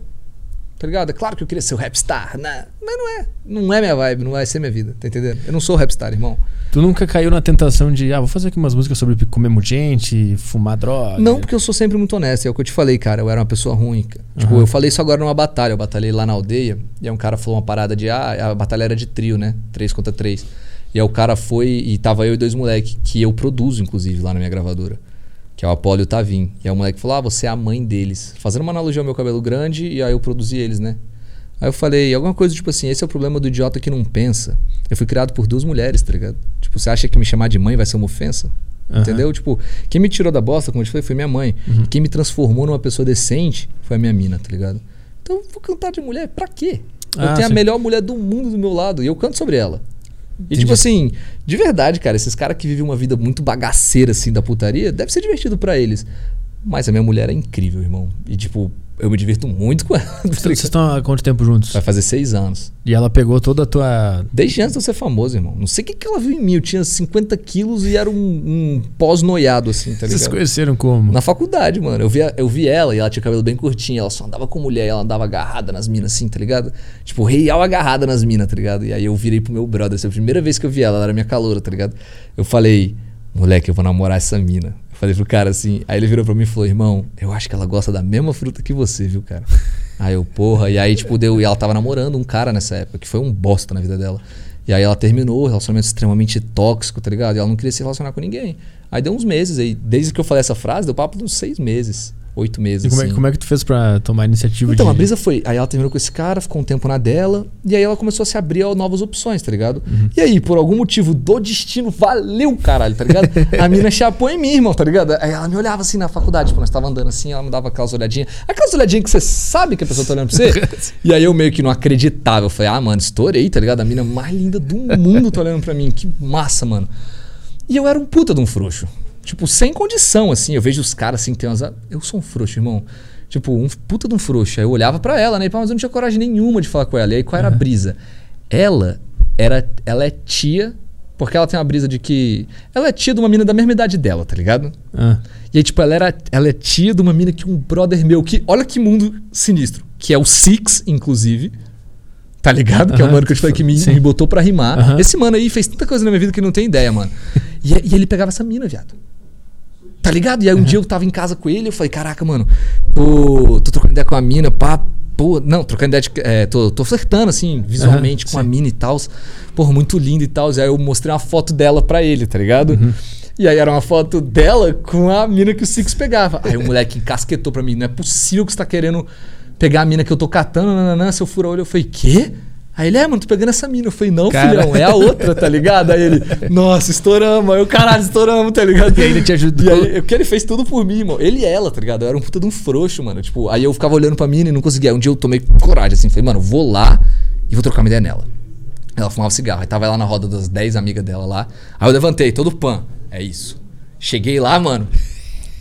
Tá ligado? É claro que eu queria ser o rapstar, né? mas não é. Não é minha vibe, não vai ser minha vida, tá entendendo? Eu não sou rapstar, irmão. Tu nunca caiu na tentação de, ah, vou fazer aqui umas músicas sobre comer gente, fumar droga. Não, porque eu sou sempre muito honesto. É o que eu te falei, cara. Eu era uma pessoa ruim. Tipo, Aham. eu falei isso agora numa batalha. Eu batalhei lá na aldeia. E aí um cara falou uma parada de. Ah, a batalha era de trio, né? Três contra três. E aí o cara foi e tava eu e dois moleques, que eu produzo, inclusive, lá na minha gravadora. Que é o Apolo e o Tavim. E aí o moleque falou: Ah, você é a mãe deles. Fazendo uma analogia ao meu cabelo grande, e aí eu produzi eles, né? Aí eu falei, alguma coisa tipo assim, esse é o problema do idiota que não pensa. Eu fui criado por duas mulheres, tá ligado? Tipo, você acha que me chamar de mãe vai ser uma ofensa? Aham. Entendeu? Tipo, quem me tirou da bosta, como eu te falei, foi minha mãe. Uhum. Quem me transformou numa pessoa decente foi a minha mina, tá ligado? Então eu vou cantar de mulher, pra quê? Eu Ah, tenho sim. a melhor mulher do mundo do meu lado e eu canto sobre ela. E Entendi. tipo assim, de verdade, cara, esses caras que vivem uma vida muito bagaceira assim da putaria, deve ser divertido pra eles. Mas a minha mulher é incrível, irmão. E tipo, eu me divirto muito com ela. tá Vocês ligado? estão há quanto tempo juntos? Vai fazer seis anos. E ela pegou toda a tua. Desde antes de eu ser famoso, irmão. Não sei o que, que ela viu em mim. Eu tinha 50 quilos e era um, um pós-noiado, assim, tá Vocês se ligado? conheceram como? Na faculdade, mano. Eu vi, eu vi ela e ela tinha cabelo bem curtinho. Ela só andava com mulher e ela andava agarrada nas minas, assim, tá ligado? Tipo, real agarrada nas minas, tá ligado? E aí eu virei pro meu brother. Essa é a primeira vez que eu vi ela, ela era minha caloura, tá ligado? Eu falei, moleque, eu vou namorar essa mina. Falei pro cara assim. Aí ele virou pra mim e falou, irmão, eu acho que ela gosta da mesma fruta que você, viu, cara? Aí eu, porra. E aí, tipo, deu. E ela tava namorando um cara nessa época, que foi um bosta na vida dela. E aí ela terminou, relacionamento extremamente tóxico, tá ligado? E ela não queria se relacionar com ninguém. Aí deu uns meses aí. Desde que eu falei essa frase, deu papo de uns seis meses. Oito meses. E como, é, assim. como é que tu fez pra tomar a iniciativa Então, de. a brisa foi. Aí ela terminou com esse cara, ficou um tempo na dela, e aí ela começou a se abrir a novas opções, tá ligado? Uhum. E aí, por algum motivo do destino, valeu, caralho, tá ligado? a mina chapou em mim, irmão, tá ligado? Aí ela me olhava assim na faculdade, tipo, nós tava andando assim, ela me dava aquelas olhadinhas. Aquelas olhadinhas que você sabe que a pessoa tá olhando pra você. e aí eu meio que não acreditava. Eu falei, ah, mano, estourei, tá ligado? A mina mais linda do mundo tá olhando pra mim. Que massa, mano. E eu era um puta de um frouxo. Tipo, sem condição, assim. Eu vejo os caras assim que tem umas. Eu sou um frouxo, irmão. Tipo, um puta de um frouxo. Aí eu olhava pra ela, né? Mas eu não tinha coragem nenhuma de falar com ela. E aí qual era a brisa? Ela era. Ela é tia. Porque ela tem uma brisa de que. Ela é tia de uma mina da mesma idade dela, tá ligado? Ah, E aí, tipo, ela, era, ela é tia de uma mina que um brother meu, que. Olha que mundo sinistro. Que é o Six, inclusive. Tá ligado? Que é o mano que eu te falei que me, Sim. me botou pra rimar. Aham. Esse mano aí fez tanta coisa na minha vida que não tem ideia, mano. e, e ele pegava essa mina, viado. Tá ligado? E aí um dia eu tava em casa com ele eu falei, caraca, mano, tô, tô trocando ideia com a mina, pá. Pô, não, trocando ideia de. É, tô, tô flertando, assim, visualmente com a sim. mina e tal. Porra, muito linda e tal. E aí eu mostrei uma foto dela pra ele, tá ligado? Uhum. E aí era uma foto dela com a mina que o Six pegava. Aí o moleque encasquetou pra mim. Não é possível que você tá querendo pegar a mina que eu tô catando, nananã. Se eu furar o olho, eu falei, quê? Aí ele, é, mano, tô pegando essa mina. Eu falei, não, Cara. filhão, é a outra, tá ligado? Aí ele, nossa, estouramos. Aí eu, caralho, estouramos, tá ligado? E aí ele te ajudou. E aí, porque ele fez tudo por mim, mano. Ele e ela, tá ligado? Eu era um puta de um frouxo, mano. Tipo, aí eu ficava olhando pra mina e não conseguia. Aí um dia eu tomei coragem, assim. Falei, mano, vou lá e vou trocar uma ideia nela. Ela fumava cigarro. Aí tava ela na roda das 10 amigas dela lá. Aí eu levantei, todo pan. É isso. Cheguei lá, mano.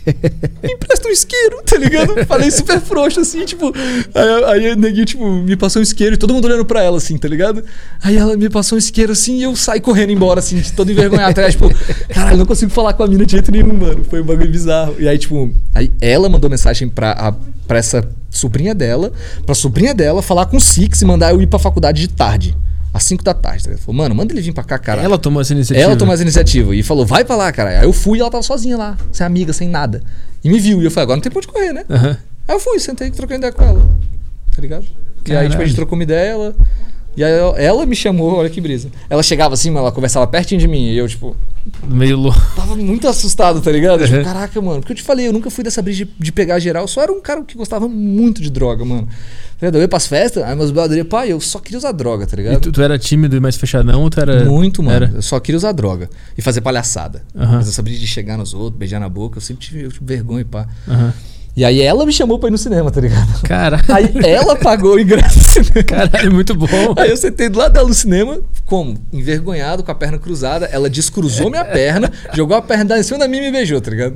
Me empresta um isqueiro, tá ligado? Falei super frouxo, assim, tipo. Aí, aí a neguinho, tipo, me passou um isqueiro e todo mundo olhando pra ela, assim, tá ligado? Aí ela me passou um isqueiro assim e eu saí correndo embora, assim, todo envergonhado atrás, tipo, caralho, não consigo falar com a mina de jeito nenhum, mano. Foi um bagulho bizarro. E aí, tipo, aí ela mandou mensagem pra, a, pra essa sobrinha dela, pra sobrinha dela falar com o Six e mandar eu ir pra faculdade de tarde. Às 5 da tarde, tá ligado? Falou, mano, manda ele vir pra cá, cara. Ela tomou essa iniciativa. Ela tomou essa iniciativa e falou, vai pra lá, cara. Aí eu fui e ela tava sozinha lá, sem amiga, sem nada. E me viu. E eu falei, agora não tem pra onde correr, né? Aham. Aí eu fui, sentei e troquei ideia com ela. Tá ligado? E aí, tipo, a gente trocou uma ideia, ela. E aí ela, me chamou, olha que brisa. Ela chegava assim, mas ela conversava pertinho de mim. E eu, tipo, Meio louco. tava muito assustado, tá ligado? Tipo, Uhum. caraca, mano. Porque eu te falei, eu nunca fui dessa brisa de, de pegar geral. Eu só era um cara que gostava muito de droga, mano. Tá ligado? Eu ia pras festas, aí meus brothers iam, pai, eu só queria usar droga, tá E ligado? tu, tu era tímido e mais fechadão ou tu era. Muito, mano. Era? Eu só queria usar droga. E fazer palhaçada. Aham. Mas essa brisa de chegar nos outros, beijar na boca, eu sempre tive, eu tive vergonha, pá. Aham. E aí ela me chamou pra ir no cinema, tá ligado? Caralho. Aí ela pagou o ingresso do cinema. Caralho, muito bom. Aí eu sentei do lado dela no cinema, como? Envergonhado, com a perna cruzada. Ela descruzou minha perna, jogou a perna em cima da minha e me beijou, tá ligado?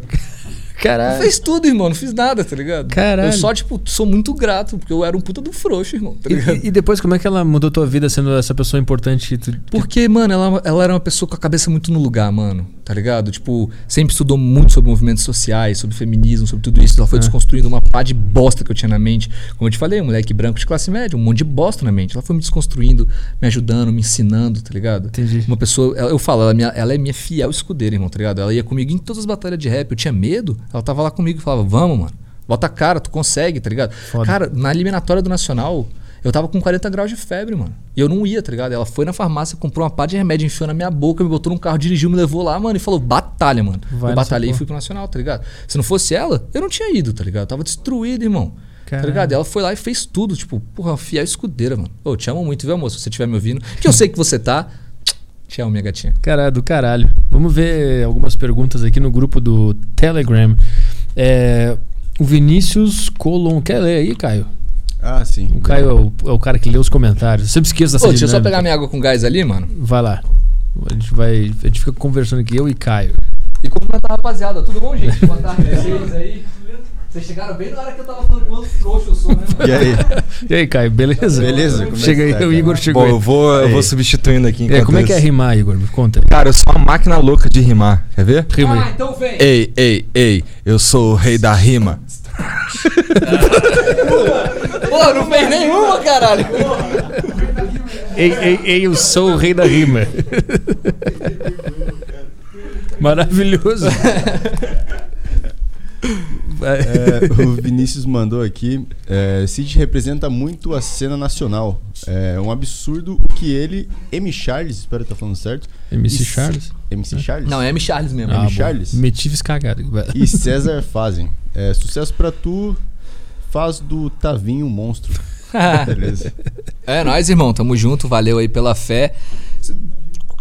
Caralho. Fez tudo, irmão. Não fiz nada, tá ligado? Caralho. Eu só, tipo, sou muito grato, porque eu era um puta do frouxo, irmão, tá ligado? E, e depois, como é que ela mudou tua vida sendo essa pessoa importante? tu- que- Porque, mano, ela, ela era uma pessoa com a cabeça muito no lugar, mano. Tá ligado? Tipo, sempre estudou muito sobre movimentos sociais, sobre feminismo, sobre tudo isso. Ela foi Ah. desconstruindo uma pá de bosta que eu tinha na mente. Como eu te falei, um moleque branco de classe média, um monte de bosta na mente. Ela foi me desconstruindo, me ajudando, me ensinando, tá ligado? Entendi. Uma pessoa, eu falo, ela é, ela é minha fiel escudeira, irmão, tá ligado? Ela ia comigo em todas as batalhas de rap. Eu tinha medo, ela tava lá comigo e falava, vamos, mano. Bota a cara, tu consegue, tá ligado? Foda. Cara, na eliminatória do Nacional, eu tava com 40 graus de febre, mano. E eu não ia, tá ligado? Ela foi na farmácia, comprou uma pá de remédio, enfiou na minha boca, me botou num carro, dirigiu, me levou lá, mano, e falou, batalha, mano. Vai eu batalhei e fui pro Nacional, tá ligado? Se não fosse ela, eu não tinha ido, tá ligado? Eu tava destruído, irmão. Tá ligado? Ela foi lá e fez tudo, tipo, porra, fiel escudeira, mano. Ô, te amo muito, viu, amor? Se você estiver me ouvindo. Que eu sei que você tá. Amo, minha gatinha. Cara, do caralho. Vamos ver algumas perguntas aqui no grupo do Telegram. É, o Vinícius Colon. Quer ler aí, Caio? Ah, sim. O Caio é o, é o cara que lê os comentários. Eu sempre esqueço dessa Ô, deixa eu só pegar minha água com gás ali, mano. Vai lá. A gente vai. A gente fica conversando aqui, eu e Caio. E cumprimentar a rapaziada. Tudo bom, gente? Boa tarde pra vocês aí. Vocês chegaram bem na hora que eu tava falando quanto trouxa eu sou, né, mano? E aí? E aí, Caio, beleza? Beleza? Como é Chega aí, tá, o? Igor chegou Bom, eu vou, eu vou substituindo aqui É, como é que é rimar, Igor? Me conta. Cara, eu sou uma máquina louca de rimar. Quer ver? Rima Ah, então vem. Ei, ei, ei, eu sou o rei da rima. Pô, não fez nenhuma, caralho. Ei, ei, ei, eu sou o rei da rima. Maravilhoso. É, o Vinícius mandou aqui. É, Cid representa muito a cena nacional. É um absurdo o que ele, M. Charles, espero estar falando certo. MC e- Charles? MC Charles? Não, é M. Charles mesmo. Ah, bom. Charles? Metifes cagado. E César fazem. É, sucesso pra tu, faz do Tavinho um monstro. Beleza. É nóis, irmão. Tamo junto. Valeu aí pela fé.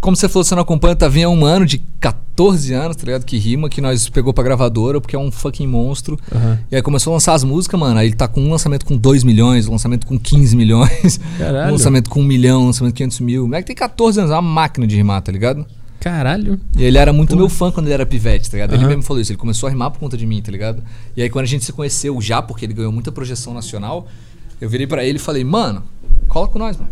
Como você falou, você não acompanha, tá vindo há um ano de 14 anos, tá ligado? Que rima, que nós pegou pra gravadora, porque é um fucking monstro. Aham. E aí começou a lançar as músicas, mano. Aí ele tá com um lançamento com 2 milhões, um lançamento com 15 milhões, Caralho. um lançamento com 1 milhão, um lançamento com 500 mil. O moleque tem 14 anos, é uma máquina de rimar, tá ligado? Caralho. E ele era muito meu fã quando ele era pivete, tá ligado? Ele Aham. mesmo falou isso, ele começou a rimar por conta de mim, tá ligado? E aí quando a gente se conheceu já, porque ele ganhou muita projeção nacional, eu virei pra ele e falei, mano, cola com nós, mano.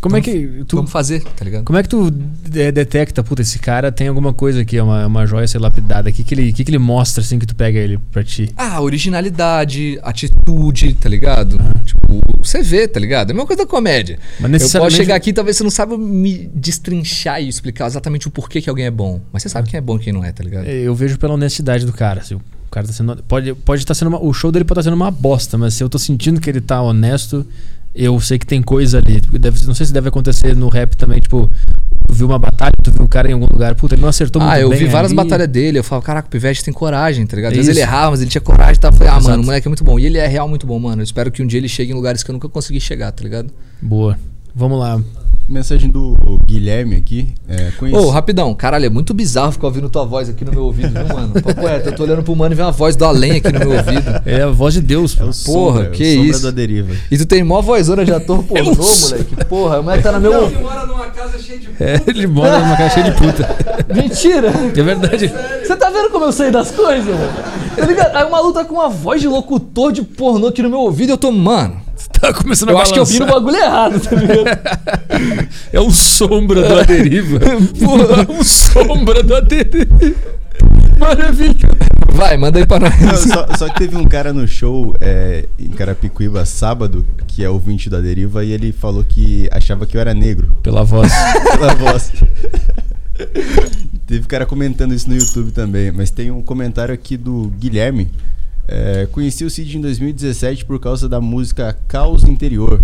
Como é Vamos- que tu, Vamos fazer, tá ligado? como é que tu de- detecta, puta, esse cara tem alguma coisa aqui, é uma, é uma joia ser lapidada. O que que ele, que que ele mostra assim que tu pega ele pra ti? Ah, originalidade, atitude, tá ligado? Tipo, você vê, tá ligado? É a mesma coisa da comédia. Mas Eu necessariamente- posso chegar aqui talvez você não saiba me destrinchar e explicar exatamente o porquê que alguém é bom. Mas você sabe quem é bom e quem não é, tá ligado? É, Eu vejo pela honestidade do cara. assim, o cara tá sendo. Pode estar pode tá sendo uma- o show dele pode estar sendo uma bosta, mas se eu tô sentindo que ele tá honesto, eu sei que tem coisa ali. Deve, não sei se deve acontecer no rap também, tipo, Tu viu uma batalha, tu viu o cara em algum lugar, puta, ele não acertou muito Ah, eu bem vi várias ali. batalhas dele. Eu falo, caraca, o Pivete tem coragem, tá ligado? Às vezes ele errava, mas ele tinha coragem e. Eu falei, ah, Exato. mano, o moleque é muito bom. E ele é real muito bom, mano. Eu espero que um dia ele chegue em lugares que eu nunca consegui chegar, tá ligado? Boa. Vamos lá. Mensagem do Guilherme aqui. É, conheci... Ô, rapidão, caralho, é muito bizarro ficar ouvindo tua voz aqui no meu ouvido, viu, mano? Papo reto, eu tô olhando pro mano e vendo a voz do além aqui no meu ouvido. É a voz de Deus. É pô. Sombra, Porra, que o Sombra isso. da deriva. E tu tem mó vozona de ator pornô, moleque. Porra, o moleque tá no meu ouvido. mora numa casa cheia de É, ele mora numa caixa de puta. Mentira! É verdade. Você tá vendo como eu sei das coisas, mano? Tá ligado? Aí o maluco tá com uma voz de locutor de pornô aqui no meu ouvido e eu tô, mano. Tá começando Eu a acho que eu vi no balançar. bagulho errado, tá ligado? É o sombra do Aderiva. Porra, o sombra do Aderiva. Maravilha. Vai, manda aí pra nós. Não, só, só que teve um cara no show é, em Carapicuíba sábado, que é ouvinte da deriva, e ele falou que achava que eu era negro Pela voz. pela voz. teve cara comentando isso no YouTube também, mas tem um comentário aqui do Guilherme. É, conheci o Cid em 2017 por causa da música Caos Interior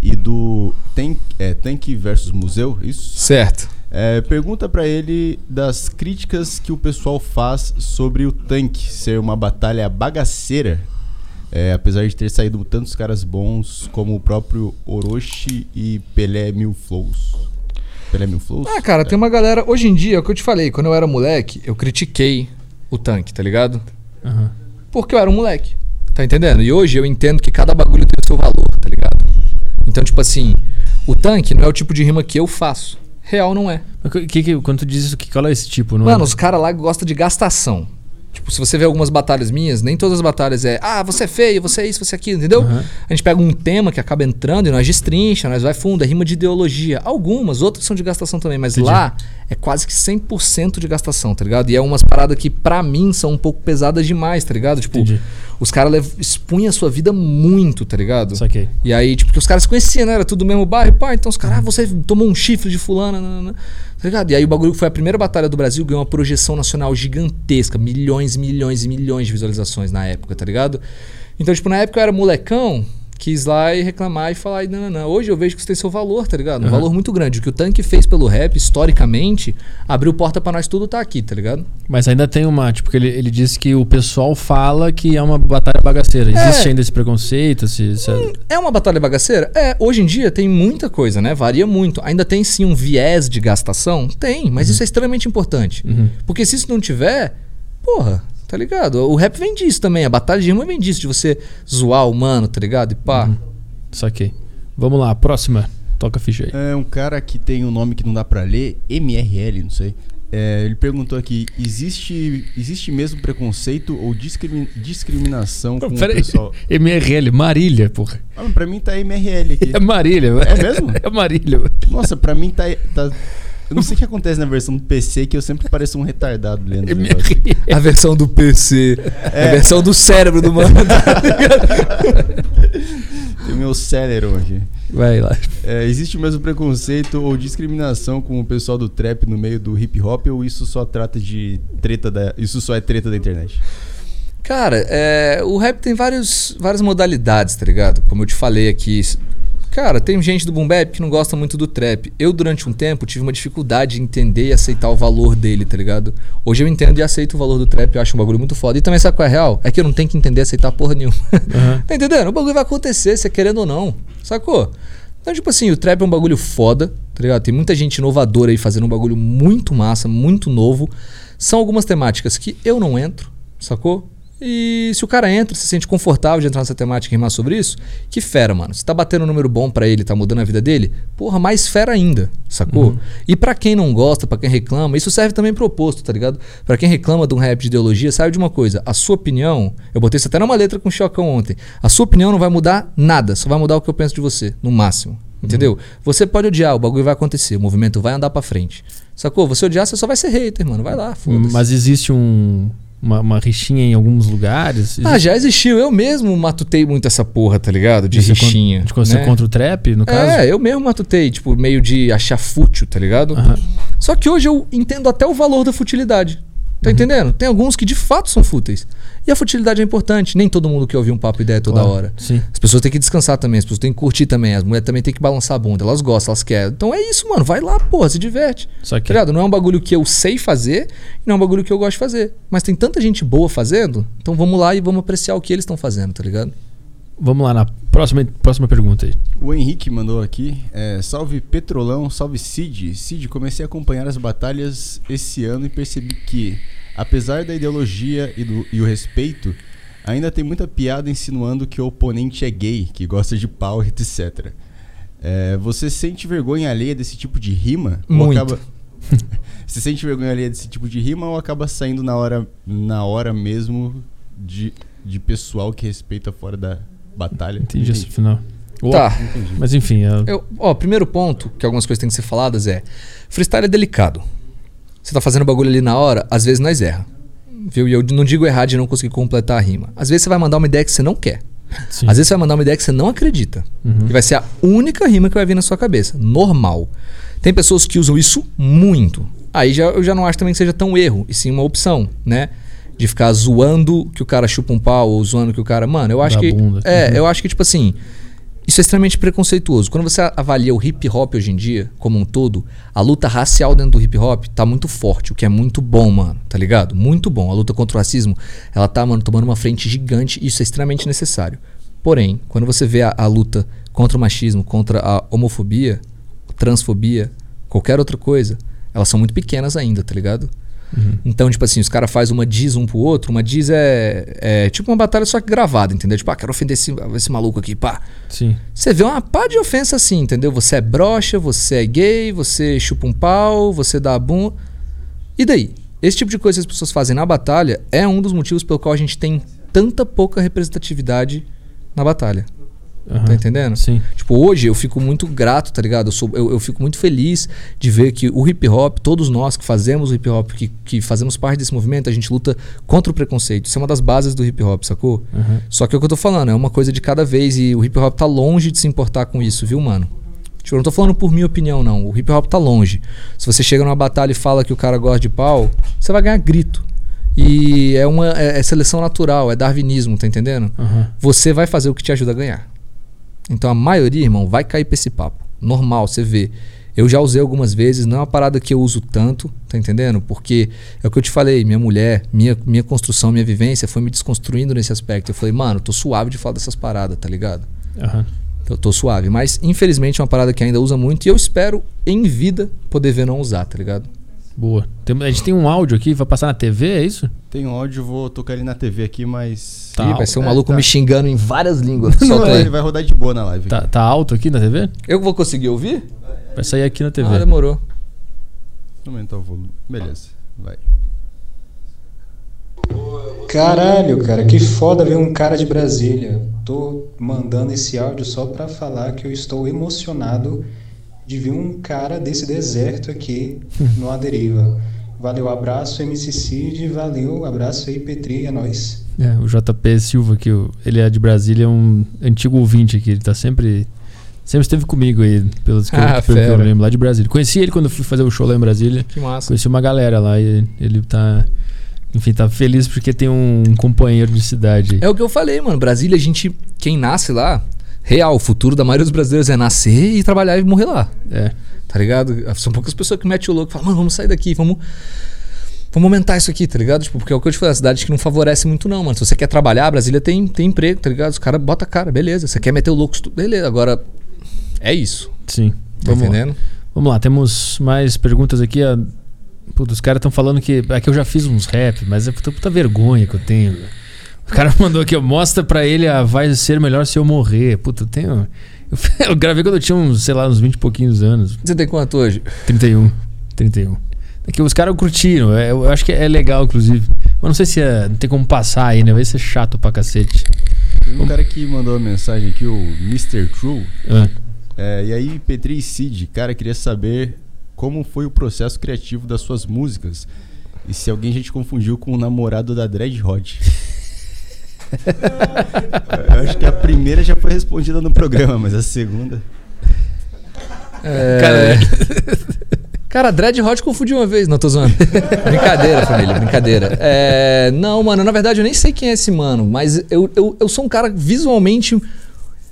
e do Tank, é, Tank versus Museu, isso? Certo. É, pergunta pra ele das críticas que o pessoal faz sobre o tanque ser uma batalha bagaceira. É, apesar de ter saído tantos caras bons como o próprio Orochi e Pelé Mil Flows. Pelé Mil Flows? Ah, cara, tem uma galera. Hoje em dia, é o que eu te falei, quando eu era moleque, eu critiquei o tanque, tá ligado? Aham. Porque eu era um moleque. Tá entendendo? E hoje eu entendo que cada bagulho tem o seu valor, tá ligado? Então, tipo assim, o tanque não é o tipo de rima que eu faço. Real não é. Mas que, que, quando tu diz isso, que, qual é esse tipo? Não Mano, é? os caras lá gostam de gastação. Tipo, se você vê algumas batalhas minhas, nem todas as batalhas é, ah, você é feio, você é isso, você é aquilo, entendeu? Aham. A gente pega um tema que acaba entrando e nós destrincha, nós vai fundo, é rima de ideologia. Algumas, outras são de gastação também, mas Entendi. lá é quase que 100% de gastação, tá ligado? E é umas paradas que pra mim são um pouco pesadas demais, tá ligado? Tipo, Entendi. Os caras expunham a sua vida muito, tá ligado? Saquei. E aí, tipo, porque os caras se conheciam, né? Era tudo do mesmo bairro, pá, então os caras, ah, você tomou um chifre de fulana, nanana. tá ligado? E aí o bagulho que foi a primeira batalha do Brasil ganhou uma projeção nacional gigantesca, milhões, milhões e milhões de visualizações na época, tá ligado? Então, tipo, na época eu era molecão, quis lá e reclamar e falar, e não, não, não. Hoje eu vejo que isso tem seu valor, tá ligado? Um Aham. valor muito grande. O que o Tanque fez pelo rap, historicamente, abriu porta pra nós tudo tá aqui, tá ligado? Mas ainda tem uma, tipo, que ele, ele disse que o pessoal fala que é uma batalha bagaceira. Existe É. ainda esse preconceito? Esse, esse- É uma batalha bagaceira? É, hoje em dia tem muita coisa, né? Varia muito. Ainda tem sim um viés de gastação? Tem, mas isso é extremamente importante. Uhum. Porque se isso não tiver, porra, tá ligado? O rap vem disso também, a batalha de rima vem disso, de você zoar o mano, tá ligado? E pá. Saquei. Vamos lá, próxima. Toca a ficha aí. É um cara que tem um nome que não dá pra ler, MRL, não sei. É, ele perguntou aqui: existe, existe mesmo preconceito ou discrimi- discriminação com o Peraí. pessoal? MRL, Marília, porra. Ah, pra mim tá MRL aqui. É Marília. É mesmo? É Marília. Nossa, pra mim tá, tá. Eu não sei o que acontece na versão do PC que eu sempre pareço um retardado lendo. MRL. A versão do PC, a versão do cérebro do mano. Tem o meu Celeron aqui. Vai lá. É, existe mesmo preconceito ou discriminação com o pessoal do trap no meio do hip hop ou isso só trata de treta da. Isso só é treta da internet? Cara, é, o rap tem vários, várias modalidades, tá ligado? Como eu te falei aqui. Cara, tem gente do boom bap que não gosta muito do trap. Eu, durante um tempo, tive uma dificuldade em entender e aceitar o valor dele, tá ligado? Hoje eu entendo e aceito o valor do trap, eu acho um bagulho muito foda. E também sabe qual é a real? É que eu não tenho que entender e aceitar porra nenhuma. Aham. tá entendendo? O bagulho vai acontecer, você querendo ou não. Sacou? Então, tipo assim, o trap é um bagulho foda, tá ligado? Tem muita gente inovadora aí fazendo um bagulho muito massa, muito novo. São algumas temáticas que eu não entro, sacou? E se o cara entra, se sente confortável de entrar nessa temática e rimar sobre isso, que fera, mano. Se tá batendo um número bom pra ele, tá mudando a vida dele, porra, mais fera ainda, sacou? E pra quem não gosta, pra quem reclama, isso serve também pro oposto, tá ligado? Pra quem reclama de um rap de ideologia, sabe de uma coisa, a sua opinião, eu botei isso até numa letra com o Chocão ontem, a sua opinião não vai mudar nada, só vai mudar o que eu penso de você, no máximo. Entendeu? Você pode odiar, o bagulho vai acontecer, o movimento vai andar pra frente. Sacou? Você odiar, você só vai ser hater, mano. Vai lá, foda-se. Mas existe um, uma, uma rixinha em alguns lugares? Ah, já existiu. Eu mesmo matutei muito essa porra, tá ligado? De con- rixinha. De você né? contra o trap, no caso? É, eu mesmo matutei, tipo, meio de achar fútil, tá ligado? Só que hoje eu entendo até o valor da futilidade. Tá entendendo? Tem alguns que de fato são fúteis. E a futilidade é importante. Nem todo mundo quer ouvir um papo ideia toda Claro, hora. Sim. As pessoas têm que descansar também, as pessoas têm que curtir também. As mulheres também têm que balançar a bunda. Elas gostam, elas querem. Então é isso, mano. Vai lá, porra, se diverte. Só que. Tá ligado? Não é um bagulho que eu sei fazer não é um bagulho que eu gosto de fazer. Mas tem tanta gente boa fazendo, então vamos lá e vamos apreciar o que eles estão fazendo, tá ligado? Vamos lá na próxima, próxima pergunta aí. O Henrique mandou aqui. é, salve Petrolão, salve Cid. Cid, comecei a acompanhar as batalhas esse ano e percebi que, apesar da ideologia e, do, e o respeito, ainda tem muita piada insinuando que o oponente é gay, que gosta de pau, etc. É, você sente vergonha alheia desse tipo de rima? Ou Muito. acaba- você sente vergonha alheia desse tipo de rima ou acaba saindo na hora, na hora mesmo de, de pessoal que respeita fora da batalha? Entendi esse final. Uau. Tá. Entendi. Mas enfim, é- Eu, ó, primeiro ponto, que algumas coisas têm que ser faladas é: freestyle é delicado. Você tá fazendo bagulho ali na hora, às vezes nós erra. Viu? E eu não digo errar de não conseguir completar a rima. Às vezes você vai mandar uma ideia que você não quer. sim. Às vezes você vai mandar uma ideia que você não acredita. Uhum. E vai ser a única rima que vai vir na sua cabeça. Normal. Tem pessoas que usam isso muito. Aí já, eu já não acho também que seja tão erro, e sim uma opção, né? De ficar zoando que o cara chupa um pau ou zoando que o cara. Mano, eu acho Da que. bunda. É, Uhum. eu acho que, tipo assim. Isso é extremamente preconceituoso. Quando você avalia o hip hop hoje em dia, como um todo, a luta racial dentro do hip hop tá muito forte, o que é muito bom, mano, tá ligado? Muito bom. A luta contra o racismo, ela tá, mano, tomando uma frente gigante e isso é extremamente necessário. Porém, quando você vê a, a luta contra o machismo, contra a homofobia, transfobia, qualquer outra coisa, elas são muito pequenas ainda, tá ligado? Então, tipo assim, os caras fazem uma diz um pro outro, uma diz é, é tipo uma batalha só que gravada, entendeu? Tipo, ah, quero ofender esse, esse maluco aqui, pá. Sim. Você vê uma pá de ofensa assim, entendeu? Você é broxa, você é gay, você chupa um pau, você dá bum. E daí? Esse tipo de coisa que as pessoas fazem na batalha é um dos motivos pelo qual a gente tem tanta pouca representatividade na batalha. Aham. Tá entendendo? Sim. Tipo, hoje eu fico muito grato, tá ligado? Eu, sou, eu, eu fico muito feliz de ver que o hip hop, todos nós que fazemos o hip hop, que, que fazemos parte desse movimento, a gente luta contra o preconceito. Isso é uma das bases do hip hop, sacou? Aham. Só que é o que eu tô falando, é uma coisa de cada vez e o hip hop tá longe de se importar com isso, viu, mano? Tipo, eu não tô falando por minha opinião, não. O hip hop tá longe. Se você chega numa batalha e fala que o cara gosta de pau, você vai ganhar grito. E é uma é, é seleção natural, é darwinismo, tá entendendo? Aham. Você vai fazer o que te ajuda a ganhar. Então a maioria, irmão, vai cair pra esse papo. Normal, você vê. Eu já usei algumas vezes, não é uma parada que eu uso tanto, tá entendendo? Porque é o que eu te falei, minha mulher, minha, minha construção, minha vivência foi me desconstruindo nesse aspecto. Eu falei, mano, eu tô suave de falar dessas paradas, tá ligado? Aham. Eu tô suave. Mas, infelizmente, é uma parada que ainda usa muito e eu espero, em vida, poder ver não usar, tá ligado? Boa. Tem- a gente tem um áudio aqui, vai passar na TV, é isso? Tem um áudio, vou tocar ele na TV aqui, mas. Tá. Ih, vai ser um É, maluco tá. me xingando em várias línguas. Não, aí. ele vai rodar de boa na live. Tá, tá alto aqui na TV? Eu vou conseguir ouvir? Vai sair aqui na TV. Ah, demorou. Vou aumentar o volume. Beleza, vai. Caralho, cara, que foda ver um cara de Brasília. Tô mandando esse áudio só pra falar que eu estou emocionado de ver um cara desse deserto aqui no A Deriva. Valeu, abraço MC Cid, valeu, abraço aí Petri, é nóis. É, o JP Silva aqui, o- ele é de Brasília, é um antigo ouvinte aqui, ele tá sempre. Sempre esteve comigo aí, pelos que, eu- Ah, pelo que eu fera. lembro, lá de Brasília. Conheci ele quando eu fui fazer o show lá em Brasília. Que massa. Conheci uma galera lá e ele tá. Enfim, tá feliz porque tem um companheiro de cidade. É o que eu falei, mano. Brasília, a gente. Quem nasce lá, real, o futuro da maioria dos brasileiros é nascer e trabalhar e morrer lá. É. Tá ligado? São poucas pessoas que metem o louco e falam, mano, vamos sair daqui, vamos. Vamos aumentar isso aqui, tá ligado? Tipo, porque é o que eu te falei, a cidade que não favorece muito, não, mano. Se você quer trabalhar, Brasília tem, tem emprego, tá ligado? Os caras botam a cara, beleza. Você quer meter o louco, beleza. Agora, é isso. Sim. Tá Vamos lá. entendendo? Vamos lá, temos mais perguntas aqui. A... Os caras estão falando que. Aqui eu já fiz uns rap, mas é puta, puta vergonha que eu tenho. O cara mandou aqui, ó, mostra pra ele a vai ser melhor se eu morrer. Puta, eu tenho. Eu, eu gravei quando eu tinha uns, sei lá, uns 20 e pouquinhos anos. Você tem quanto hoje? 31. 31. É que os caras curtiram, é, eu acho que é legal, inclusive. Mas não sei se é, não tem como passar aí, né? Vai ser chato pra cacete. Tem um cara que mandou uma mensagem aqui, o Mr. True. Ah, É, e aí, Petri e Cid, cara, queria saber como foi o processo criativo das suas músicas. E se alguém já te confundiu com o namorado da Dread Hot. Eu acho que a primeira já foi respondida no programa, mas a segunda. É... Cara, Cara, Dread Hot confundi uma vez. Não, tô zoando. brincadeira, família, brincadeira. É, não, mano, na verdade eu nem sei quem é esse mano, mas eu, eu, eu sou um cara visualmente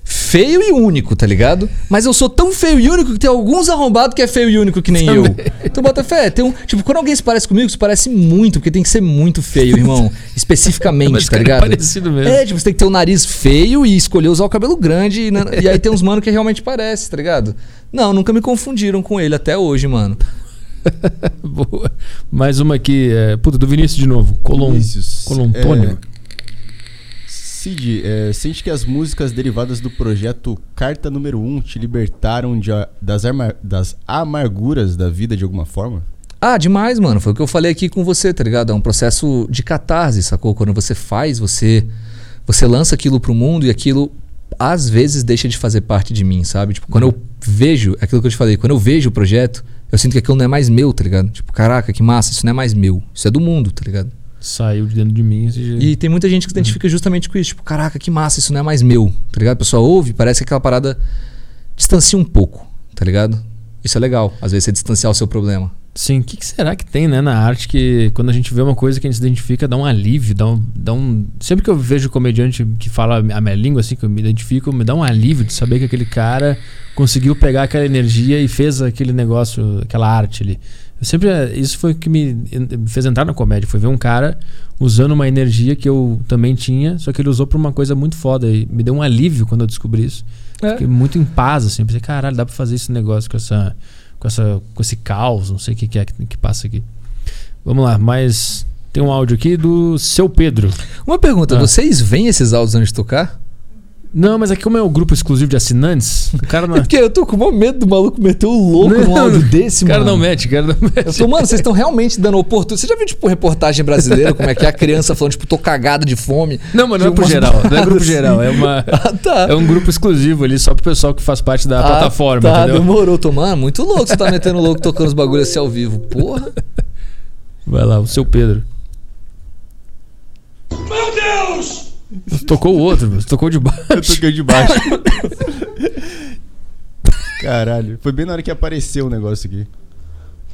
feio e único, tá ligado? Mas eu sou tão feio e único que tem alguns arrombados que é feio e único que nem eu. Então bota fé, tem um. Tipo, quando alguém se parece comigo, se parece muito, porque tem que ser muito feio, irmão. Especificamente, Mas tá é ligado? parecido mesmo. É, tipo, você tem que ter o nariz feio e escolher usar o cabelo grande. E, na- e aí tem uns mano que realmente parece, tá ligado? Não, nunca me confundiram com ele até hoje, mano. Boa. Mais uma aqui, é, puta, do Vinícius de novo. Colom, Vinícius, Colontônio. é, Cid, é, sente que as músicas derivadas do projeto Carta Número 1 te libertaram de das, das amarguras da vida de alguma forma? Ah, demais, mano. Foi o que eu falei aqui com você, tá ligado? É um processo de catarse, sacou? Quando você faz, você você lança aquilo pro mundo e aquilo às vezes deixa de fazer parte de mim, sabe? Tipo, quando eu vejo, é aquilo que eu te falei, quando eu vejo o projeto, eu sinto que aquilo não é mais meu, tá ligado? Tipo, caraca, que massa, isso não é mais meu. Isso é do mundo, tá ligado? Saiu de dentro de mim. esse- E tem muita gente que se identifica justamente com isso. Tipo, caraca, que massa, isso não é mais meu. Tá ligado? A pessoa ouve, parece que aquela parada distancia um pouco, tá ligado? Isso é legal. Às vezes você distanciar o seu problema. Sim, o que, que será que tem, né, na arte que quando a gente vê uma coisa que a gente se identifica, dá um alívio, dá um, dá um... Sempre que eu vejo comediante que fala a minha língua, assim, que eu me identifico, me dá um alívio de saber que aquele cara conseguiu pegar aquela energia e fez aquele negócio, aquela arte ali. Eu sempre... Isso foi o que me me fez entrar na comédia, foi ver um cara usando uma energia que eu também tinha, só que ele usou pra uma coisa muito foda e me deu um alívio quando eu descobri isso. Fiquei muito em paz, assim. Pensei, caralho, dá pra fazer esse negócio com essa. Com, essa, com esse caos, não sei o que, que é que, que passa aqui. Vamos lá, mas tem um áudio aqui do seu Pedro. Uma pergunta, Ah. vocês veem esses áudios antes de tocar? Não, mas aqui como é o grupo exclusivo de assinantes, o cara não. É porque eu tô com o maior medo do maluco meter o louco num Não, áudio desse, o cara mano. não mete, o cara não mete. Eu tô, mano, vocês estão realmente dando oportunidade. Você já viu, tipo, reportagem brasileira, como é que é a criança falando, tipo, tô cagado de fome? Não, mas não é pro umas geral. Não é grupo assim. geral. É, uma, Ah, tá. é um grupo exclusivo ali, só pro pessoal que faz parte da Ah, plataforma, tá, entendeu? demorou. Tô, mano, muito louco você tá metendo louco tocando os bagulhos assim ao vivo. Porra. Vai lá, o seu Pedro. Meu Deus! Você tocou o outro, você tocou de baixo. Eu toquei de baixo. Caralho, foi bem na hora que apareceu o negócio aqui.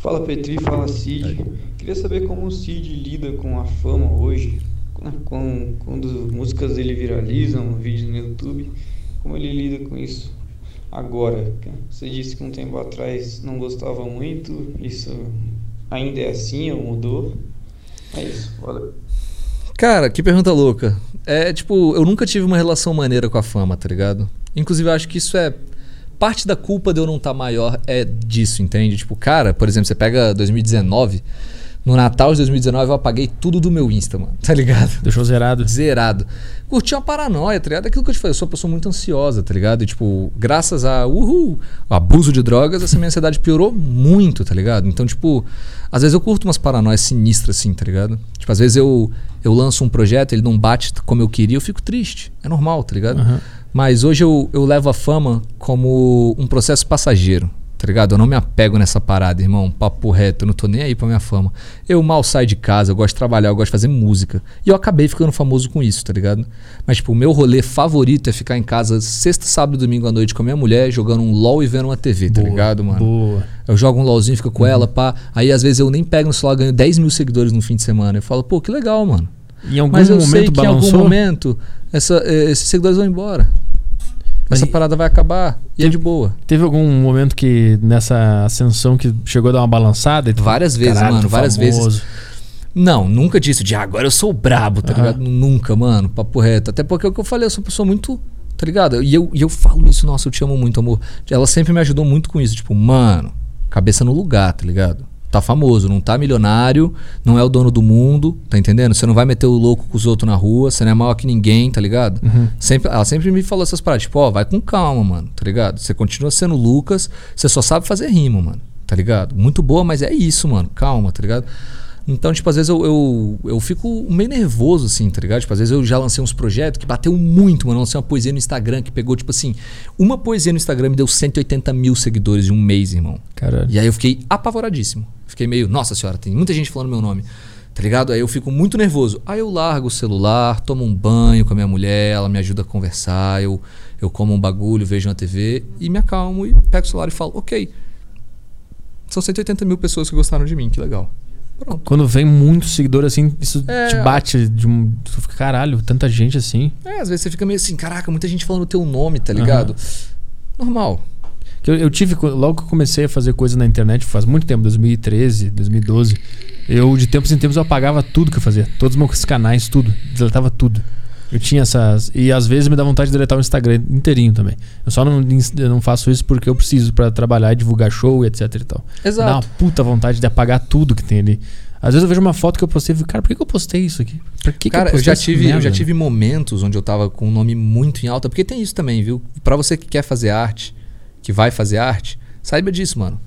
Fala Petri, fala Cid. Queria saber como o Cid lida com a fama hoje, com, quando músicas dele viralizam, vídeos no YouTube, como ele lida com isso agora. Você disse que um tempo atrás não gostava muito, isso ainda é assim ou mudou? É isso, valeu. Cara, que pergunta louca. É, tipo, eu nunca tive uma relação maneira com a fama, tá ligado? Inclusive, eu acho que isso é. Parte da culpa de eu não estar maior é disso, entende? Tipo, cara, por exemplo, você pega 2019. No Natal de 2019 eu apaguei tudo do meu Insta, mano. Tá ligado? Deixou zerado. Zerado. Curti uma paranoia, tá ligado? Aquilo que eu te falei, eu sou uma pessoa muito ansiosa, tá ligado? E, tipo, graças a uhul, abuso de drogas, essa minha ansiedade piorou muito, tá ligado? Então, tipo, às vezes eu curto umas paranoias sinistras, assim, tá ligado? Tipo, às vezes eu, eu lanço um projeto, ele não bate como eu queria, eu fico triste. É normal, tá ligado? Aham. Mas hoje eu, eu levo a fama como um processo passageiro, tá ligado? Eu não me apego nessa parada, irmão. Papo reto, eu não tô nem aí pra minha fama. Eu mal saio de casa, eu gosto de trabalhar, eu gosto de fazer música. E eu acabei ficando famoso com isso, tá ligado? Mas, tipo, o meu rolê favorito é ficar em casa sexta, sábado e domingo à noite com a minha mulher, jogando um LOL e vendo uma TV, tá Boa, ligado, mano? Boa. Eu jogo um LOLzinho, fico com ela, pá. Aí às vezes eu nem pego no celular, ganho 10 mil seguidores no fim de semana. Eu falo, pô, que legal, mano. Em algum Mas eu momento sei que em algum balançou? momento essa, eh, esses seguidores vão embora. Mas Essa parada vai acabar e é de boa. Teve algum momento que nessa ascensão que chegou a dar uma balançada? E tu Várias vezes, "Caralho, mano, várias famoso." Não, nunca disse de "Ah, agora eu sou brabo, tá Aham. ligado? Nunca, mano, papo reto. Até porque é o que eu falei, eu sou uma pessoa muito. Tá ligado? E eu, e eu falo isso, nossa, eu te amo muito, amor. Ela sempre me ajudou muito com isso. Tipo, mano, cabeça no lugar, tá ligado? Tá famoso, não tá milionário, não é o dono do mundo, tá entendendo? Você não vai meter o louco com os outros na rua, você não é maior que ninguém, tá ligado? Sempre, ela sempre me falou essas paradas, tipo, ó, vai com calma, mano, tá ligado? Você continua sendo Lucas, você só sabe fazer rima, mano, tá ligado? Muito boa, mas é isso, mano, calma, tá ligado? Então, tipo, às vezes eu, eu, eu fico meio nervoso, assim, tá ligado? Tipo, às vezes eu já lancei uns projetos que bateu muito, mano. Eu lancei uma poesia no Instagram que pegou, tipo assim, uma poesia no Instagram me deu 180 mil seguidores em um mês, irmão. Caralho. E aí eu fiquei apavoradíssimo. Fiquei meio, nossa senhora, tem muita gente falando meu nome. Tá ligado? Aí eu fico muito nervoso. Aí eu largo o celular, tomo um banho com a minha mulher, ela me ajuda a conversar, eu, eu como um bagulho, vejo uma TV e me acalmo e pego o celular e falo, ok. São 180 mil pessoas que gostaram de mim, que legal. Pronto. Quando vem muito seguidor assim, isso É, te bate de um. Tu fica, caralho, tanta gente assim. É, às vezes você fica meio assim, caraca, muita gente falando o teu nome, tá ligado? Normal. Que Eu, eu tive, logo que eu comecei a fazer coisa na internet, faz muito tempo, 2013, 2012, eu de tempos em tempos eu apagava tudo que eu fazia. Todos os meus canais, tudo. Deletava tudo. Eu tinha essas. E às vezes me dá vontade de deletar o Instagram inteirinho também. Eu só não, eu não faço isso porque eu preciso pra trabalhar e divulgar show e etc e tal. Me Dá uma Exato. puta vontade de apagar tudo que tem ali. Às vezes eu vejo uma foto que eu postei e fico, cara, por que, que eu postei isso aqui? Por que, Cara, que eu, postei já tive, eu já tive momentos onde eu tava com um nome muito em alta, porque tem isso também, viu? Pra você que quer fazer arte, que vai fazer arte, saiba disso, mano.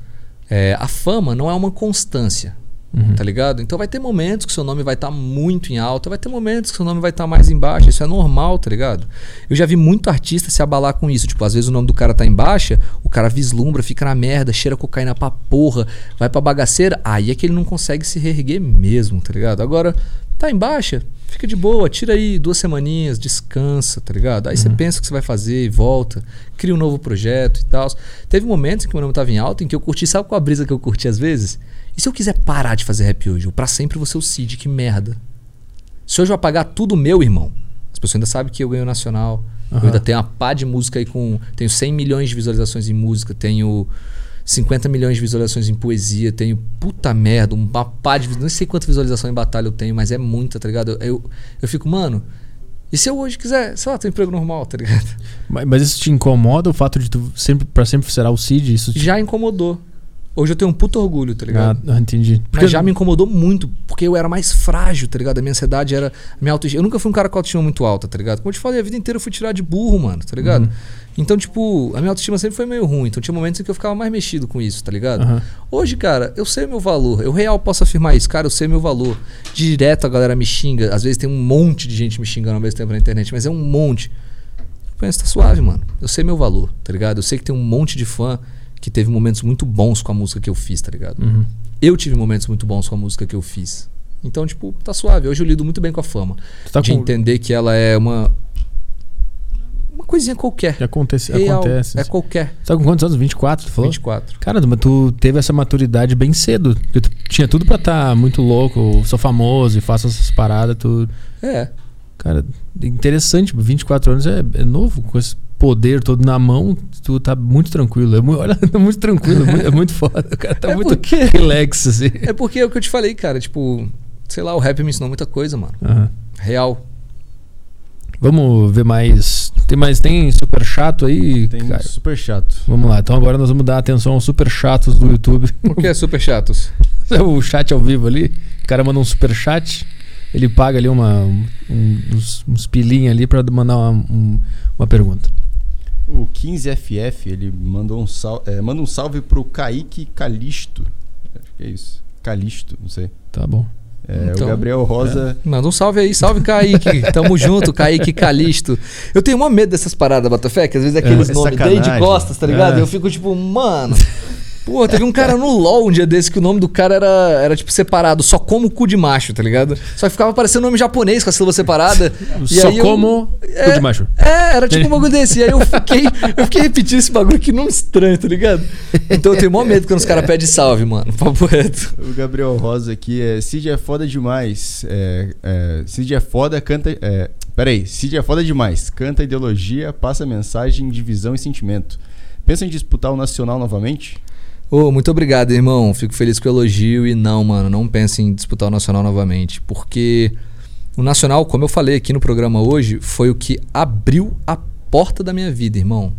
É, a fama não é uma constância, Uhum. tá ligado? Então vai ter momentos que seu nome vai estar muito em alta, vai ter momentos que seu nome vai estar mais embaixo, isso é normal, tá ligado? Eu já vi muito artista se abalar com isso, tipo, às vezes o nome do cara tá em baixa, o cara vislumbra, fica na merda, cheira cocaína pra porra, vai pra bagaceira, aí é que ele não consegue se reerguer mesmo, tá ligado? Agora, tá em baixa, fica de boa, tira aí duas semaninhas, descansa, tá ligado? Aí você pensa o que você vai fazer e volta, cria um novo projeto e tal. Teve momentos em que meu nome tava em alta, em que eu curti, sabe qual a brisa que eu curti às vezes? E se eu quiser parar de fazer rap hoje? Eu pra sempre vou ser o Cid, que merda. Se hoje eu apagar tudo meu, irmão, as pessoas ainda sabem que eu ganho nacional. Eu Aham. ainda tenho uma pá de música aí com. Tenho 100 milhões de visualizações em música, tenho 50 milhões de visualizações em poesia, tenho puta merda, uma pá de. Não sei quanta visualização em batalha eu tenho, mas é muita, tá ligado? Eu, eu, eu fico, mano. E se eu hoje quiser, sei lá, ter um emprego normal, tá ligado? Mas, mas isso te incomoda o fato de tu sempre, pra sempre será o Cid? Isso te... Já incomodou. Hoje eu tenho um puto orgulho, tá ligado? Ah, entendi. Mas já me incomodou muito, porque eu era mais frágil, tá ligado? A minha ansiedade era. Minha autoestima. Eu nunca fui um cara com autoestima muito alta, tá ligado? Como eu te falei, a vida inteira eu fui tirar de burro, mano, tá ligado? Uhum. Então, tipo, a minha autoestima sempre foi meio ruim. Então tinha momentos em que eu ficava mais mexido com isso, tá ligado? Aham. Hoje, cara, eu sei meu valor. Eu real posso afirmar isso, cara, eu sei meu valor. Direto a galera me xinga. Às vezes tem um monte de gente me xingando ao mesmo tempo na internet, mas é um monte. Eu penso, tá suave, mano. Eu sei meu valor, tá ligado? Eu sei que tem um monte de fã que teve momentos muito bons com a música que eu fiz, tá ligado? Uhum. Eu tive momentos muito bons com a música que eu fiz. Então, tipo, tá suave. Hoje eu lido muito bem com a fama. Tá de com... entender que ela é uma. Uma coisinha qualquer. que acontece, Real, acontece. É qualquer. Tu tá com quantos anos? 24, tu falou? 24. Cara, mas tu teve essa maturidade bem cedo. Porque tu tinha tudo pra estar muito louco, sou famoso e faço essas paradas, tu. É. Cara, interessante, 24 anos é, é novo, com esse poder todo na mão, tu tá muito tranquilo. É muito, olha, tá muito tranquilo, é muito, é muito foda. O cara tá É muito porque- relax, assim. É porque é o que eu te falei, cara. Tipo, sei lá, o rap me ensinou muita coisa, mano. Aham. Real. Vamos ver mais. Tem mais. Tem super chato aí? Tem Caio? super chato. Vamos lá, então agora nós vamos dar atenção aos super chatos do YouTube. Por que é super chatos? É o chat ao vivo ali. O cara manda um super chat. Ele paga ali uma, um- uns, uns pilinha ali pra mandar uma, um- uma pergunta. O 15FF, ele mandou um salve, manda um salve pro Kaique Calisto. Acho que é isso. Calisto, não sei. Tá bom. É, Então, o Gabriel Rosa. Manda um salve aí, salve Kaique. Tamo junto, Kaique Calisto. Eu tenho mó medo dessas paradas, Botafé, que às vezes é aqueles É nomes de costas, tá ligado? É. Eu fico tipo, mano. Pô, teve um cara no LOL um dia desse que o nome do cara era, era tipo separado, só como cu de macho, tá ligado? Só que ficava parecendo nome japonês com a sílaba separada. E Só eu- como É, cu de macho. É, era tipo um bagulho desse. E aí eu fiquei, eu fiquei repetindo esse bagulho que não estranho, tá ligado? Então eu tenho mó medo quando os caras pedem salve, mano. Papo reto. O Gabriel Rosa aqui é. Cid é foda demais. É, é, Cid é foda, canta. É, peraí, Cid é foda demais. Canta ideologia, passa mensagem, divisão e sentimento. Pensa em disputar o Nacional novamente? Ô, muito obrigado, irmão. Fico feliz com o elogio e não, mano, não pense em disputar o Nacional novamente, porque o Nacional, como eu falei aqui no programa hoje, foi o que abriu a porta da minha vida, irmão.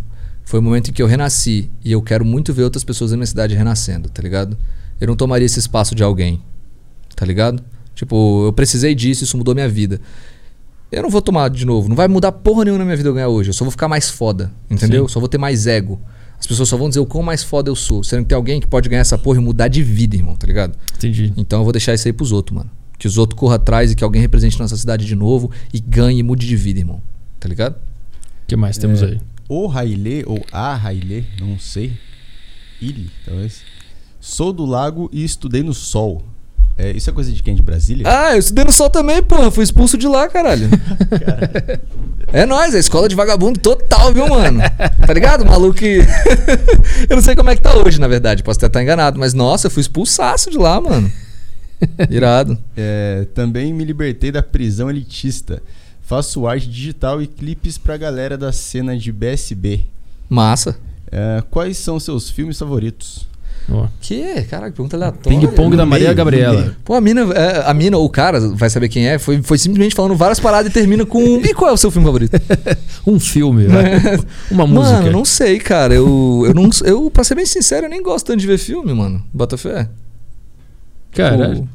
Foi o momento em que eu renasci e eu quero muito ver outras pessoas da minha cidade renascendo, tá ligado? Eu não tomaria esse espaço de alguém, tá ligado? Tipo, eu precisei disso, isso mudou minha vida. Eu não vou tomar de novo, não vai mudar porra nenhuma na minha vida eu ganhar hoje. Eu só vou ficar mais foda, entendeu? Só vou ter mais ego. As pessoas só vão dizer o quão mais foda eu sou. Sendo que tem alguém que pode ganhar essa porra e mudar de vida, irmão, tá ligado? Entendi. Então eu vou deixar isso aí pros outros, mano. Que os outros corram atrás e que alguém represente nossa cidade de novo e ganhe e mude de vida, irmão. Tá ligado? O que mais temos É. aí? O Railê, ou a Railê, não sei. Ele, talvez. Sou do lago e estudei no sol. É, isso é coisa de quem? De Brasília? Ah, eu estudei no sol também, porra. Fui expulso de lá, caralho. é nóis, é escola de vagabundo total, viu, mano? Tá ligado? Maluco que. eu não sei como é que tá hoje, na verdade. Posso até estar enganado. Mas, nossa, eu fui expulsaço de lá, mano. Irado. É, também me libertei da prisão elitista. Faço arte digital e clipes pra galera da cena de BSB. Massa. É, quais são seus filmes favoritos? Ó. Que? Caraca, pergunta aleatória. Ping-pong da Maria meio, Gabriela. Pô, a mina, é, a mina ou o cara, vai saber quem é, foi, foi simplesmente falando várias paradas e termina com. E qual é o seu filme favorito? Um filme, vai. uma música. Mano, não sei, cara. Eu, eu não. Eu, pra ser bem sincero, eu nem gosto tanto de ver filme, mano. Bota fé. Caralho.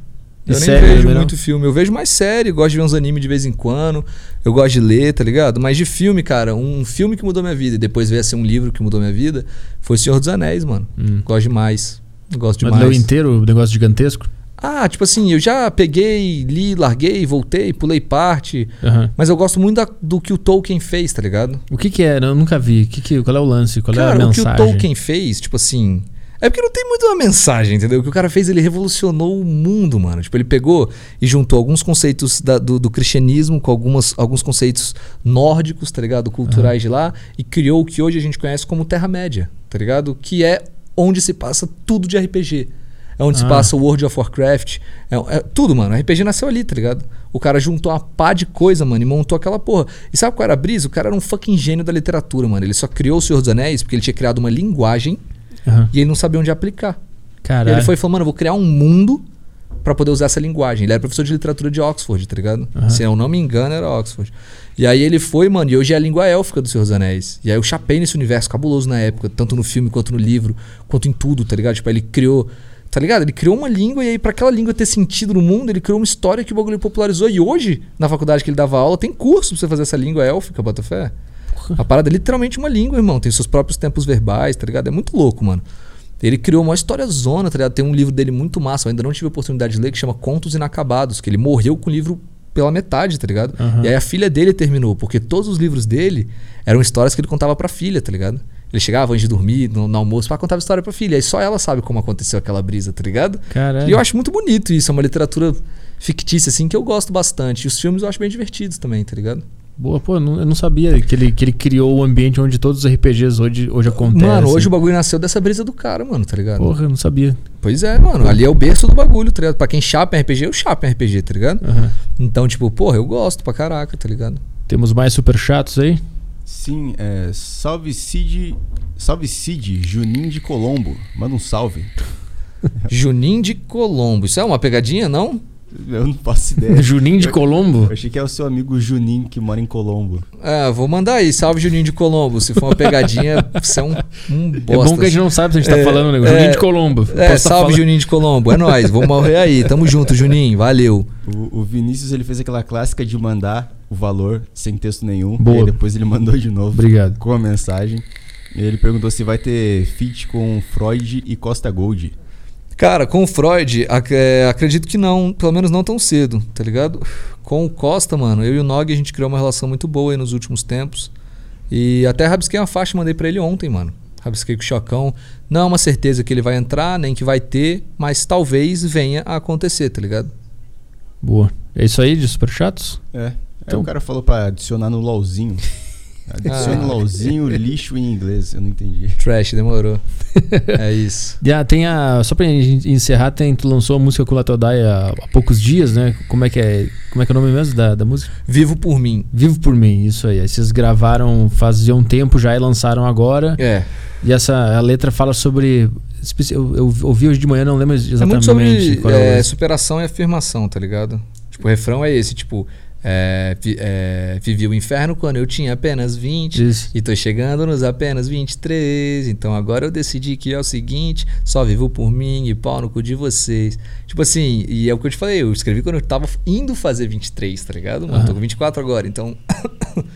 E Eu nem série vejo muito filme. Eu vejo mais série, gosto de ver uns animes de vez em quando. Eu gosto de ler, tá ligado? Mas de filme, cara, um filme que mudou minha vida e depois veio a ser um livro que mudou minha vida foi O Senhor dos Anéis, mano. Hum. Gosto demais. Gosto Mas demais. leu inteiro o negócio gigantesco? Ah, tipo assim, eu já peguei, li, larguei, voltei, pulei parte. Aham. Mas eu gosto muito da- do que o Tolkien fez, tá ligado? O que que é? Eu nunca vi. Que que, qual é o lance? Qual é Cara, a o que mensagem? o Tolkien fez, tipo assim. É porque não tem muito uma mensagem, entendeu? O que o cara fez, ele revolucionou o mundo, mano. Tipo, ele pegou e juntou alguns conceitos da- do, do cristianismo com algumas, alguns conceitos nórdicos, tá ligado? Culturais de lá, e criou o que hoje a gente conhece como Terra-média, tá ligado? Que é onde se passa tudo de RPG. É onde se Ah. passa o World of Warcraft. É, é tudo, mano. RPG nasceu ali, tá ligado? O cara juntou uma pá de coisa, mano, e montou aquela porra. E sabe qual era a brisa? O cara era um fucking gênio da literatura, mano. Ele só criou o Senhor dos Anéis porque ele tinha criado uma linguagem Aham. e ele não sabia onde aplicar. E Caralho. ele foi e falou, mano, eu vou criar um mundo pra poder usar essa linguagem. Ele era professor de literatura de Oxford, tá ligado? Se eu não me engano, era Oxford. E aí ele foi, mano, e hoje é a língua élfica do Senhor dos Anéis. E aí eu chapei nesse universo cabuloso na época, tanto no filme quanto no livro, quanto em tudo, tá ligado? Tipo, ele criou. Tá ligado? Ele criou uma língua e aí, pra aquela língua ter sentido no mundo, ele criou uma história que o bagulho popularizou. E hoje, na faculdade que ele dava aula, tem curso pra você fazer essa língua élfica, bota fé. A parada é literalmente uma língua, irmão. Tem seus próprios tempos verbais, tá ligado? É muito louco, mano. Ele criou uma história zona, tá ligado? Tem um livro dele muito massa, eu ainda não tive a oportunidade de ler, que chama Contos Inacabados, que ele morreu com o livro pela metade, tá ligado? Aham. E aí a filha dele terminou, porque todos os livros dele eram histórias que ele contava pra filha, tá ligado? Ele chegava antes de dormir, no, no almoço, pra contar história pra filha. Aí só ela sabe como aconteceu aquela brisa, tá ligado? Caralho. E eu acho muito bonito isso, é uma literatura fictícia, assim, que eu gosto bastante. E os filmes eu acho bem divertidos também, tá ligado? Boa, pô, eu não, eu não sabia que ele, que ele criou o ambiente onde todos os RPGs hoje, hoje acontecem. Mano, hoje o bagulho nasceu dessa brisa do cara, mano, tá ligado? Porra, eu não sabia. Pois é, mano. Ali é o berço do bagulho, tá ligado? Pra quem chapa em RPG, eu chapa em RPG, tá ligado? Aham. Então, tipo, porra, eu gosto pra caraca, tá ligado? Temos mais super chatos aí? Sim, é. Salve Cid. Salve Cid, Juninho de Colombo. Manda um salve. Juninho de Colombo. Isso é uma pegadinha, não? Eu não faço ideia. Juninho de Colombo? Eu achei que é o seu amigo Juninho que mora em Colombo. É, vou mandar aí. Salve Juninho de Colombo. Se for uma pegadinha, você é um, um bosta. É bom que a gente não sabe se a gente tá É, falando, né? é, Juninho de Colombo. É, tá salve falando- Juninho de Colombo. É nóis. Vamos morrer aí. Tamo junto, Juninho. Valeu. O, o Vinícius ele fez aquela clássica de mandar o valor sem texto nenhum. Boa. E aí depois ele mandou de novo Obrigado. com a mensagem. E ele perguntou se vai ter feat com Freud e Costa Gold. Cara, com o Freud, ac- é, acredito que não, pelo menos não tão cedo, tá ligado? Com o Costa, mano, eu e o Nog a gente criou uma relação muito boa aí nos últimos tempos. E até rabisquei uma faixa, mandei pra ele ontem, mano. Rabisquei com o Chocão. Não é uma certeza que ele vai entrar, nem que vai ter, mas talvez venha a acontecer, tá ligado? Boa. É isso aí de super chatos? É. Então- o cara falou pra adicionar no LOLzinho. Adicione Ah. no LOLzinho lixo em inglês. Eu não entendi. Trash, demorou. é isso. Já tem a. Só pra gente encerrar, tem, tu lançou a música com o Latodai há, há poucos dias, né? Como é que é? Como é que é o nome mesmo da, da música? Vivo por mim. Vivo por mim, isso aí. Aí vocês gravaram fazia um tempo já e lançaram agora. É. E essa a letra fala sobre. Eu, eu ouvi hoje de manhã, não lembro É exatamente muito sobre qual é é, superação e afirmação, tá ligado? Tipo, o refrão é esse, tipo, é, é, vivi o inferno quando eu tinha apenas 20 Isso. e tô chegando nos apenas 23. Então agora eu decidi que é o seguinte: só vivo por mim e pau no cu de vocês. Tipo assim, e é o que eu te falei, eu escrevi quando eu tava indo fazer 23, tá ligado? Mano, tô Aham. com 24 agora, então.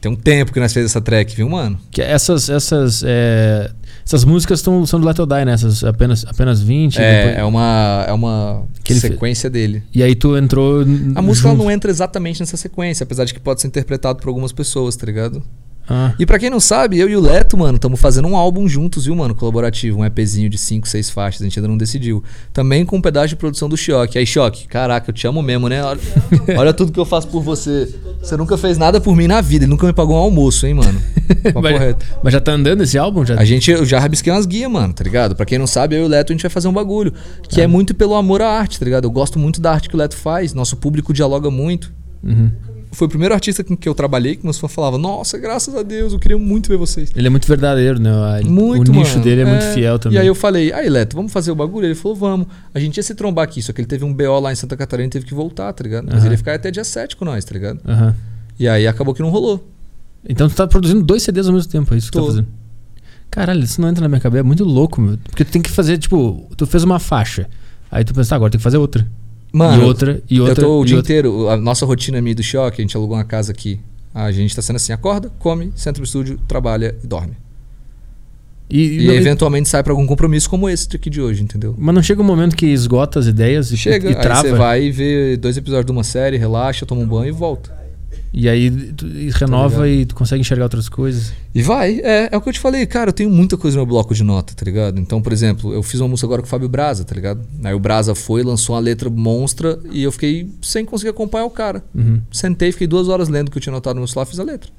Tem um tempo que nós fez essa track, viu, mano? Que essas, essas, é, essas músicas tão, são do Latodai, né? Essas apenas, apenas 20. É, depois- é uma, é uma sequência dele. E aí tu entrou. A música não entra exatamente nessa sequência, apesar de que pode ser interpretado por algumas pessoas, tá ligado? Ah. E pra quem não sabe, eu e o Leto, mano, estamos fazendo um álbum juntos, viu, mano? Colaborativo, um EPzinho de 5, 6 faixas, a gente ainda não decidiu. Também com um pedaço de produção do Choque. Aí, Choque, caraca, eu te amo mesmo, né? Olha, olha tudo que eu faço por você. Você nunca fez nada por mim na vida, ele nunca me pagou um almoço, hein, mano? Mas, mas já tá andando esse álbum? Já... A gente, eu já rabisquei umas guias, mano, tá ligado? Pra quem não sabe, eu e o Leto, a gente vai fazer um bagulho. Que é muito pelo amor à arte, tá ligado? Eu gosto muito da arte que o Leto faz, nosso público dialoga muito. Uhum. Foi o primeiro artista com que eu trabalhei que meus fãs falavam, nossa, graças a Deus, eu queria muito ver vocês. Ele é muito verdadeiro, né? Muito, o nicho mano. dele é, muito fiel também. E aí eu falei, aí Leto, vamos fazer o bagulho? Ele falou, vamos. A gente ia se trombar aqui, só que ele teve um BO lá em Santa Catarina e teve que voltar, tá ligado? Mas ele ia ficar até dia 7 com nós, tá ligado? Aham. E aí acabou que não rolou. Então tu tá produzindo dois CDs ao mesmo tempo, é isso que tu tá fazendo? Caralho, isso não entra na minha cabeça, é muito louco, meu. Porque tu tem que fazer, tipo, tu fez uma faixa. Aí tu pensa, "Ah, agora tem que fazer outra. Mano, e outra, e outra. eu tô o e dia outra. inteiro, a nossa rotina minha do choque, a gente alugou uma casa aqui. A gente tá sendo assim, acorda, come, senta no estúdio, trabalha e dorme. E, E, não- eventualmente sai pra algum compromisso como esse aqui de hoje, entendeu? Mas não chega um momento que esgota as ideias e, Chega, e aí trava. você vai e vê dois episódios de uma série, relaxa, toma um banho e volta. E aí tu e renova Tá e tu consegue enxergar outras coisas. E vai, é, é o que eu te falei, cara, eu tenho muita coisa no meu bloco de nota, tá ligado? Então, por exemplo, eu fiz uma música agora com o Fábio Braza, tá ligado? Aí o Braza foi, lançou uma letra monstra e eu fiquei sem conseguir acompanhar o cara. Uhum. Sentei, fiquei duas horas lendo o que eu tinha notado no meu celular, fiz a letra.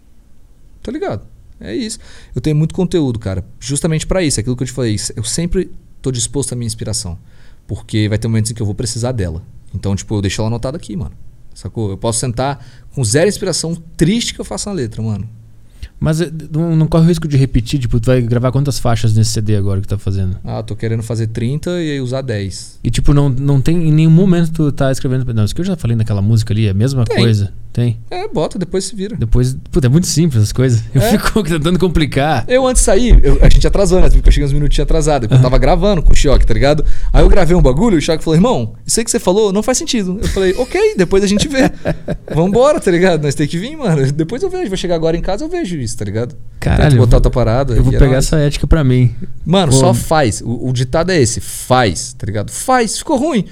Tá ligado? É isso. Eu tenho muito conteúdo, cara. Justamente pra isso, aquilo que eu te falei. Eu sempre tô disposto à minha inspiração. Porque vai ter momentos em que eu vou precisar dela. Então, tipo, eu deixo ela anotada aqui, mano. Sacou? Eu posso sentar com zero inspiração, triste que eu faça uma letra, mano. Mas eh, não, não corre o risco de repetir, tipo, tu vai gravar quantas faixas nesse CD agora que tu tá fazendo? Ah, tô querendo fazer 30 e aí usar 10. E tipo, não, não tem em nenhum momento tu tá escrevendo. Não, isso que eu já falei naquela música ali, é a mesma Tem. coisa. Tem. É, bota, depois se vira. Depois. Puta, é muito simples as coisas. Eu É? fico tentando complicar. Eu antes de sair, eu- a gente atrasou, né? Porque eu cheguei uns minutinhos atrasado. Eu tava gravando com o Choque, tá ligado? Aí eu gravei um bagulho e o Choque falou, irmão, isso aí que você falou não faz sentido. Eu falei, ok, depois a gente vê. Vambora, tá ligado? Nós tem que vir, mano. Depois eu vejo. Vou chegar agora em casa, eu vejo isso, tá ligado? Caralho, Tento botar vou, outra parada. eu vou é pegar essa ética pra mim. Mano, Pô. só faz. O, o ditado é esse: faz, tá ligado? Faz. Ficou ruim.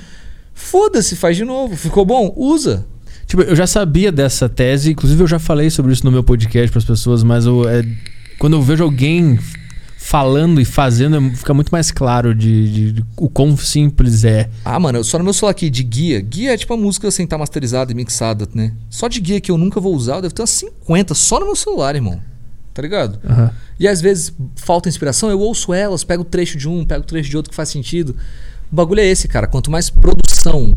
Foda-se, faz de novo. Ficou bom? Usa. Tipo, eu já sabia dessa tese, inclusive eu já falei sobre isso no meu podcast pras pessoas, mas eu, é, quando eu vejo alguém falando e fazendo, é- fica muito mais claro de, de- de o quão simples é. Ah, mano, só no meu celular aqui de guia. Guia é tipo a música sem estar masterizada e mixada, né? Só de guia que eu nunca vou usar, eu devo ter umas 50 só no meu celular, irmão. Tá ligado? Aham. E às vezes falta inspiração, eu ouço elas, pego o trecho de um, pego o trecho de outro que faz sentido. O bagulho é esse, cara. Quanto mais produção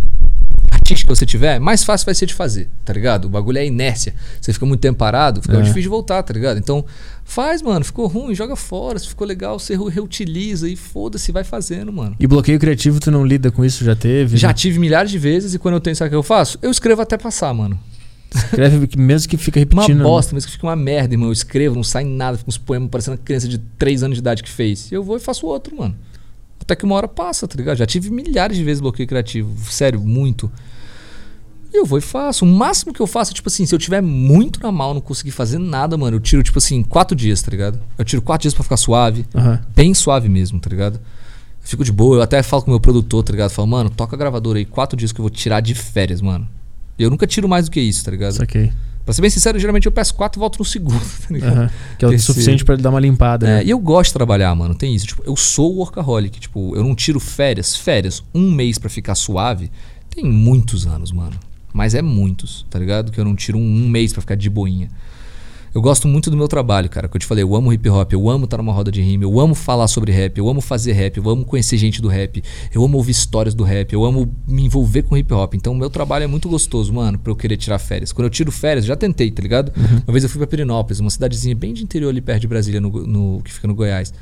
artística você tiver, mais fácil vai ser de fazer, tá ligado? O bagulho é inércia. Você fica muito tempo parado, fica É. difícil de voltar, tá ligado? Então, faz, mano. Ficou ruim, joga fora. Se ficou legal, você reutiliza e foda-se, vai fazendo, mano. E bloqueio criativo, tu não lida com isso? Já teve? Já né? tive milhares de vezes e quando eu tenho, sabe o que eu faço? Eu escrevo até passar, mano. Escreve que- mesmo que fica Uma repetindo. né? bosta, mas que fica uma merda, irmão. Eu escrevo, não sai nada, fica uns poemas parecendo uma criança de 3 anos de idade que fez. Eu vou e faço outro, mano. Até que uma hora passa, tá ligado? Já tive milhares de vezes bloqueio criativo. Sério, muito. E eu vou e faço. O máximo que eu faço é, tipo assim, se eu tiver muito na mal, não conseguir fazer nada, mano, eu tiro, tipo assim, quatro dias, tá ligado? Eu tiro quatro dias pra ficar suave. Aham. Bem suave mesmo, tá ligado? Eu fico de boa, eu até falo com o meu produtor, tá ligado? Falo, mano, toca a gravadora aí, quatro dias que eu vou tirar de férias, mano. Eu nunca tiro mais do que isso, tá ligado? Saquei. Pra ser bem sincero, geralmente eu peço quatro e volto no segundo, tá ligado? Aham. Que é o suficiente pra ele dar uma limpada. É, né? e eu gosto de trabalhar, mano. Tem isso. Tipo, eu sou workaholic. Tipo, eu não tiro férias. Férias, um mês pra ficar suave, tem muitos anos, mano. Mas é muitos, tá ligado? Que eu não tiro um, um mês pra ficar de boinha. Eu gosto muito do meu trabalho, cara. Que eu te falei, eu amo hip hop, eu amo estar numa roda de rima, eu amo falar sobre rap, eu amo fazer rap, eu amo conhecer gente do rap, eu amo ouvir histórias do rap, eu amo me envolver com hip hop. Então, o meu trabalho é muito gostoso, mano, pra eu querer tirar férias. Quando eu tiro férias, já tentei, tá ligado? Uma vez eu fui pra Perinópolis, uma cidadezinha bem de interior ali perto de Brasília, no, no- que fica no Goiás.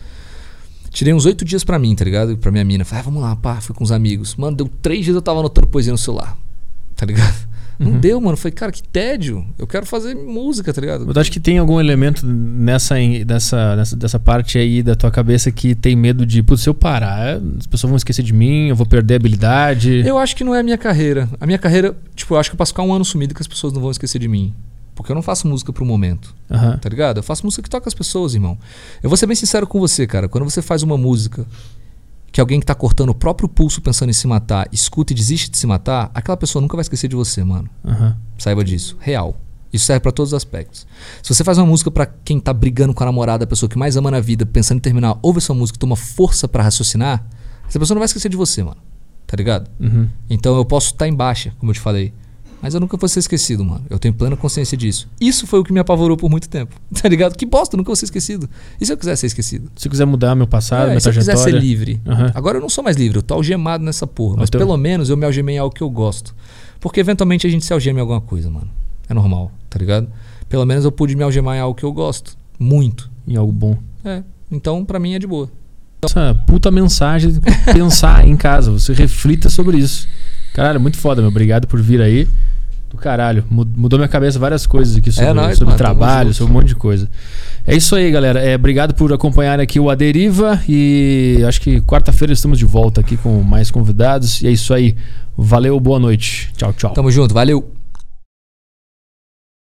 Tirei uns oito dias pra mim, tá ligado? Pra minha mina. Falei, ah, vamos lá, pá, fui com os amigos. Mano, deu três dias eu tava anotando poesia no celular. Tá ligado? Não deu, mano. Falei, cara, que tédio. Eu quero fazer música, tá ligado? Eu acho que tem algum elemento nessa, nessa, nessa dessa parte aí da tua cabeça que tem medo de, putz, se eu parar, as pessoas vão esquecer de mim, eu vou perder a habilidade. Eu acho que não é a minha carreira. A minha carreira, tipo, eu acho que eu posso ficar um ano sumido que as pessoas não vão esquecer de mim. Porque eu não faço música pro momento, Aham. tá ligado? Eu faço música que toca as pessoas, irmão. Eu vou ser bem sincero com você, cara. Quando você faz uma música que alguém que tá cortando o próprio pulso pensando em se matar, escuta e desiste de se matar, aquela pessoa nunca vai esquecer de você, mano. Aham. Saiba disso. Real. Isso serve pra todos os aspectos. Se você faz uma música pra quem tá brigando com a namorada, a pessoa que mais ama na vida, pensando em terminar, ouve essa música, toma força pra raciocinar, essa pessoa não vai esquecer de você, mano. Tá ligado? Uhum. Então eu posso estar em baixa, como eu te falei. Mas eu nunca vou ser esquecido, mano. Eu tenho plena consciência disso. Isso foi o que me apavorou por muito tempo. Tá ligado? Que bosta, nunca vou ser esquecido. E se eu quiser ser esquecido? Se eu quiser mudar meu passado, É, minha se eu quiser trajetória. ser livre. Aham. Agora eu não sou mais livre, eu tô algemado nessa porra. Mas Então- pelo menos eu me algemei em algo que eu gosto. Porque eventualmente a gente se algema em alguma coisa, mano. É normal, tá ligado? Pelo menos eu pude me algemar em algo que eu gosto. Muito. Em algo bom. É. Então, pra mim é de boa. Essa puta mensagem de pensar em casa. Você reflita sobre isso. Caralho, muito foda, meu. Obrigado por vir aí. Do caralho. Mu- Mudou minha cabeça várias coisas aqui sobre, É nóis, sobre mano. Trabalho, sobre um monte de coisa. É isso aí, galera. É, obrigado por acompanhar aqui o Aderiva. E acho que quarta-feira estamos de volta aqui com mais convidados. E é isso aí. Valeu, boa noite. Tchau, tchau. Tamo junto, valeu.